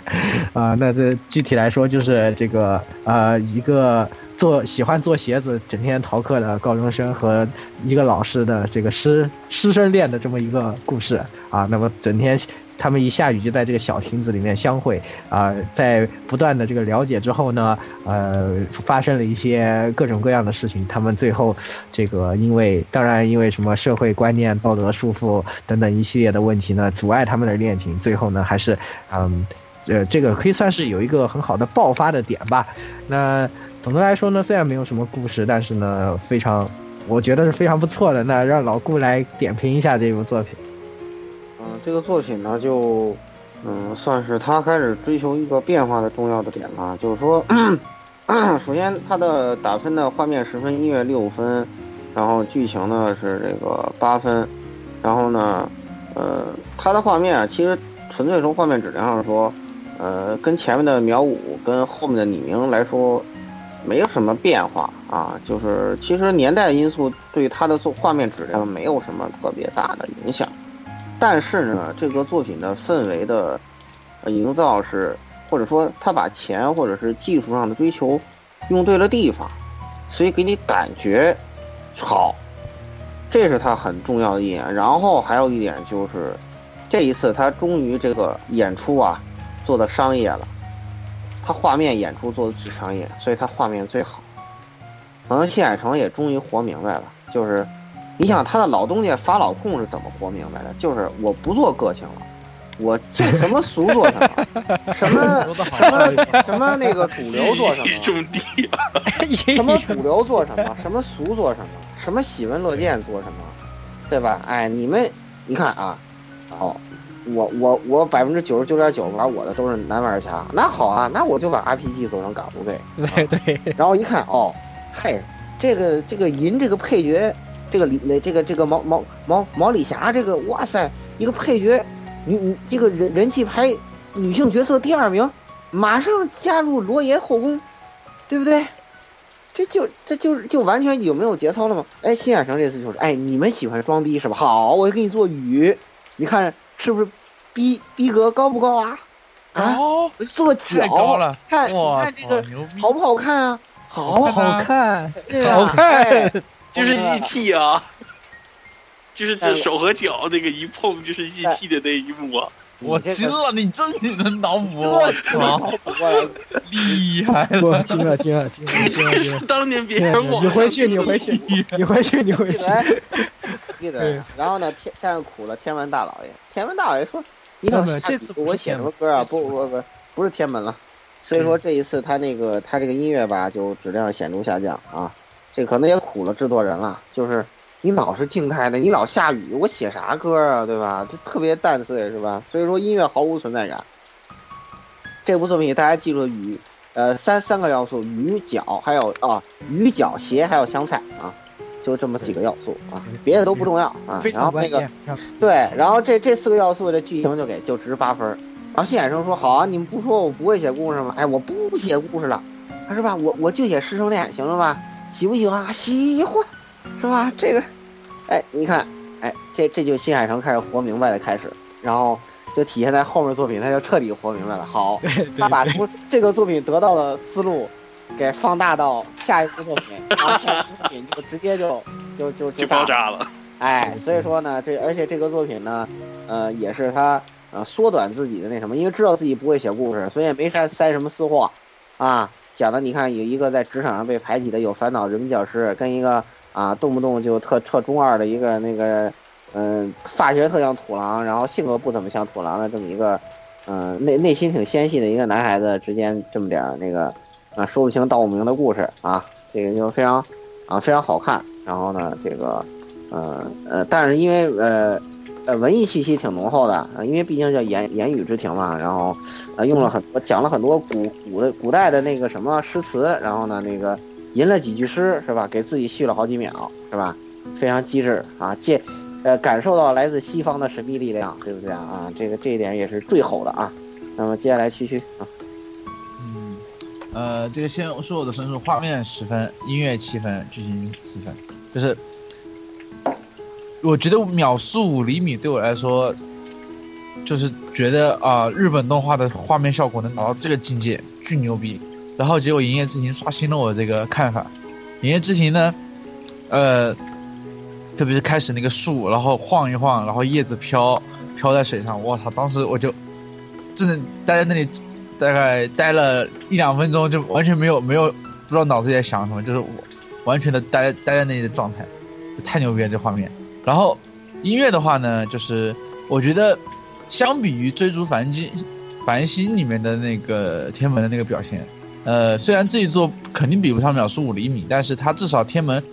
啊、那这具体来说就是这个呃一个。做喜欢做鞋子、整天逃课的高中生和一个老师的这个师师生恋的这么一个故事啊，那么整天他们一下雨就在这个小亭子里面相会啊、在不断的这个了解之后呢，呃，发生了一些各种各样的事情，他们最后这个因为当然因为什么社会观念、道德束缚等等一系列的问题呢，阻碍他们的恋情，最后呢还是嗯。呃，这个可以算是有一个很好的爆发的点吧。那总的来说呢，虽然没有什么故事，但是呢，非常，我觉得是非常不错的。那让老顾来点评一下这部作品。嗯，这个作品呢，就嗯，算是他开始追求一个变化的重要的点吧。就是说，首先它的打分的画面十分，音乐六分，然后剧情呢是这个八分，然后呢，呃，它的画面啊，其实纯粹从画面质量上说，呃，跟前面的秒五跟后面的李明来说，没有什么变化啊，就是其实年代因素对他的作画面质量没有什么特别大的影响，但是呢，这个作品的氛围的营造是，或者说他把钱或者是技术上的追求用对了地方，所以给你感觉好，这是他很重要的一点。然后还有一点就是，这一次他终于这个演出啊做的商业了。他画面演出做的最商业，所以他画面最好。可能新海诚也终于活明白了，就是你想他的老东家法老控是怎么活明白的？就是我不做个性了，我就什么俗做什么，什么 什么什么那个主流做什么，什么主流做什么，什么俗做什么，什么喜闻乐见做什么，对吧？哎，你们你看啊，哦，我我我百分之九十九点九玩我的都是男玩家，那好啊，那我就把 RPG 做成嘎布呗。对对，然后一看，哦，嘿，这个这个银这个配角，这个李这个这个毛毛毛毛李霞这个，哇塞，一个配角，女女这个人人气排女性角色第二名，马上加入罗爷后宫，对不对？这就这就就完全有没有节操了吗？哎，新海诚这次就是，哎，你们喜欢装逼是吧？好，我给你做雨，你看是不是逼逼格高不高啊？啊，高我做脚，高了，看你，看这个！好不好看啊？好好看，好看哎就是 E ET 啊，就是这手和脚那个一碰就是 ET 的那一幕啊。我惊了，你真你能脑补，我操，厉害了！我惊了惊了惊了这是当年别人网惊了你回去，你回去，你回去，你回去。闭嘴，闭对嘴。然后呢，天但是苦了天文大老爷，天文大老爷说：“你老没有没有下这次我写什么歌啊？不不不，不是天门了。”所以说这一次他那个他这个音乐吧，就质量显著下降啊。这可能也苦了制作人了，就是你老是静态的，你老下雨，我写啥歌啊，对吧？就特别淡碎，是吧？所以说音乐毫无存在感。这部作品大家记住雨，呃，三三个要素：雨脚，还有啊雨脚鞋，还有香菜啊，就这么几个要素啊，别的都不重要啊。非然后那个。对，然后这这四个要素的剧情就给就值八分儿。然后新衍生说：“好啊，你们不说我不会写故事吗？哎，我不写故事了，是吧？我我就写师生恋，行了吧？喜不喜欢啊？喜欢，是吧？这个，哎，你看，哎，这这就新海诚开始活明白的开始，然后就体现在后面作品，他就彻底活明白了。好，他把从这个作品得到的思路给放大到下一部作品，然后下一部作品就直接就就就就大爆炸了，哎，所以说呢，这而且这个作品呢，呃，也是他呃缩短自己的那什么，因为知道自己不会写故事，所以也没塞塞什么私货，啊，讲的你看有一个在职场上被排挤的有烦恼人民教师，跟一个啊动不动就特特中二的一个那个，嗯、发型特像土狼，然后性格不怎么像土狼的这么一个，嗯、内内心挺纤细的一个男孩子之间这么点儿那个啊说不清道不明的故事啊，这个就非常啊非常好看，然后呢这个。嗯呃，但是因为呃呃文艺气息挺浓厚的，啊因为毕竟叫言言语之庭嘛，然后呃用了很多讲了很多古古的古代的那个什么诗词，然后呢那个吟了几句诗是吧？给自己续了好几秒是吧？非常机智啊，借呃感受到来自西方的神秘力量，对不对啊？啊，这个这一点也是最吼的啊。那么接下来继续啊，嗯，呃，这个先说我的分数，画面十分，音乐七分，剧情四分，就是我觉得秒速五厘米对我来说，就是觉得啊、日本动画的画面效果能达到这个境界，巨牛逼。然后结果《营业之庭》刷新了我这个看法，《营业之庭》呢，呃，特别是开始那个树，然后晃一晃，然后叶子飘飘在水上，我操！当时我就真的待在那里，大概待了一两分钟，就完全没有没有不知道脑子里在想什么，就是我完全的待待在那里的状态，太牛逼了这画面。然后音乐的话呢，就是我觉得相比于《追逐繁星》繁星里面的那个天门的那个表现，呃，虽然这一座肯定比不上秒速五厘米，但是它至少天门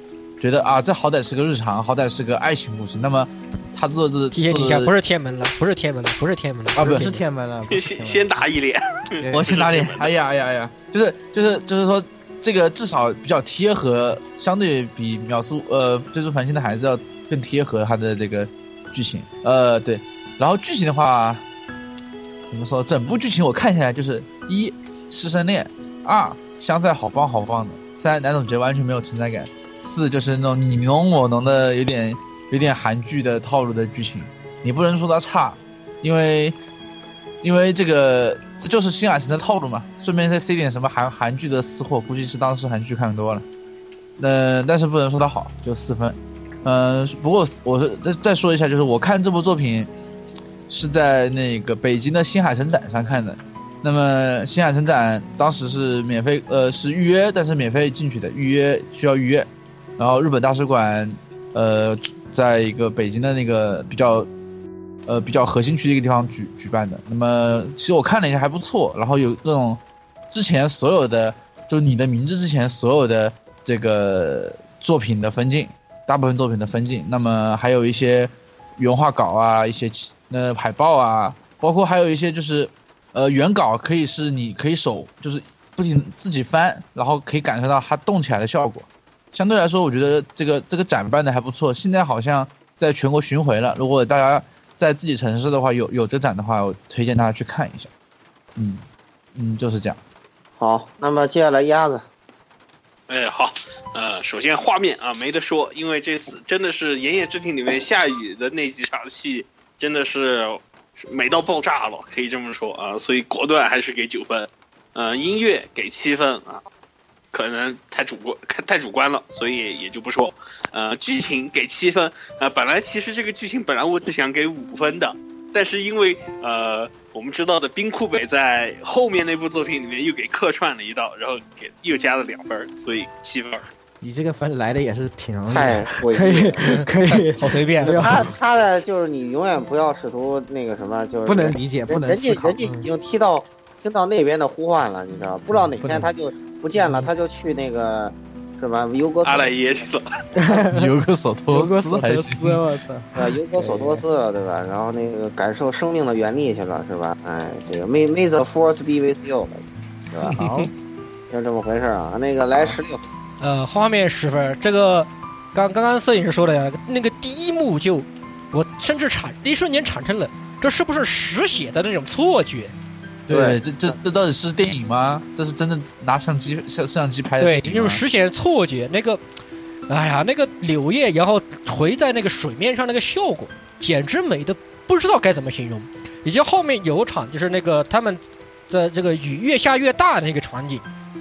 觉得啊，这好歹是个日常，好歹是个爱情故事。那么他做的提醒你一下，不是天门了，不是天门了，不是天门了啊不不是天门了，先先打一脸，我先打脸？哎呀哎呀哎呀，就是就是就是说，这个至少比较贴合，相对比秒速呃追逐繁星的孩子要更贴合他的这个剧情。呃，对，然后剧情的话，怎么说？整部剧情我看下来就是一师生恋，二香菜好棒好棒的，三男主角完全没有存在感，四就是那种你侬我侬的有点有点韩剧的套路的剧情，你不能说它差，因为因为这个这就是新海诚的套路嘛。顺便再塞点什么韩韩剧的私货，估计是当时韩剧看多了。那但是不能说它好，就四分。嗯，不过我是再再说一下，就是我看这部作品是在那个北京的新海城展上看的。那么新海城展当时是免费，呃，是预约，但是免费进去的，预约需要预约。然后日本大使馆，呃，在一个北京的那个比较，呃，比较核心区的一个地方举举办的。那么其实我看了一下还不错，然后有那种之前所有的，就你的名字之前所有的这个作品的分镜，大部分作品的分镜，那么还有一些原画稿啊，一些呃海报啊，包括还有一些就是。呃，原稿可以是你可以手就是不停自己翻，然后可以感受到它动起来的效果。相对来说，我觉得这个这个展办的还不错。现在好像在全国巡回了。如果大家在自己城市的话，有有这展的话，我推荐大家去看一下。嗯嗯，就是这样。好，那么接下来鸭子，哎，好，呃，首先画面啊没得说，因为这次真的是《炎夜之庭》里面下雨的那几场戏，真的是。美到爆炸了，可以这么说啊，所以果断还是给九分。呃，音乐给七分啊，可能太主观，太主观了，所以也就不说。呃，剧情给七分啊，本来其实这个剧情本来我是想给五分的，但是因为呃我们知道的冰库北在后面那部作品里面又给客串了一道，然后给又加了两分，所以七分。你这个分来的也是挺容易，太可以可以，好随便。他他的就是你永远不要试图那个什么，就是不能理解，不能人家人家已经踢到听到那边的呼唤了，你知道不知道哪天他就不见了，他就去那个是吧？尤格阿莱耶去了，尤格索托斯还行，我操，啊，尤格索托斯了，对吧？然后那个感受生命的原力去了，是吧？哎，这个 May May the Force be with you，是吧？好，就这么回事啊。那个来十六。呃，画面十分，这个刚刚刚摄影师说的呀，那个第一幕就，我甚至产一瞬间产生了，这是不是实写的那种错觉？对，这这这到底是电影吗？这是真的拿相机摄摄像机拍的对，那种实写的错觉，那个，哎呀，那个柳叶然后垂在那个水面上那个效果，简直美的不知道该怎么形容。以及后面有场就是那个他们的这个雨越下越大的那个场景。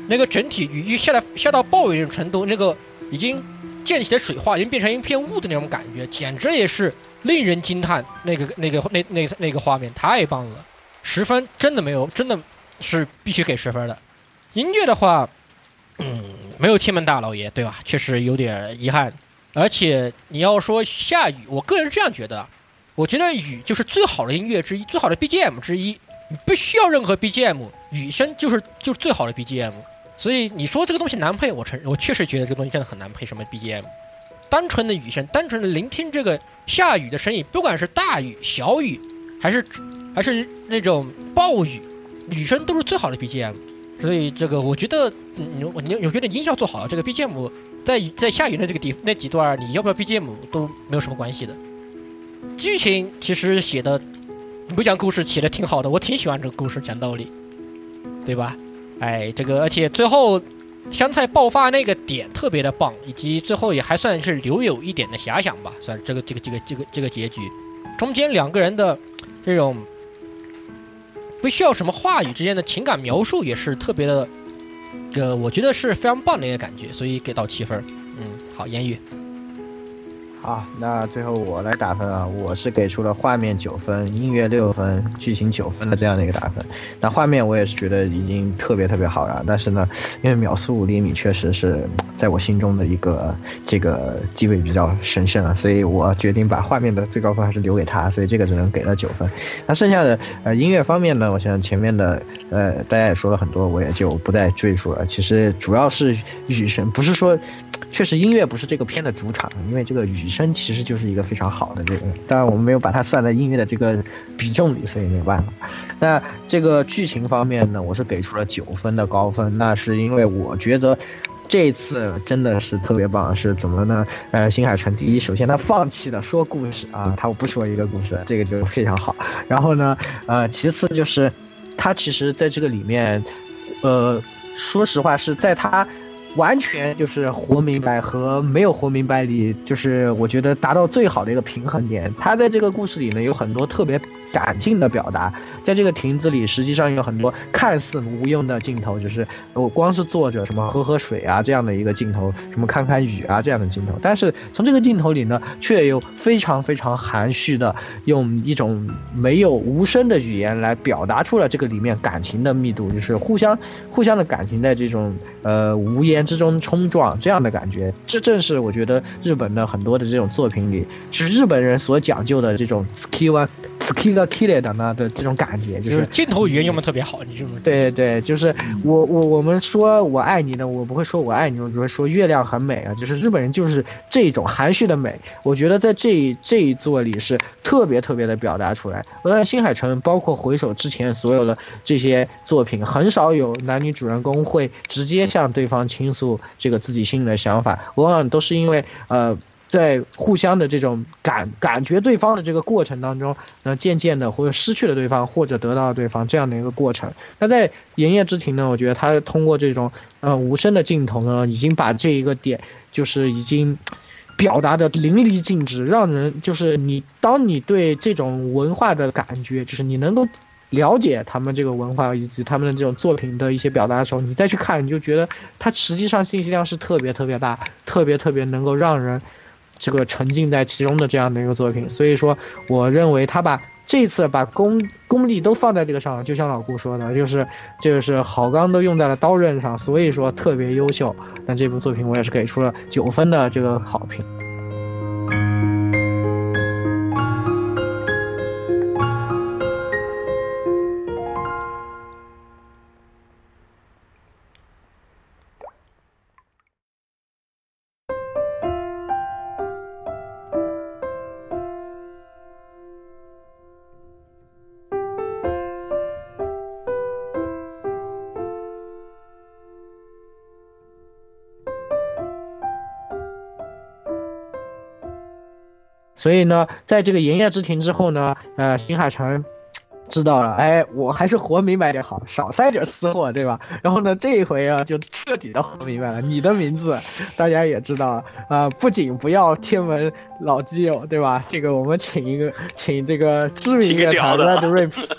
那个整体雨一下来下到暴雨那种程度，那个已经溅起的水花已经变成一片雾的那种感觉，简直也是令人惊叹。那个那个那那那个画面太棒了，十分真的没有，真的是必须给十分的。音乐的话，嗯，没有天门大老爷，对吧？确实有点遗憾。而且你要说下雨，我个人是这样觉得，我觉得雨就是最好的音乐之一，最好的 BGM 之一，你不需要任何 BGM，雨声就是就是最好的 BGM。所以你说这个东西难配，我承认，我确实觉得这个东西真的很难配。什么 BGM，单纯的雨声，单纯的聆听这个下雨的声音，不管是大雨、小雨，还是还是那种暴雨，雨声都是最好的 BGM。所以这个我觉得，你你你觉得音效做好了，这个 BGM 在在下雨的这个地那几段，你要不要 BGM 都没有什么关系的。剧情其实写的，不讲故事写的挺好的，我挺喜欢这个故事，讲道理，对吧？哎，这个而且最后香菜爆发那个点特别的棒，以及最后也还算是留有一点的遐想吧，算这个这个这个这个这个结局，中间两个人的这种不需要什么话语之间的情感描述也是特别的，这我觉得是非常棒的一个感觉，所以给到七分。嗯，好，言语。好，那最后我来打分啊，我是给出了画面九分，音乐六分，剧情九分的这样的一个打分。那画面我也是觉得已经特别特别好了，但是呢，因为秒速五厘米确实是在我心中的一个这个地位比较神圣啊，所以我决定把画面的最高分还是留给他，所以这个只能给了九分。那剩下的呃音乐方面呢，我想前面的呃大家也说了很多，我也就不再赘述了。其实主要是雨神，不是说，确实音乐不是这个片的主场，因为这个雨。声其实就是一个非常好的这个，当然我们没有把它算在音乐的这个比重里，所以没有办法。那这个剧情方面呢，我是给出了九分的高分，那是因为我觉得这次真的是特别棒，是怎么呢？呃，新海诚第一，首先他放弃了说故事啊，他不说一个故事，这个就非常好。然后呢，呃，其次就是他其实在这个里面，呃，说实话是在他。完全就是活明白和没有活明白里，就是我觉得达到最好的一个平衡点。他在这个故事里呢，有很多特别感性的表达，在这个亭子里，实际上有很多看似无用的镜头，就是我光是坐着什么喝喝水啊这样的一个镜头，什么看看雨啊这样的镜头，但是从这个镜头里呢，却又非常非常含蓄的用一种没有无声的语言来表达出了这个里面感情的密度，就是互相互相的感情在这种呃无言之中冲撞这样的感觉，这正是我觉得日本的很多的这种作品里，是日本人所讲究的这种 skill skill kill 的呢的这种感觉，就就是是镜头语言用的特别好，你这么对对对，就是我我我们说我爱你呢，我不会说我爱你，我只会说月亮很美啊。就是日本人就是这种含蓄的美，我觉得在这这一座里是特别特别的表达出来。我在新海诚，包括回首之前所有的这些作品，很少有男女主人公会直接向对方倾诉这个自己心里的想法，往往都是因为呃。在互相的这种感感觉对方的这个过程当中，那渐渐的或者失去了对方，或者得到了对方这样的一个过程。那在《炎夜之庭》呢，我觉得他通过这种呃无声的镜头呢，已经把这一个点就是已经表达的淋漓尽致，让人就是你当你对这种文化的感觉，就是你能够。了解他们这个文化以及他们的这种作品的一些表达的时候，你再去看，你就觉得它实际上信息量是特别特别大，特别特别能够让人这个沉浸在其中的这样的一个作品。所以说，我认为他把这次把功功力都放在这个上了，就像老顾说的，就是就是好钢都用在了刀刃上，所以说特别优秀。那这部作品我也是给出了九分的这个好评。所以呢，在这个营业之庭之后呢，呃，新海诚知道了，哎，我还是活明白点好，少塞点私货，对吧？然后呢，这一回啊，就彻底的活明白了。你的名字大家也知道啊、不仅不要天文老基友，对吧？这个我们请一个，请这个知名乐团的 Red Rips，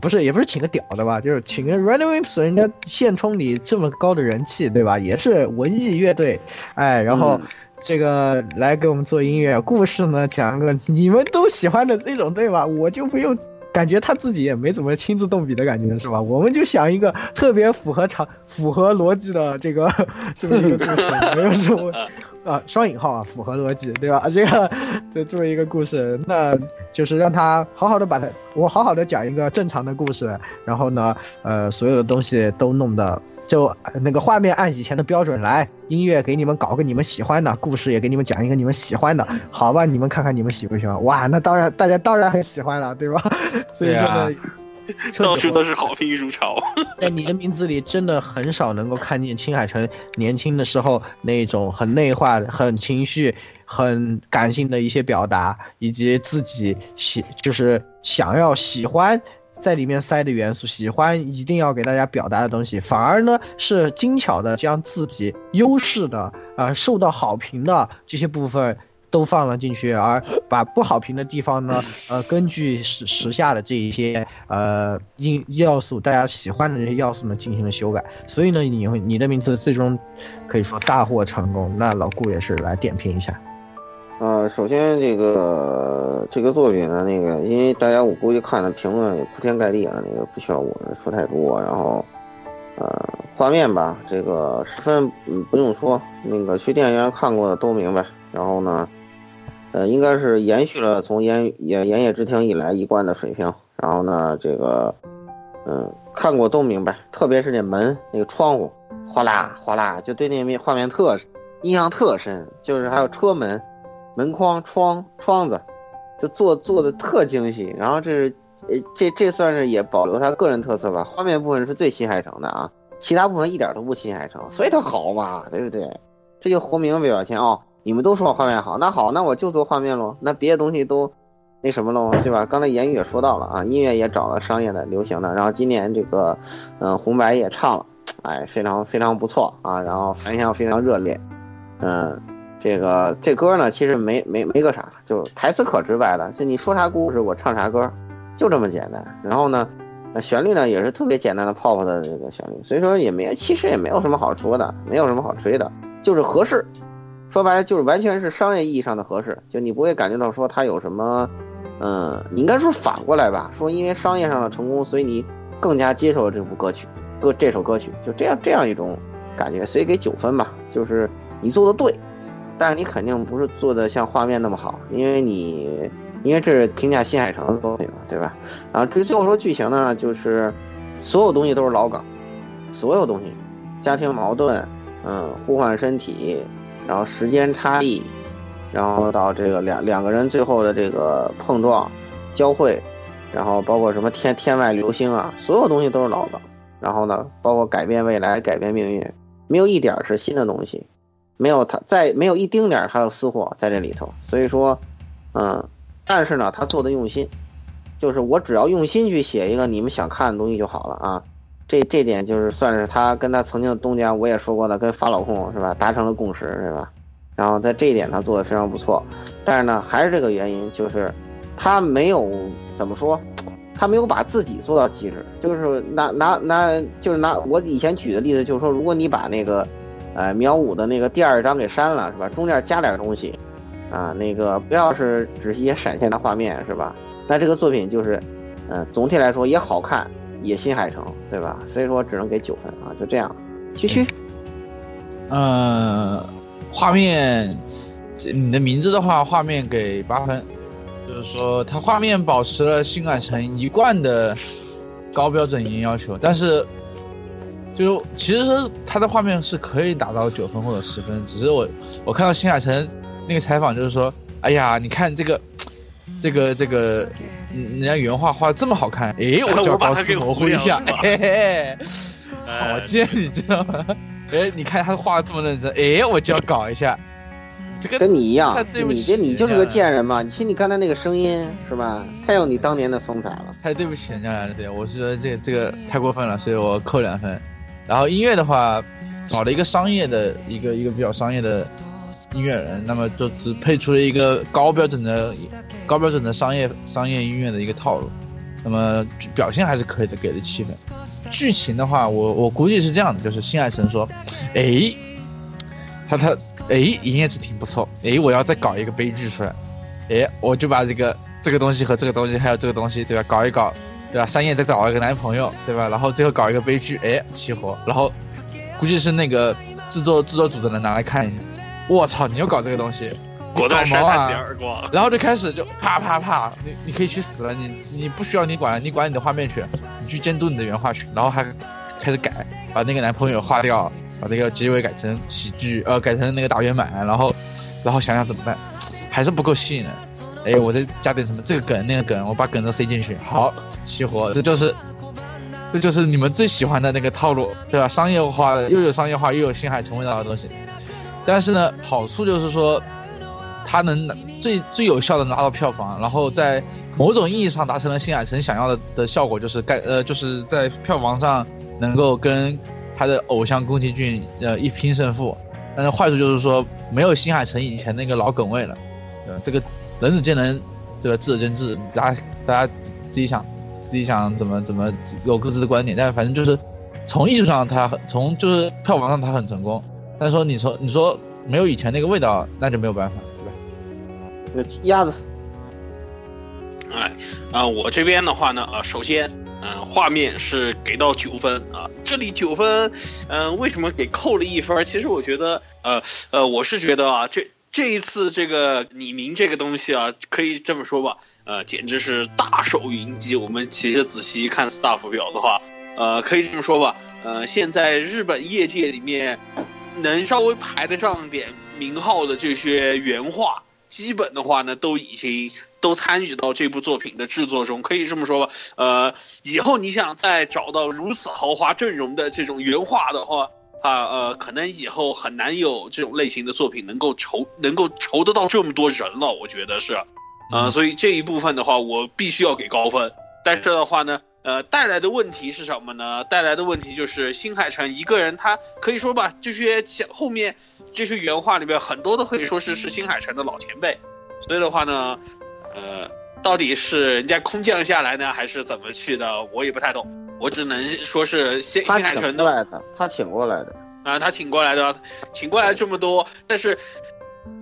不是，也不是请个屌的吧，就是请个 Red Rips，人家现充你这么高的人气，对吧？也是文艺乐队，哎，然后。嗯这个来给我们做音乐故事呢，讲个你们都喜欢的这种对吧？我就不用，感觉他自己也没怎么亲自动笔的感觉是吧？我们就想一个特别符合常、符合逻辑的这个 这么一个故事，没有什么啊双引号啊，符合逻辑对吧？这个这这么一个故事，那就是让他好好的把它，我好好的讲一个正常的故事，然后呢，呃，所有的东西都弄得就呃那个画面按以前的标准来，音乐给你们搞个你们喜欢的，故事也给你们讲一个你们喜欢的，好吧？你们看看你们喜不喜欢？哇，那当然，大家当然很喜欢了，对吧？所以说呢，到处 都是好评如潮。在你的名字里，真的很少能够看见青海城年轻的时候那种很内化、很情绪、很感性的一些表达，以及自己喜就是想要喜欢在里面塞的元素，喜欢一定要给大家表达的东西，反而呢是精巧的将自己优势的啊、呃受到好评的这些部分。都放了进去，而把不好评的地方呢，呃，根据时时下的这一些呃因要素，大家喜欢的这些要素呢，进行了修改。所以呢，你会你的名字最终可以说大获成功。那老顾也是来点评一下。呃，首先这个这个作品呢，那个因为大家我估计看的评论也铺天盖地了，那个不需要我们说太多。然后，呃，画面吧，这个十分不用说，那个去电影院看过的都明白。然后呢，呃，应该是延续了从炎炎炎夜之庭以来一贯的水平。然后呢，这个嗯看过都明白，特别是那门那个窗户，哗啦哗啦，就对那面画面特印象特深，就是还有车门。门框、窗、窗子，就做做的特精细。然后这是，呃，这这算是也保留他个人特色吧。画面部分是最新海诚的啊，其他部分一点都不新海诚，所以它好嘛，对不对？这就活明白表现哦。你们都说画面好，那好，那我就做画面喽。那别的东西都那什么喽，对吧？刚才言语也说到了啊，音乐也找了商业的、流行的。然后今年这个，嗯、红白也唱了，哎，非常非常不错啊，然后反响非常热烈。嗯，这个这歌呢，其实没没没个啥，就台词可直白了，就你说啥故事，我唱啥歌，就这么简单。然后呢，旋律呢也是特别简单的 pop 的这个旋律，所以说也没其实也没有什么好说的，没有什么好吹的，就是合适。说白了就是完全是商业意义上的合适，就你不会感觉到说它有什么，嗯，你应该说反过来吧，说因为商业上的成功，所以你更加接受了这部歌曲，歌这首歌曲就这样这样一种感觉，所以给九分吧，就是你做的对，但是你肯定不是做的像画面那么好，因为你因为这是评价新海诚的作品嘛，对吧？然后至于最后说剧情呢，就是所有东西都是老梗，所有东西，家庭矛盾，嗯，互换身体。然后时间差异，然后到这个两两个人最后的这个碰撞、交汇，然后包括什么天天外流星啊，所有东西都是老梗。然后呢，包括改变未来、改变命运，没有一点是新的东西，没有他在没有一丁点他的私货在这里头。所以说，嗯，但是呢，他做的用心，就是我只要用心去写一个你们想看的东西就好了啊。这这点就是算是他跟他曾经的东家，我也说过的，跟法老控是吧，达成了共识是吧？然后在这一点他做的非常不错，但是呢，还是这个原因，就是他没有怎么说，他没有把自己做到极致，就是拿拿拿，就是拿我以前举的例子，就是说，如果你把那个，呃，苗五的那个第二章给删了是吧？中间加点东西，啊，那个不要是只是一些闪现的画面是吧？那这个作品就是，嗯，总体来说也好看。野心海城，对吧？所以说只能给九分啊，就这样。区区，呃，画面，你的名字的话，画面给八分，就是说它画面保持了新海诚一贯的高标准音要求，但是就其实他的画面是可以达到九分或者十分，只是我我看到新海诚那个采访就是说，哎呀，你看这个。这个这个，人家原画画的这么好看，哎，我就要搞死模糊一下，嘿嘿，好贱，你知道吗？哎，你看他画的这么认真，哎，我就要搞一下。这个跟你一样，对不起，你就是个贱人嘛！你听你刚才那个声音是吧？太有你当年的风采了。太对不起人家了，对，我是觉得这这个太过分了，所以我扣两分。然后音乐的话，找了一个商业的一个一个比较商业的。音乐人，那么就只配出了一个高标准的、高标准的商业商业音乐的一个套路，那么表现还是可以的，给了七分。剧情的话，我我估计是这样的，就是新海诚说，哎，他他哎，营业值挺不错，哎，我要再搞一个悲剧出来，哎，我就把这个这个东西和这个东西还有这个东西，对吧？搞一搞，对吧？三叶再找一个男朋友，对吧？然后最后搞一个悲剧，哎，起火，然后估计是那个制作制作组的人拿来看一下。我操！你又搞这个东西，果断扇他几！耳光，然后就开始就啪啪啪，你你可以去死了，你你不需要你管，你管你的画面去，你去监督你的原画去，然后还开始改，把那个男朋友划掉，把那个结尾改成喜剧，呃，改成那个大圆满，然后然后想想怎么办，还是不够吸引人。哎，我再加点什么这个梗那个梗，我把梗都塞进去，好齐活，这就是这就是你们最喜欢的那个套路，对吧？商业化的又有商业化又有新海诚味道的东西。但是呢，好处就是说，它能最最有效的拿到票房，然后在某种意义上达成了新海诚想要的的效果，就是盖呃就是在票房上能够跟他的偶像宫崎骏呃一拼胜负。但是坏处就是说，没有新海诚以前那个老梗味了。呃，这个仁者见仁，对吧智者见智，大家大家自己想自己想怎么怎么有各自的观点。但反正就是从艺术上，它很从就是票房上它很成功。但是说你说你说没有以前那个味道，那就没有办法，对吧？那鸭子，哎，啊，我这边的话呢，呃，首先，嗯，画面是给到九分啊，这里九分，嗯，为什么给扣了一分？其实我觉得，呃呃，我是觉得啊，这这一次这个李明这个东西啊，可以这么说吧，呃，简直是大手云集。我们其实仔细一看 staff 表的话，呃，可以这么说吧，呃，现在日本业界里面。能稍微排得上点名号的这些原画，基本的话呢，都已经都参与到这部作品的制作中。可以这么说吧，呃，以后你想再找到如此豪华阵容的这种原画的话，啊呃，可能以后很难有这种类型的作品能够筹能够筹得到这么多人了。我觉得是，呃，所以这一部分的话，我必须要给高分。但是的话呢。呃，带来的问题是什么呢？带来的问题就是新海诚一个人，他可以说吧，这些前后面这些原画里面很多都可以说是是新海诚的老前辈，所以的话呢，呃，到底是人家空降下来呢，还是怎么去的，我也不太懂，我只能说是新他请新海诚的，他请过来的。啊，他请过来的，请过来这么多，但是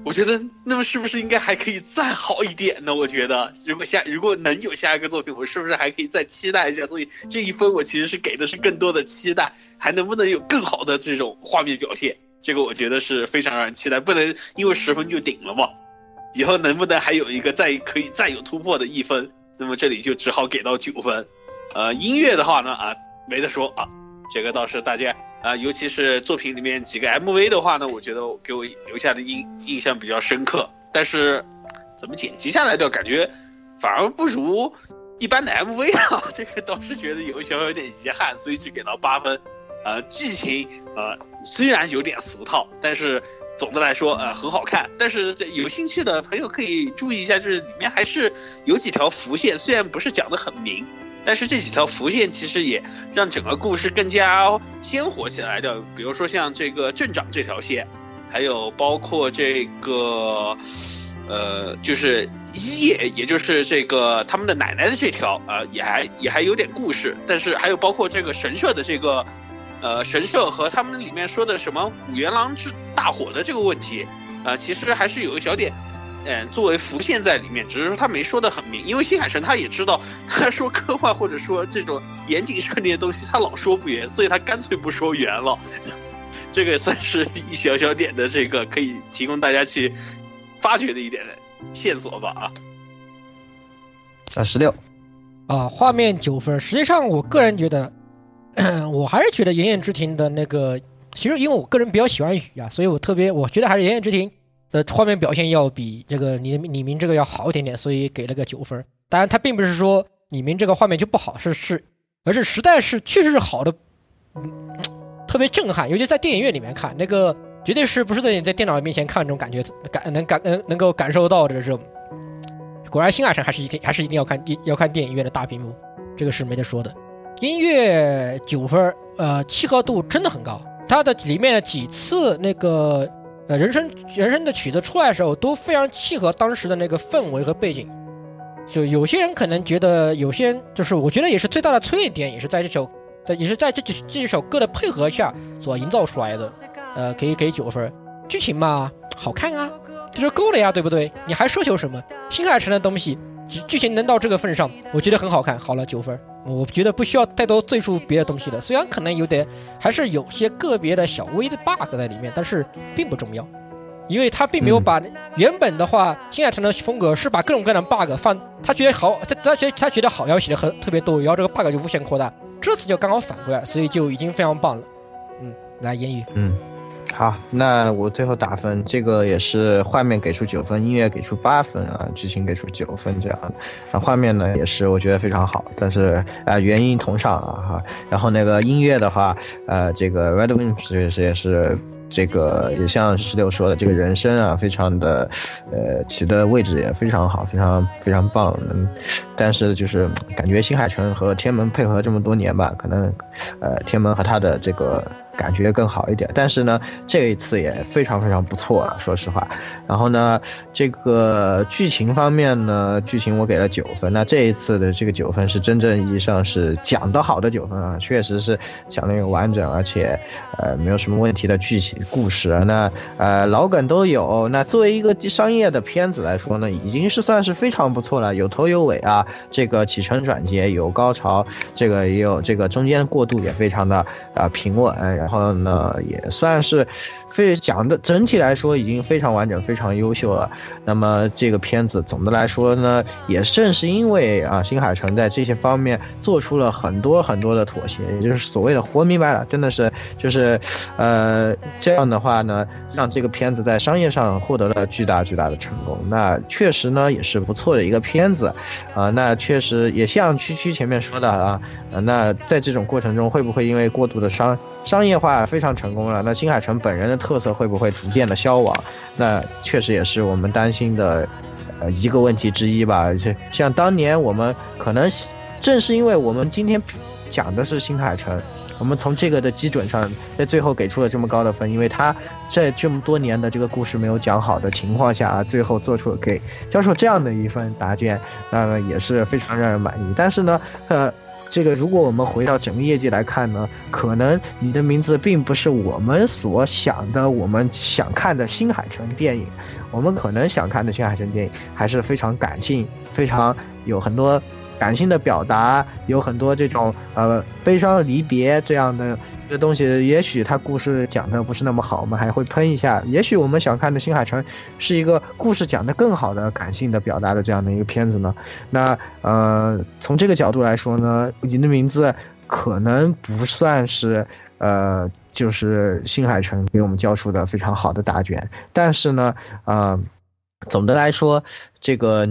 我觉得那么是不是应该还可以再好一点呢？我觉得如果下如果能有下一个作品，我是不是还可以再期待一下？所以这一分我其实是给的是更多的期待，还能不能有更好的这种画面表现？这个我觉得是非常让人期待，不能因为十分就顶了嘛。以后能不能还有一个再可以再有突破的一分？那么这里就只好给到九分。呃，音乐的话呢，啊，没得说啊，这个倒是大家啊、尤其是作品里面几个 MV 的话呢，我觉得给我留下的印印象比较深刻。但是怎么剪辑下来的感觉反而不如一般的 MV 啊，这个倒是觉得有小小有点遗憾，所以只给到八分。呃，剧情呃虽然有点俗套，但是总的来说呃很好看。但是这有兴趣的朋友可以注意一下，就是里面还是有几条浮线，虽然不是讲的很明。但是这几条浮线其实也让整个故事更加鲜活起来的，比如说像这个镇长这条线，还有包括这个，呃，就是一叶，也就是这个他们的奶奶的这条，呃，也还也还有点故事。但是还有包括这个神社的这个，呃，神社和他们里面说的什么五元郎之大火的这个问题，呃，其实还是有一小点。嗯，作为浮现在里面，只是说他没说的很明，因为新海诚他也知道，他说科幻或者说这种严谨设定的东西，他老说不圆，所以他干脆不说圆了。这个算是一小小点的这个可以提供大家去发掘的一点线索吧啊。啊，十六，啊，画面九分。实际上，我个人觉得，我还是觉得《炎炎之庭》的那个，其实因为我个人比较喜欢雨啊，所以我特别我觉得还是《炎炎之庭》画面表现要比这个李李明这个要好一点点，所以给了个九分。当然，它并不是说李明这个画面就不好，是是，而是实在是确实是好的，特别震撼，尤其在电影院里面看，那个绝对是不是在你在电脑面前看这种感觉感能感能能够感受到的这种。果然，新海诚还是一定还是一定要看要看电影院的大屏幕，这个是没得说的。音乐九分，呃，契合度真的很高。它的里面几次那个呃人生人生的曲子出来的时候，都非常契合当时的那个氛围和背景。就有些人可能觉得，有些人就是我觉得也是最大的催泪点，也是在这首在也是在这几这几首歌的配合下所营造出来的。呃，可以给九分。剧情嘛，好看啊，这就够了呀，对不对？你还奢求什么？新海诚的东西，剧剧情能到这个份上，我觉得很好看。好了，九分，我觉得不需要太多赘述别的东西了。虽然可能有点，还是有些个别的小微的 bug 在里面，但是并不重要，因为他并没有把原本的话，新海诚的风格是把各种各样的 bug 放，他觉得好，他他觉得他觉得好，要写的很特别多，然后这个 bug 就无限扩大。这次就刚好反过来，所以就已经非常棒了。嗯，来言语，嗯，好，那我最后打分，这个也是画面给出九分，音乐给出八分啊，剧情给出九分这样的。然后画面呢也是我觉得非常好，但是啊、原因同上啊哈。然后那个音乐的话，呃，这个 Red Wings 也是也是。这个也像十六说的，这个人声啊，非常的，呃，起的位置也非常好，非常非常棒。嗯，但是就是感觉新海诚和天门配合这么多年吧，可能，呃，天门和他的这个感觉更好一点。但是呢，这一次也非常非常不错了，说实话。然后呢，这个剧情方面呢，剧情我给了九分。那这一次的这个九分是真正意义上是讲得好的九分啊，确实是讲的有完整，而且呃没有什么问题的剧情。故事，那呃老梗都有。那作为一个商业的片子来说呢，已经是算是非常不错了，有头有尾啊，这个起承转结有高潮，这个也有这个中间过渡也非常的啊、呃、平稳。然后呢，也算是非讲的整体来说已经非常完整，非常优秀了。那么这个片子总的来说呢，也正是因为啊新海诚在这些方面做出了很多很多的妥协，也就是所谓的活明白了，真的是就是呃。这样的话呢，让这个片子在商业上获得了巨大巨大的成功。那确实呢，也是不错的一个片子，啊，那确实也像区区前面说的啊，那在这种过程中，会不会因为过度的商商业化非常成功了？那新海诚本人的特色会不会逐渐的消亡？那确实也是我们担心的，呃，一个问题之一吧。就像当年我们可能。正是因为我们今天讲的是新海诚，我们从这个的基准上，在最后给出了这么高的分，因为他在这么多年的这个故事没有讲好的情况下啊，最后做出了给教授这样的一份答卷，那么也是非常让人满意。但是呢，呃。这个，如果我们回到整个业绩来看呢，可能你的名字并不是我们所想的，我们想看的新海诚电影。我们可能想看的新海诚电影还是非常感性，非常有很多感性的表达，有很多这种呃悲伤的离别这样的一个东西。也许他故事讲的不是那么好，我们还会喷一下。也许我们想看的新海诚是一个故事讲的更好的感性的表达的这样的一个片子呢。那呃，从这个角度来说呢，你的名字可能不算是呃，就是新海诚给我们交出的非常好的答卷，但是呢，呃，总的来说，这个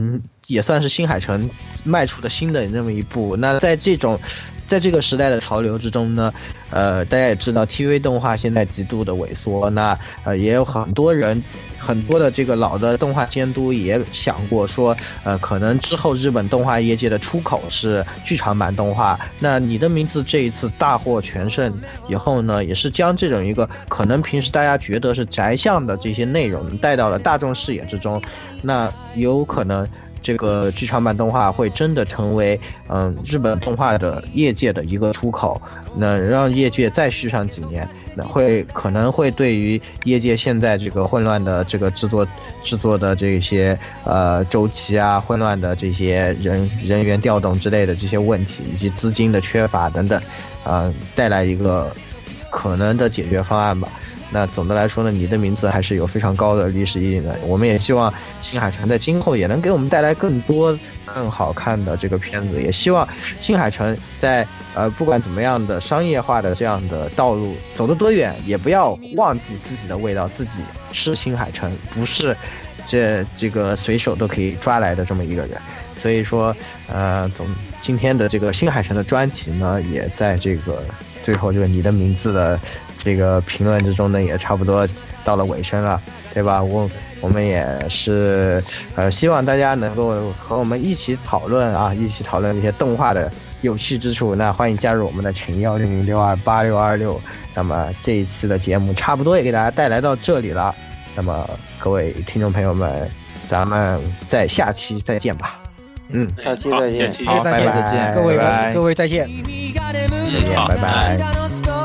也算是新海诚迈出的新的那么一步。那在这种，在这个时代的潮流之中呢，呃，大家也知道，TV 动画现在极度的萎缩，那呃，也有很多人。很多的这个老的动画监督也想过说，呃，可能之后日本动画业界的出口是剧场版动画。那你的名字这一次大获全胜以后呢，也是将这种一个可能平时大家觉得是宅向的这些内容带到了大众视野之中，那有可能。这个剧场版动画会真的成为嗯日本动画的业界的一个出口，那让业界再续上几年，那会可能会对于业界现在这个混乱的这个制作制作的这些呃周期啊，混乱的这些人人员调动之类的这些问题，以及资金的缺乏等等，啊，带来一个可能的解决方案吧。那总的来说呢，你的名字还是有非常高的历史意义的。我们也希望新海诚在今后也能给我们带来更多更好看的这个片子，也希望新海诚在呃不管怎么样的商业化的这样的道路走得多远，也不要忘记自己的味道，自己是新海诚，不是这这个随手都可以抓来的这么一个人。所以说，呃，总今天的这个新海诚的专题呢，也在这个最后就是你的名字的。这个评论之中呢，也差不多到了尾声了，对吧？我我们也是，呃，希望大家能够和我们一起讨论啊，一起讨论这些动画的有趣之处。那欢迎加入我们的群幺零零六二八六二六。那么这一次的节目差不多也给大家带来到这里了。那么各位听众朋友们，咱们在下期再见吧。嗯，下期再见，好，拜拜，再见，各位拜拜各位再见。再见，拜拜。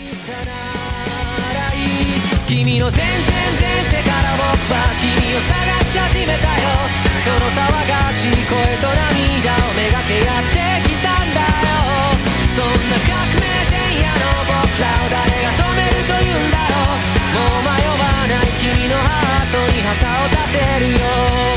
君の全然前世から僕は君を探し始めたよ。その騒がしい声と涙をめがけやってきたんだよ。そんな革命前夜の僕らを誰が止めるというんだろう。もう迷わない君のハートに旗を立てるよ。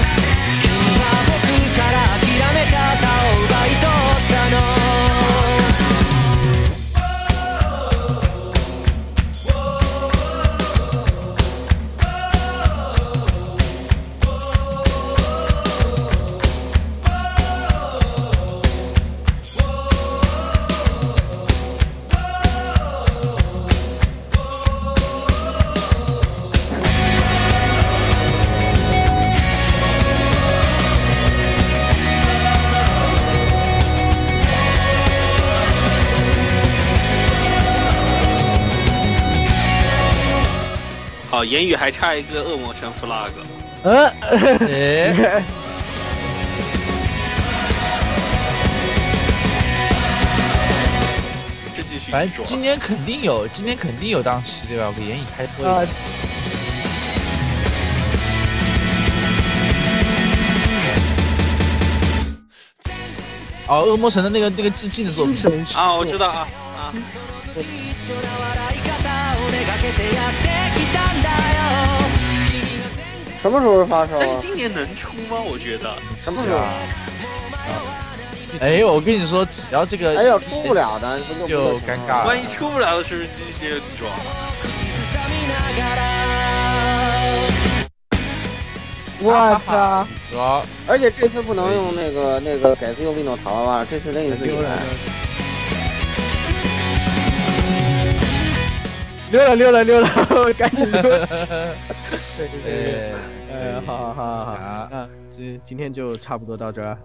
好，言语还差一个恶魔城 flag。呃，哎，这继续反说正今年肯定有，今年肯定有档期，对吧？我给言语开脱一啊下。哦，恶魔城的那个那个致敬的作品，啊，我知道啊啊。一 什么时候发售啊？但是今年能出吗？我觉得什么时候？哎，我跟你说，只要这个哎呀，出不了的，不就尴尬了万一出不了的是不是机械女装？口ずさみながら我操！说而且这次不能用那个那个改字右命的塔娃娃，这次得你自己来。 溜了溜了溜了，赶紧溜！对对对对，哎呃，好好好好好，啊那这今天就差不多到这儿。